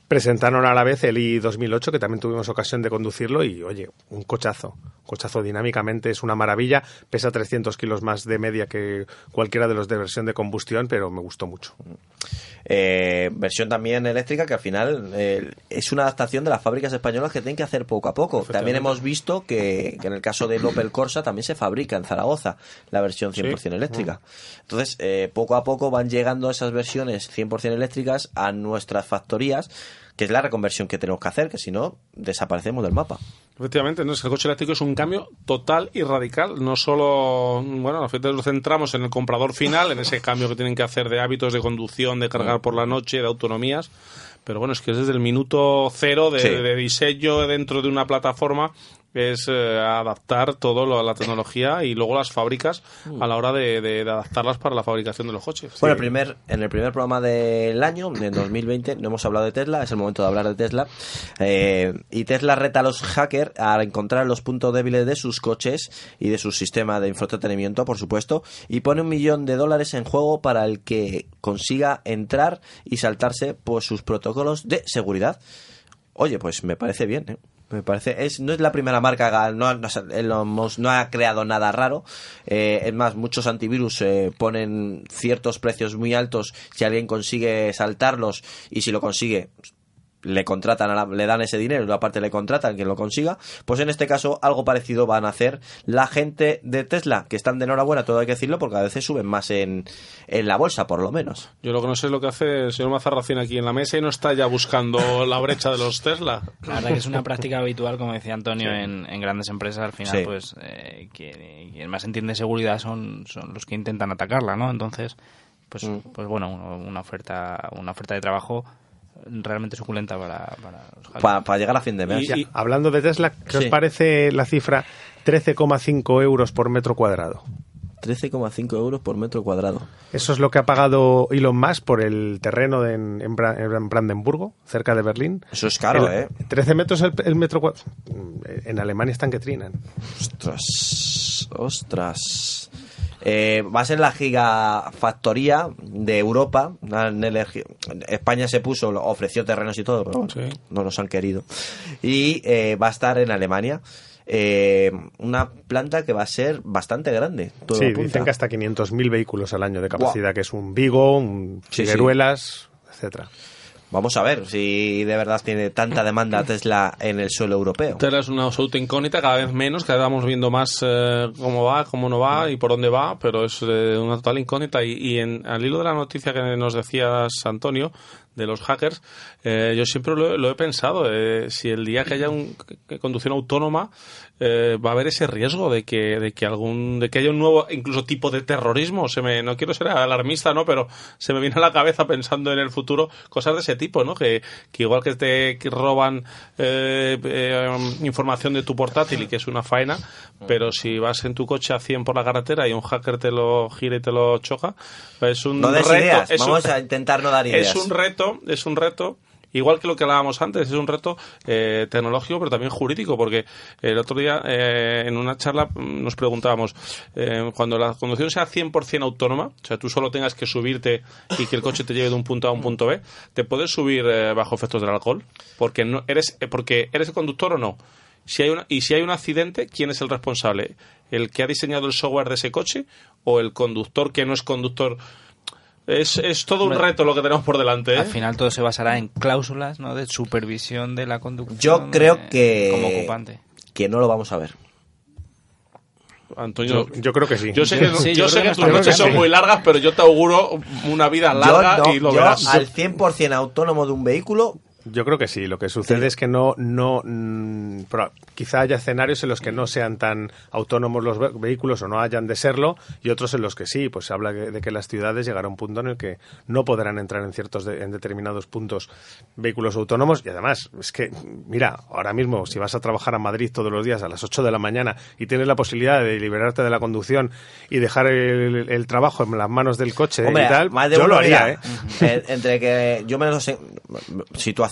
Presentaron a la vez el i2008, que también tuvimos ocasión de conducirlo, y oye, un cochazo. Cochazo dinámicamente, es una maravilla. Pesa 300 kilos más de media que cualquiera de los de versión de combustión, pero me gustó mucho. Eh, versión también eléctrica que al final eh, es una adaptación de las fábricas españolas que tienen que hacer poco a poco. También hemos visto que, que en el caso del Opel Corsa también se fabrica en Zaragoza la versión 100% eléctrica. Entonces, eh, poco a poco van llegando esas versiones 100% eléctricas a nuestras factorías, que es la reconversión que tenemos que hacer, que si no, desaparecemos del mapa. Efectivamente, ¿no? Es que el coche eléctrico es un cambio total y radical. No solo, bueno, a fin nos centramos en el comprador final, en ese cambio que tienen que hacer de hábitos de conducción, de cargar por la noche, de autonomías. Pero bueno, es que es desde el minuto cero de, Sí. de diseño dentro de una plataforma es eh, adaptar todo lo, la tecnología y luego las fábricas a la hora de, de- de adaptarlas para la fabricación de los coches. Bueno, el primer, en el primer programa del año, de 2020, no hemos hablado de Tesla, es el momento de hablar de Tesla. Eh, y Tesla reta a los hackers a encontrar los puntos débiles de sus coches y de su sistema de infoentretenimiento, por supuesto, y pone un millón de dólares en juego para el que consiga entrar y saltarse pues, sus protocolos de seguridad. Oye, pues me parece bien, ¿eh? Me parece, es, no es la primera marca, no, no, ha creado nada raro. Eh, es más, muchos antivirus eh, ponen ciertos precios muy altos si alguien consigue saltarlos y si lo consigue, le contratan, a la- le dan ese dinero y la parte le contratan quien lo consiga, pues en este caso algo parecido van a hacer la gente de Tesla, que están de enhorabuena, todo hay que decirlo, porque a veces suben más en, en la bolsa, por lo menos. Yo lo que no sé es lo que hace el señor Mazarracín aquí en la mesa y no está ya buscando la brecha de los Tesla. La verdad que es una práctica habitual, como decía Antonio, en, en grandes empresas. Al final, Sí. pues, eh, quien más entiende seguridad son, son los que intentan atacarla, ¿no? Entonces, pues, Mm. pues bueno, uno- una oferta, una oferta de trabajo realmente suculenta para, para los hackers. Para llegar a fin de mes. Ya, hablando de Tesla, ¿qué Sí. os parece la cifra 13,5 euros por metro cuadrado? 13,5 euros por metro cuadrado. Eso es lo que ha pagado Elon Musk por el terreno de- en, en Bra- en Brandenburgo, cerca de Berlín. Eso es caro, El- ¿eh? 13 metros el, el metro cuadrado. En Alemania están que trinan. Ostras, ostras. Eh, va a ser la gigafactoría de Europa. España se puso, ofreció terrenos y todo, pero no nos han querido. Y eh, va a estar en Alemania. Eh, una planta que va a ser bastante grande. todo Sí, apunta. dicen que hasta 500.000 vehículos al año de capacidad, que es un Vigo, un Sí, sí. Figueruelas, etcétera. Vamos a ver si de verdad tiene tanta demanda Tesla en el suelo europeo. Tesla es una absoluta incógnita, cada vez menos, cada vez vamos viendo más eh, cómo va, cómo no va y por dónde va, pero es eh, una total incógnita. Y, en, al hilo de la noticia que nos decías, Antonio, de los hackers, eh, yo siempre lo, lo he pensado, eh, si el día que haya un, conducción autónoma, eh, va a haber ese riesgo de que, de que algún, de que haya un nuevo, incluso tipo de terrorismo. Se me, no quiero ser alarmista, ¿no? Pero se me viene a la cabeza pensando en el futuro cosas de ese tipo, ¿no? Que, que igual que te que roban eh, eh, información de tu portátil y que es una faena, pero si vas en tu coche a 100 por la carretera y un hacker te lo gira y te lo choca, es un No des reto. ideas, es un- vamos a intentar no dar ideas. es un reto, es un reto. Igual que lo que hablábamos antes, es un reto eh, tecnológico, pero también jurídico, porque el otro día eh, en una charla mm, nos preguntábamos, eh, cuando la conducción sea 100% autónoma, o sea, tú solo tengas que subirte y que el coche te lleve de un punto A a un punto B, ¿te puedes subir eh, bajo efectos del alcohol? Porque no eres eh, porque eres el conductor o no. Si hay una, y si hay un accidente, ¿quién es el responsable? ¿El que ha diseñado el software de ese coche o el conductor que no es conductor? Es, es todo un reto lo que tenemos por delante. ¿eh? Al final todo se basará en cláusulas ¿no? de supervisión de la conducción. Yo creo eh, que, Como ocupante. que no lo vamos a ver. Antonio, Yo, yo creo que sí. yo sé que, Sí, yo yo sé que que tus no noches son muy largas, pero yo te auguro una vida larga yo no, y lo yo verás. al 100% autónomo de un vehículo, Yo creo que sí. Lo que sucede es que no, no, mm, pro- quizá haya escenarios en los que no sean tan autónomos los ve- vehículos o no hayan de serlo y otros en los que sí. Pues se habla de que las ciudades llegará a un punto en el que no podrán entrar en ciertos, de- en determinados puntos vehículos autónomos y además es que, mira, ahora mismo si vas a trabajar a Madrid todos los días a las 8 de la mañana y tienes la posibilidad de liberarte de la conducción y dejar el, el trabajo en las manos del coche Hombre, y tal, yo lo haría, ¿eh? eh, Entre que yo me lo sé.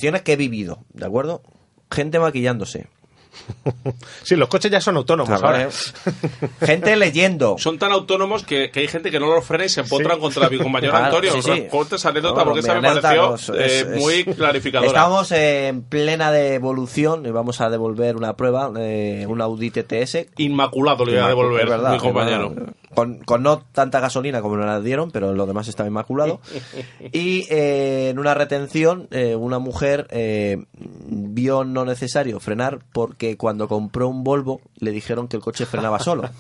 Situaciones que he vivido, ¿de acuerdo? Gente maquillándose. Sí, los coches ya son autónomos Claro, ahora. ¿eh? Gente leyendo. Son tan autónomos que, que hay gente que no los frena y se empotran contra mi compañero Claro, Antonio. sí, sí. Esa anécdota No, porque esa me anécdota, pareció es- eh, es- muy clarificadora. Estamos en plena devolución y vamos a devolver una prueba, eh, un Audi TTS. Inmaculado le voy a devolver, verdad, mi compañero. verdad. Con, con no tanta gasolina como nos la dieron, pero lo demás estaba inmaculado. Y eh, en una retención, eh, una mujer eh, vio no necesario frenar porque cuando compró un Volvo le dijeron que el coche frenaba solo.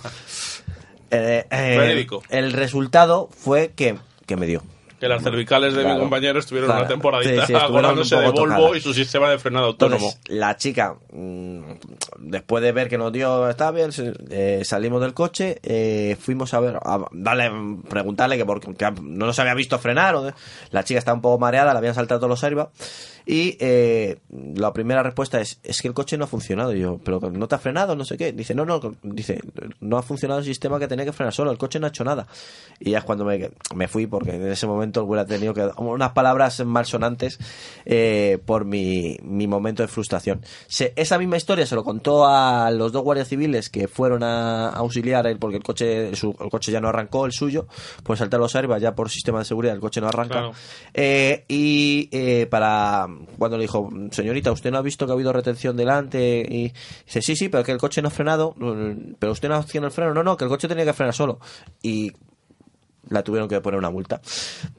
Eh, eh, el resultado fue que, que me dio. Que las cervicales de Claro. mi compañero estuvieron Claro. una temporadita Sí, sí, acordándose de Volvo tocadas. y su sistema de frenado autónomo. Entonces, la chica, mm, después de ver que nos dio, está bien, eh, salimos del coche, eh, fuimos a ver, a darle, preguntarle que porque que no nos había visto frenar. o la chica estaba un poco mareada, le habían saltado los airbags. Y eh, la primera respuesta es, es que el coche no ha funcionado. Y yo, pero no te ha frenado, no sé qué. Dice, no, no, dice, no ha funcionado el sistema que tenía que frenar solo, el coche no ha hecho nada. Y ya es cuando me, me fui, porque en ese momento hubiera tenido que unas palabras malsonantes eh, por mi, mi momento de frustración. Se- esa misma historia se lo contó a los dos guardias civiles que fueron a, a auxiliar a él porque el coche, su- el coche ya no arrancó, el suyo, pues saltar los airbags ya por sistema de seguridad, el coche no arranca. Claro. Eh, y eh, para cuando le dijo, señorita, ¿usted no ha visto que ha habido retención delante? Y dice, sí, sí, pero que el coche no ha frenado, pero usted no ha accionado el freno. No, no, que el coche tenía que frenar solo. Y la tuvieron que poner una multa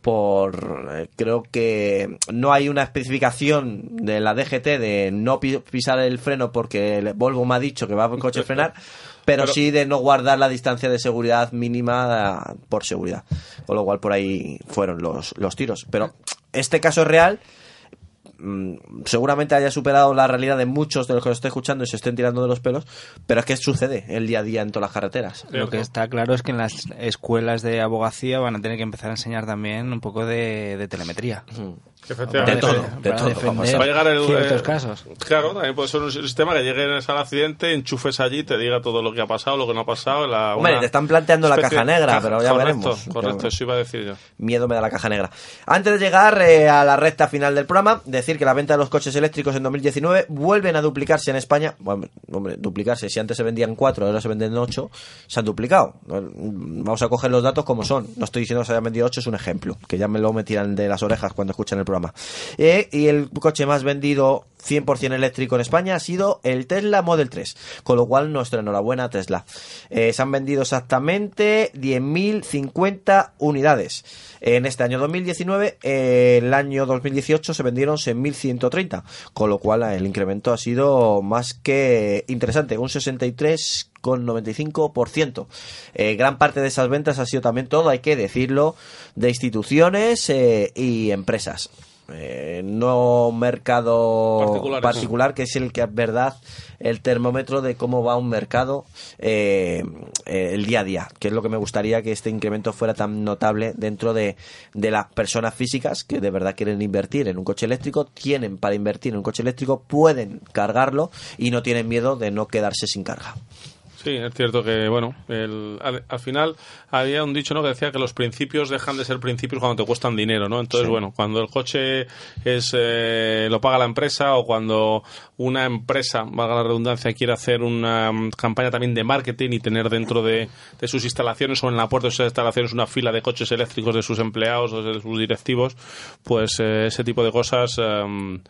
por eh, creo que no hay una especificación de la DGT de no pi- pisar el freno porque el Volvo me ha dicho que va por coche a frenar pero, Pero- sí de no guardar la distancia de seguridad mínima eh, por seguridad. Con lo cual por ahí fueron los, los tiros. Pero este caso es real mm, seguramente haya superado la realidad de muchos de los que lo estén escuchando y se estén tirando de los pelos, pero es que sucede el día a día en todas las carreteras. Lo que está claro es que en las escuelas de abogacía van a tener que empezar a enseñar también un poco de, de telemetría. De todo, Para de todo. vamos a Va a llegar el, ciertos eh, casos. Claro, también puede ser un sistema que llegues al accidente, enchufes allí, te diga todo lo que ha pasado, lo que no ha pasado. La, Hombre, te están planteando la caja negra, pero ya correcto, veremos. Correcto, eso iba a decir yo. Miedo me da la caja negra. Antes de llegar eh, a la recta final del programa, decir que la venta de los coches eléctricos en 2019 vuelven a duplicarse en España. Bueno, hombre, duplicarse. Si antes se vendían cuatro, ahora se venden ocho, se han duplicado. Vamos a coger los datos como son. No estoy diciendo que se hayan vendido ocho, es un ejemplo. Que ya me lo me tiran de las orejas cuando escuchan el programa. Eh, y el coche más vendido 100% eléctrico en España ha sido el Tesla Model 3. Con lo cual, nuestra enhorabuena Tesla. Eh, se han vendido exactamente 10.050 unidades. En este año 2019, eh, el año 2018 se vendieron 6.130, con lo cual eh, el incremento ha sido más que interesante, un 63,95%. Eh, gran parte de esas ventas ha sido también todo, hay que decirlo, de instituciones eh, y empresas. Eh, no mercado particular, que es el que es verdad el termómetro de cómo va un mercado eh, eh, el día a día, que es lo que me gustaría que este incremento fuera tan notable dentro de, de las personas físicas que de verdad quieren invertir en un coche eléctrico, tienen para invertir en un coche eléctrico, pueden cargarlo y no tienen miedo de no quedarse sin carga. Sí, es cierto que, bueno, el- al, al final había un dicho ¿no? que decía que los principios dejan de ser principios cuando te cuestan dinero, ¿no? Entonces, bueno, cuando el coche es eh, lo paga la empresa o cuando una empresa, valga la redundancia, quiere hacer una mm, campaña también de marketing y tener dentro de, de sus instalaciones o en la puerta de sus instalaciones una fila de coches eléctricos de sus empleados o de sus directivos, pues eh, ese tipo de cosas... em,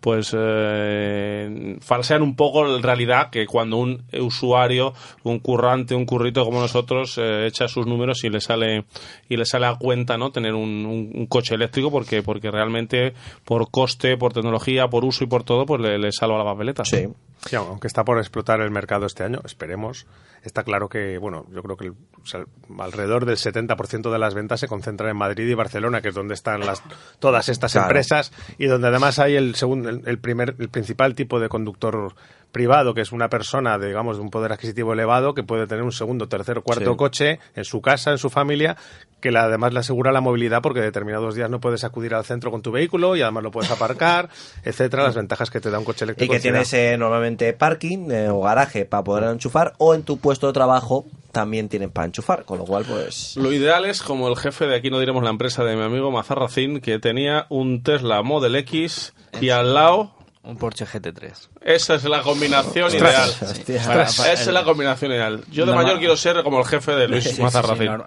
pues eh, falsean un poco en realidad que cuando un usuario, un currante, un currito como nosotros eh, echa sus números y le sale y le sale a cuenta no tener un, un- un coche eléctrico porque porque realmente por coste, por tecnología, por uso y por todo pues le, le salva la papeleta. Sí. Sí, aunque está por explotar el mercado este año, esperemos. Está claro que, bueno, yo creo que el- o sea, alrededor del 70% de las ventas se concentran en Madrid y Barcelona, que es donde están las, todas estas Claro. empresas y donde además hay el, segundo, el, el primer, el principal tipo de conductor privado, que es una persona, digamos, de un poder adquisitivo elevado, que puede tener un segundo, tercero, cuarto Sí. coche en su casa, en su familia, que la- además le asegura la movilidad porque determinados días no puedes acudir al centro con tu vehículo y además lo puedes aparcar, etcétera, las ventajas que te da un coche Y eléctrico. que en ciudad. tienes eh, normalmente parking eh, o garaje para poder enchufar o en tu puesto de trabajo también tienen para enchufar, con lo cual pues... Lo ideal es como el jefe de aquí no diremos la empresa de mi amigo Mazarracín que tenía un Tesla Model X y al lado Un Porsche GT3. esa es la combinación ideal. Esa es la combinación ideal. Yo de Normal- mayor quiero ser como el jefe de Luis Sí,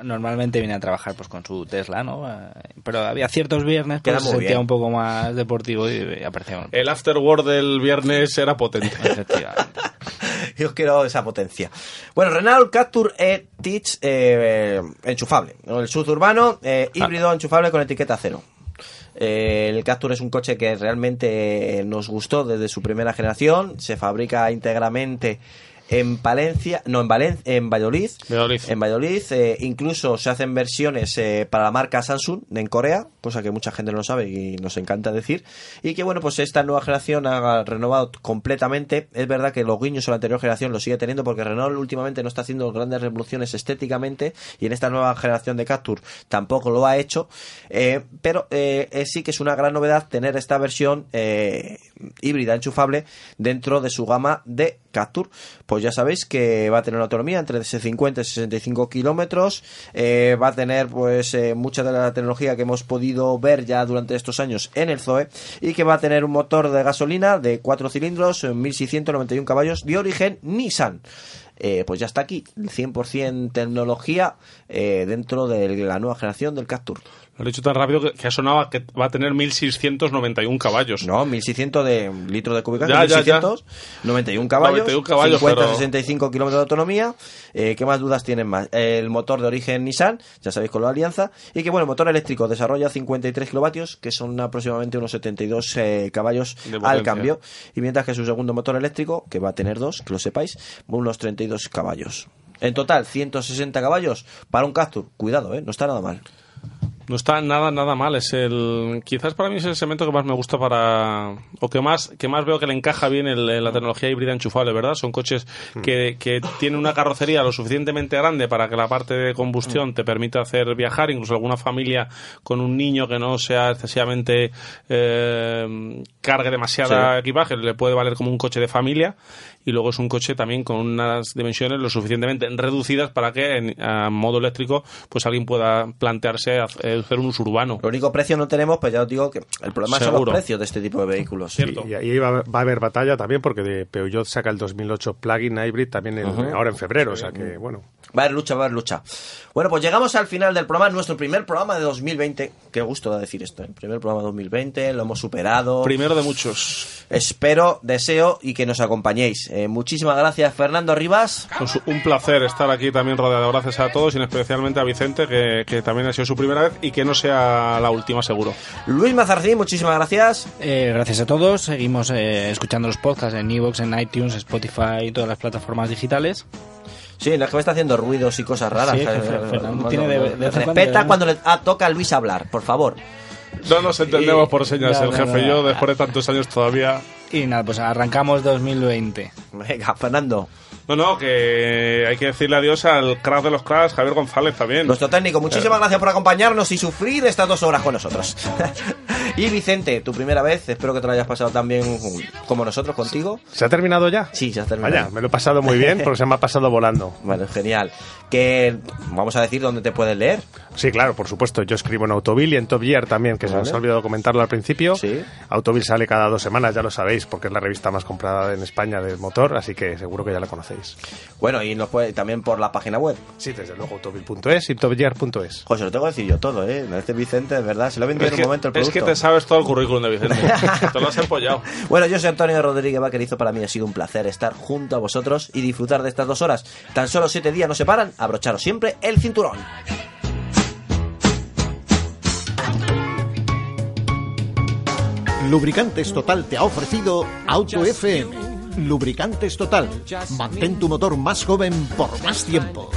normalmente viene a trabajar pues con su Tesla, ¿no? Eh, Pero había ciertos viernes Queda pues, se sentía bien. un poco más deportivo y, y aparecía. El afterword del viernes era potente. Efectivamente. Yo quiero esa potencia. Bueno, Renault Captur E-Teach eh, enchufable. ¿no? El SUV urbano eh, híbrido enchufable con etiqueta cero. Eh, el Captur es un coche que realmente nos gustó desde su primera generación. Se fabrica íntegramente en Palencia, no en Valencia, en Valladolid. Valladolid. En Valladolid, eh, incluso se hacen versiones eh, para la marca Samsung en Corea, cosa que mucha gente no sabe y nos encanta decir. Y que bueno, pues esta nueva generación ha renovado completamente. Es verdad que los guiños a la anterior generación lo sigue teniendo porque Renault últimamente no está haciendo grandes revoluciones estéticamente y en esta nueva generación de Captur tampoco lo ha hecho. Eh, pero eh, eh, sí que es una gran novedad tener esta versión eh, híbrida enchufable dentro de su gama de Captur. Pues ya sabéis que va a tener una autonomía entre 50 y 65 kilómetros. eh, va a tener pues eh, mucha de la tecnología que hemos podido ver ya durante estos años en el Zoe y que va a tener un motor de gasolina de 4 cilindros, eh, 1691 caballos de origen Nissan. Eh, pues ya está aquí, 100% tecnología eh, dentro de la nueva generación del Captur. Lo he dicho tan rápido que, que ha sonado que va a tener 1691 caballos. No, 1600 de litros de cúbica, Ya, ya, ya. 1600, 91 caballos, 91 caballos, 50, pero- 65 kilómetros de autonomía. Eh, ¿Qué más dudas tienen más? El motor de origen Nissan, ya sabéis con la alianza. Y que bueno, el motor eléctrico desarrolla 53 kilovatios, que son aproximadamente unos 72 eh, caballos al cambio. Y mientras que su segundo motor eléctrico, que va a tener dos, que lo sepáis, unos 32 caballos. En total, 160 caballos para un Captur. Cuidado, ¿eh? No está nada mal. No está nada, nada mal. Es el, quizás para mí es el segmento que más me gusta para, o que más, que más veo que le encaja bien el- el- la tecnología híbrida enchufable, ¿verdad? Son coches que, que tienen una carrocería lo suficientemente grande para que la parte de combustión te permita hacer viajar, incluso alguna familia con un niño que no sea excesivamente, eh, cargue demasiada Sí. equipaje, le puede valer como un coche de familia. Y luego es un coche también con unas dimensiones lo suficientemente reducidas para que en a modo eléctrico pues alguien pueda plantearse hacer hacer un uso urbano. Lo único precio no tenemos, pues ya os digo que el problema son Seguro. los precios de este tipo de vehículos. Cierto. Y ahí va, va a haber batalla también porque de Peugeot saca el 2008 plug-in hybrid también Ujú. ahora en febrero, o sea que bueno. Va a haber lucha, va a haber lucha. Bueno, pues llegamos al final del programa, nuestro primer programa de 2020. Qué gusto da decir esto, el primer programa de 2020, lo hemos superado. Primero de muchos. Espero, deseo y que nos acompañéis. Eh, muchísimas gracias, Fernando Rivas. Pues un placer estar aquí también rodeado. Gracias a todos y especialmente a Vicente, que, que también ha sido su primera vez y que no sea la última, seguro. Luis Mazarcín, muchísimas gracias. Eh, gracias a todos. Seguimos eh, escuchando los podcasts en Evox, en iTunes, Spotify y todas las plataformas digitales. Sí, no es que me está haciendo ruidos y cosas raras. Sí, Eh, Fernando tiene de- de cuando Respeta cuando le ah, toca a Luis hablar, por favor. No nos entendemos por señas, Ya, el jefe no, y yo, después de tantos años todavía. Y nada, pues arrancamos 2020. Venga, Fernando. No, no, que hay que decirle adiós al crack de los cracks, Javier González también. Nuestro técnico, muchísimas gracias por acompañarnos y sufrir estas dos horas con nosotros. y Vicente, tu primera vez, espero que te lo hayas pasado tan bien como nosotros contigo. ¿Se ha terminado ya? Sí, ya has terminado. Vaya, me lo he pasado muy bien porque se me ha pasado volando. Bueno, genial. Que vamos a decir dónde te puedes leer. Sí, claro, por supuesto. Yo escribo en Autoville y en Top Gear también, que se nos ha olvidado comentarlo al principio. Sí. Autoville sale cada dos semanas, ya lo sabéis, porque es la revista más comprada en España del motor, así que seguro que ya la conocéis. Bueno, y nos puede también por la página web. Sí, desde luego, autoville.es y topgear.es. José, lo tengo que decir yo todo, ¿eh? Este Vicente, de verdad, se lo he vendido es, en que, un momento el es producto. que te sabes todo el currículum de Vicente. te lo has empollado. Bueno, yo soy Antonio Rodríguez Vaquerizo. Para mí ha sido un placer estar junto a vosotros y disfrutar de estas dos horas. Tan solo siete días nos separan. Abrocharos siempre el cinturón. Lubricantes Total te ha ofrecido Auto FM. Lubricantes Total. Mantén tu motor más joven por más tiempo.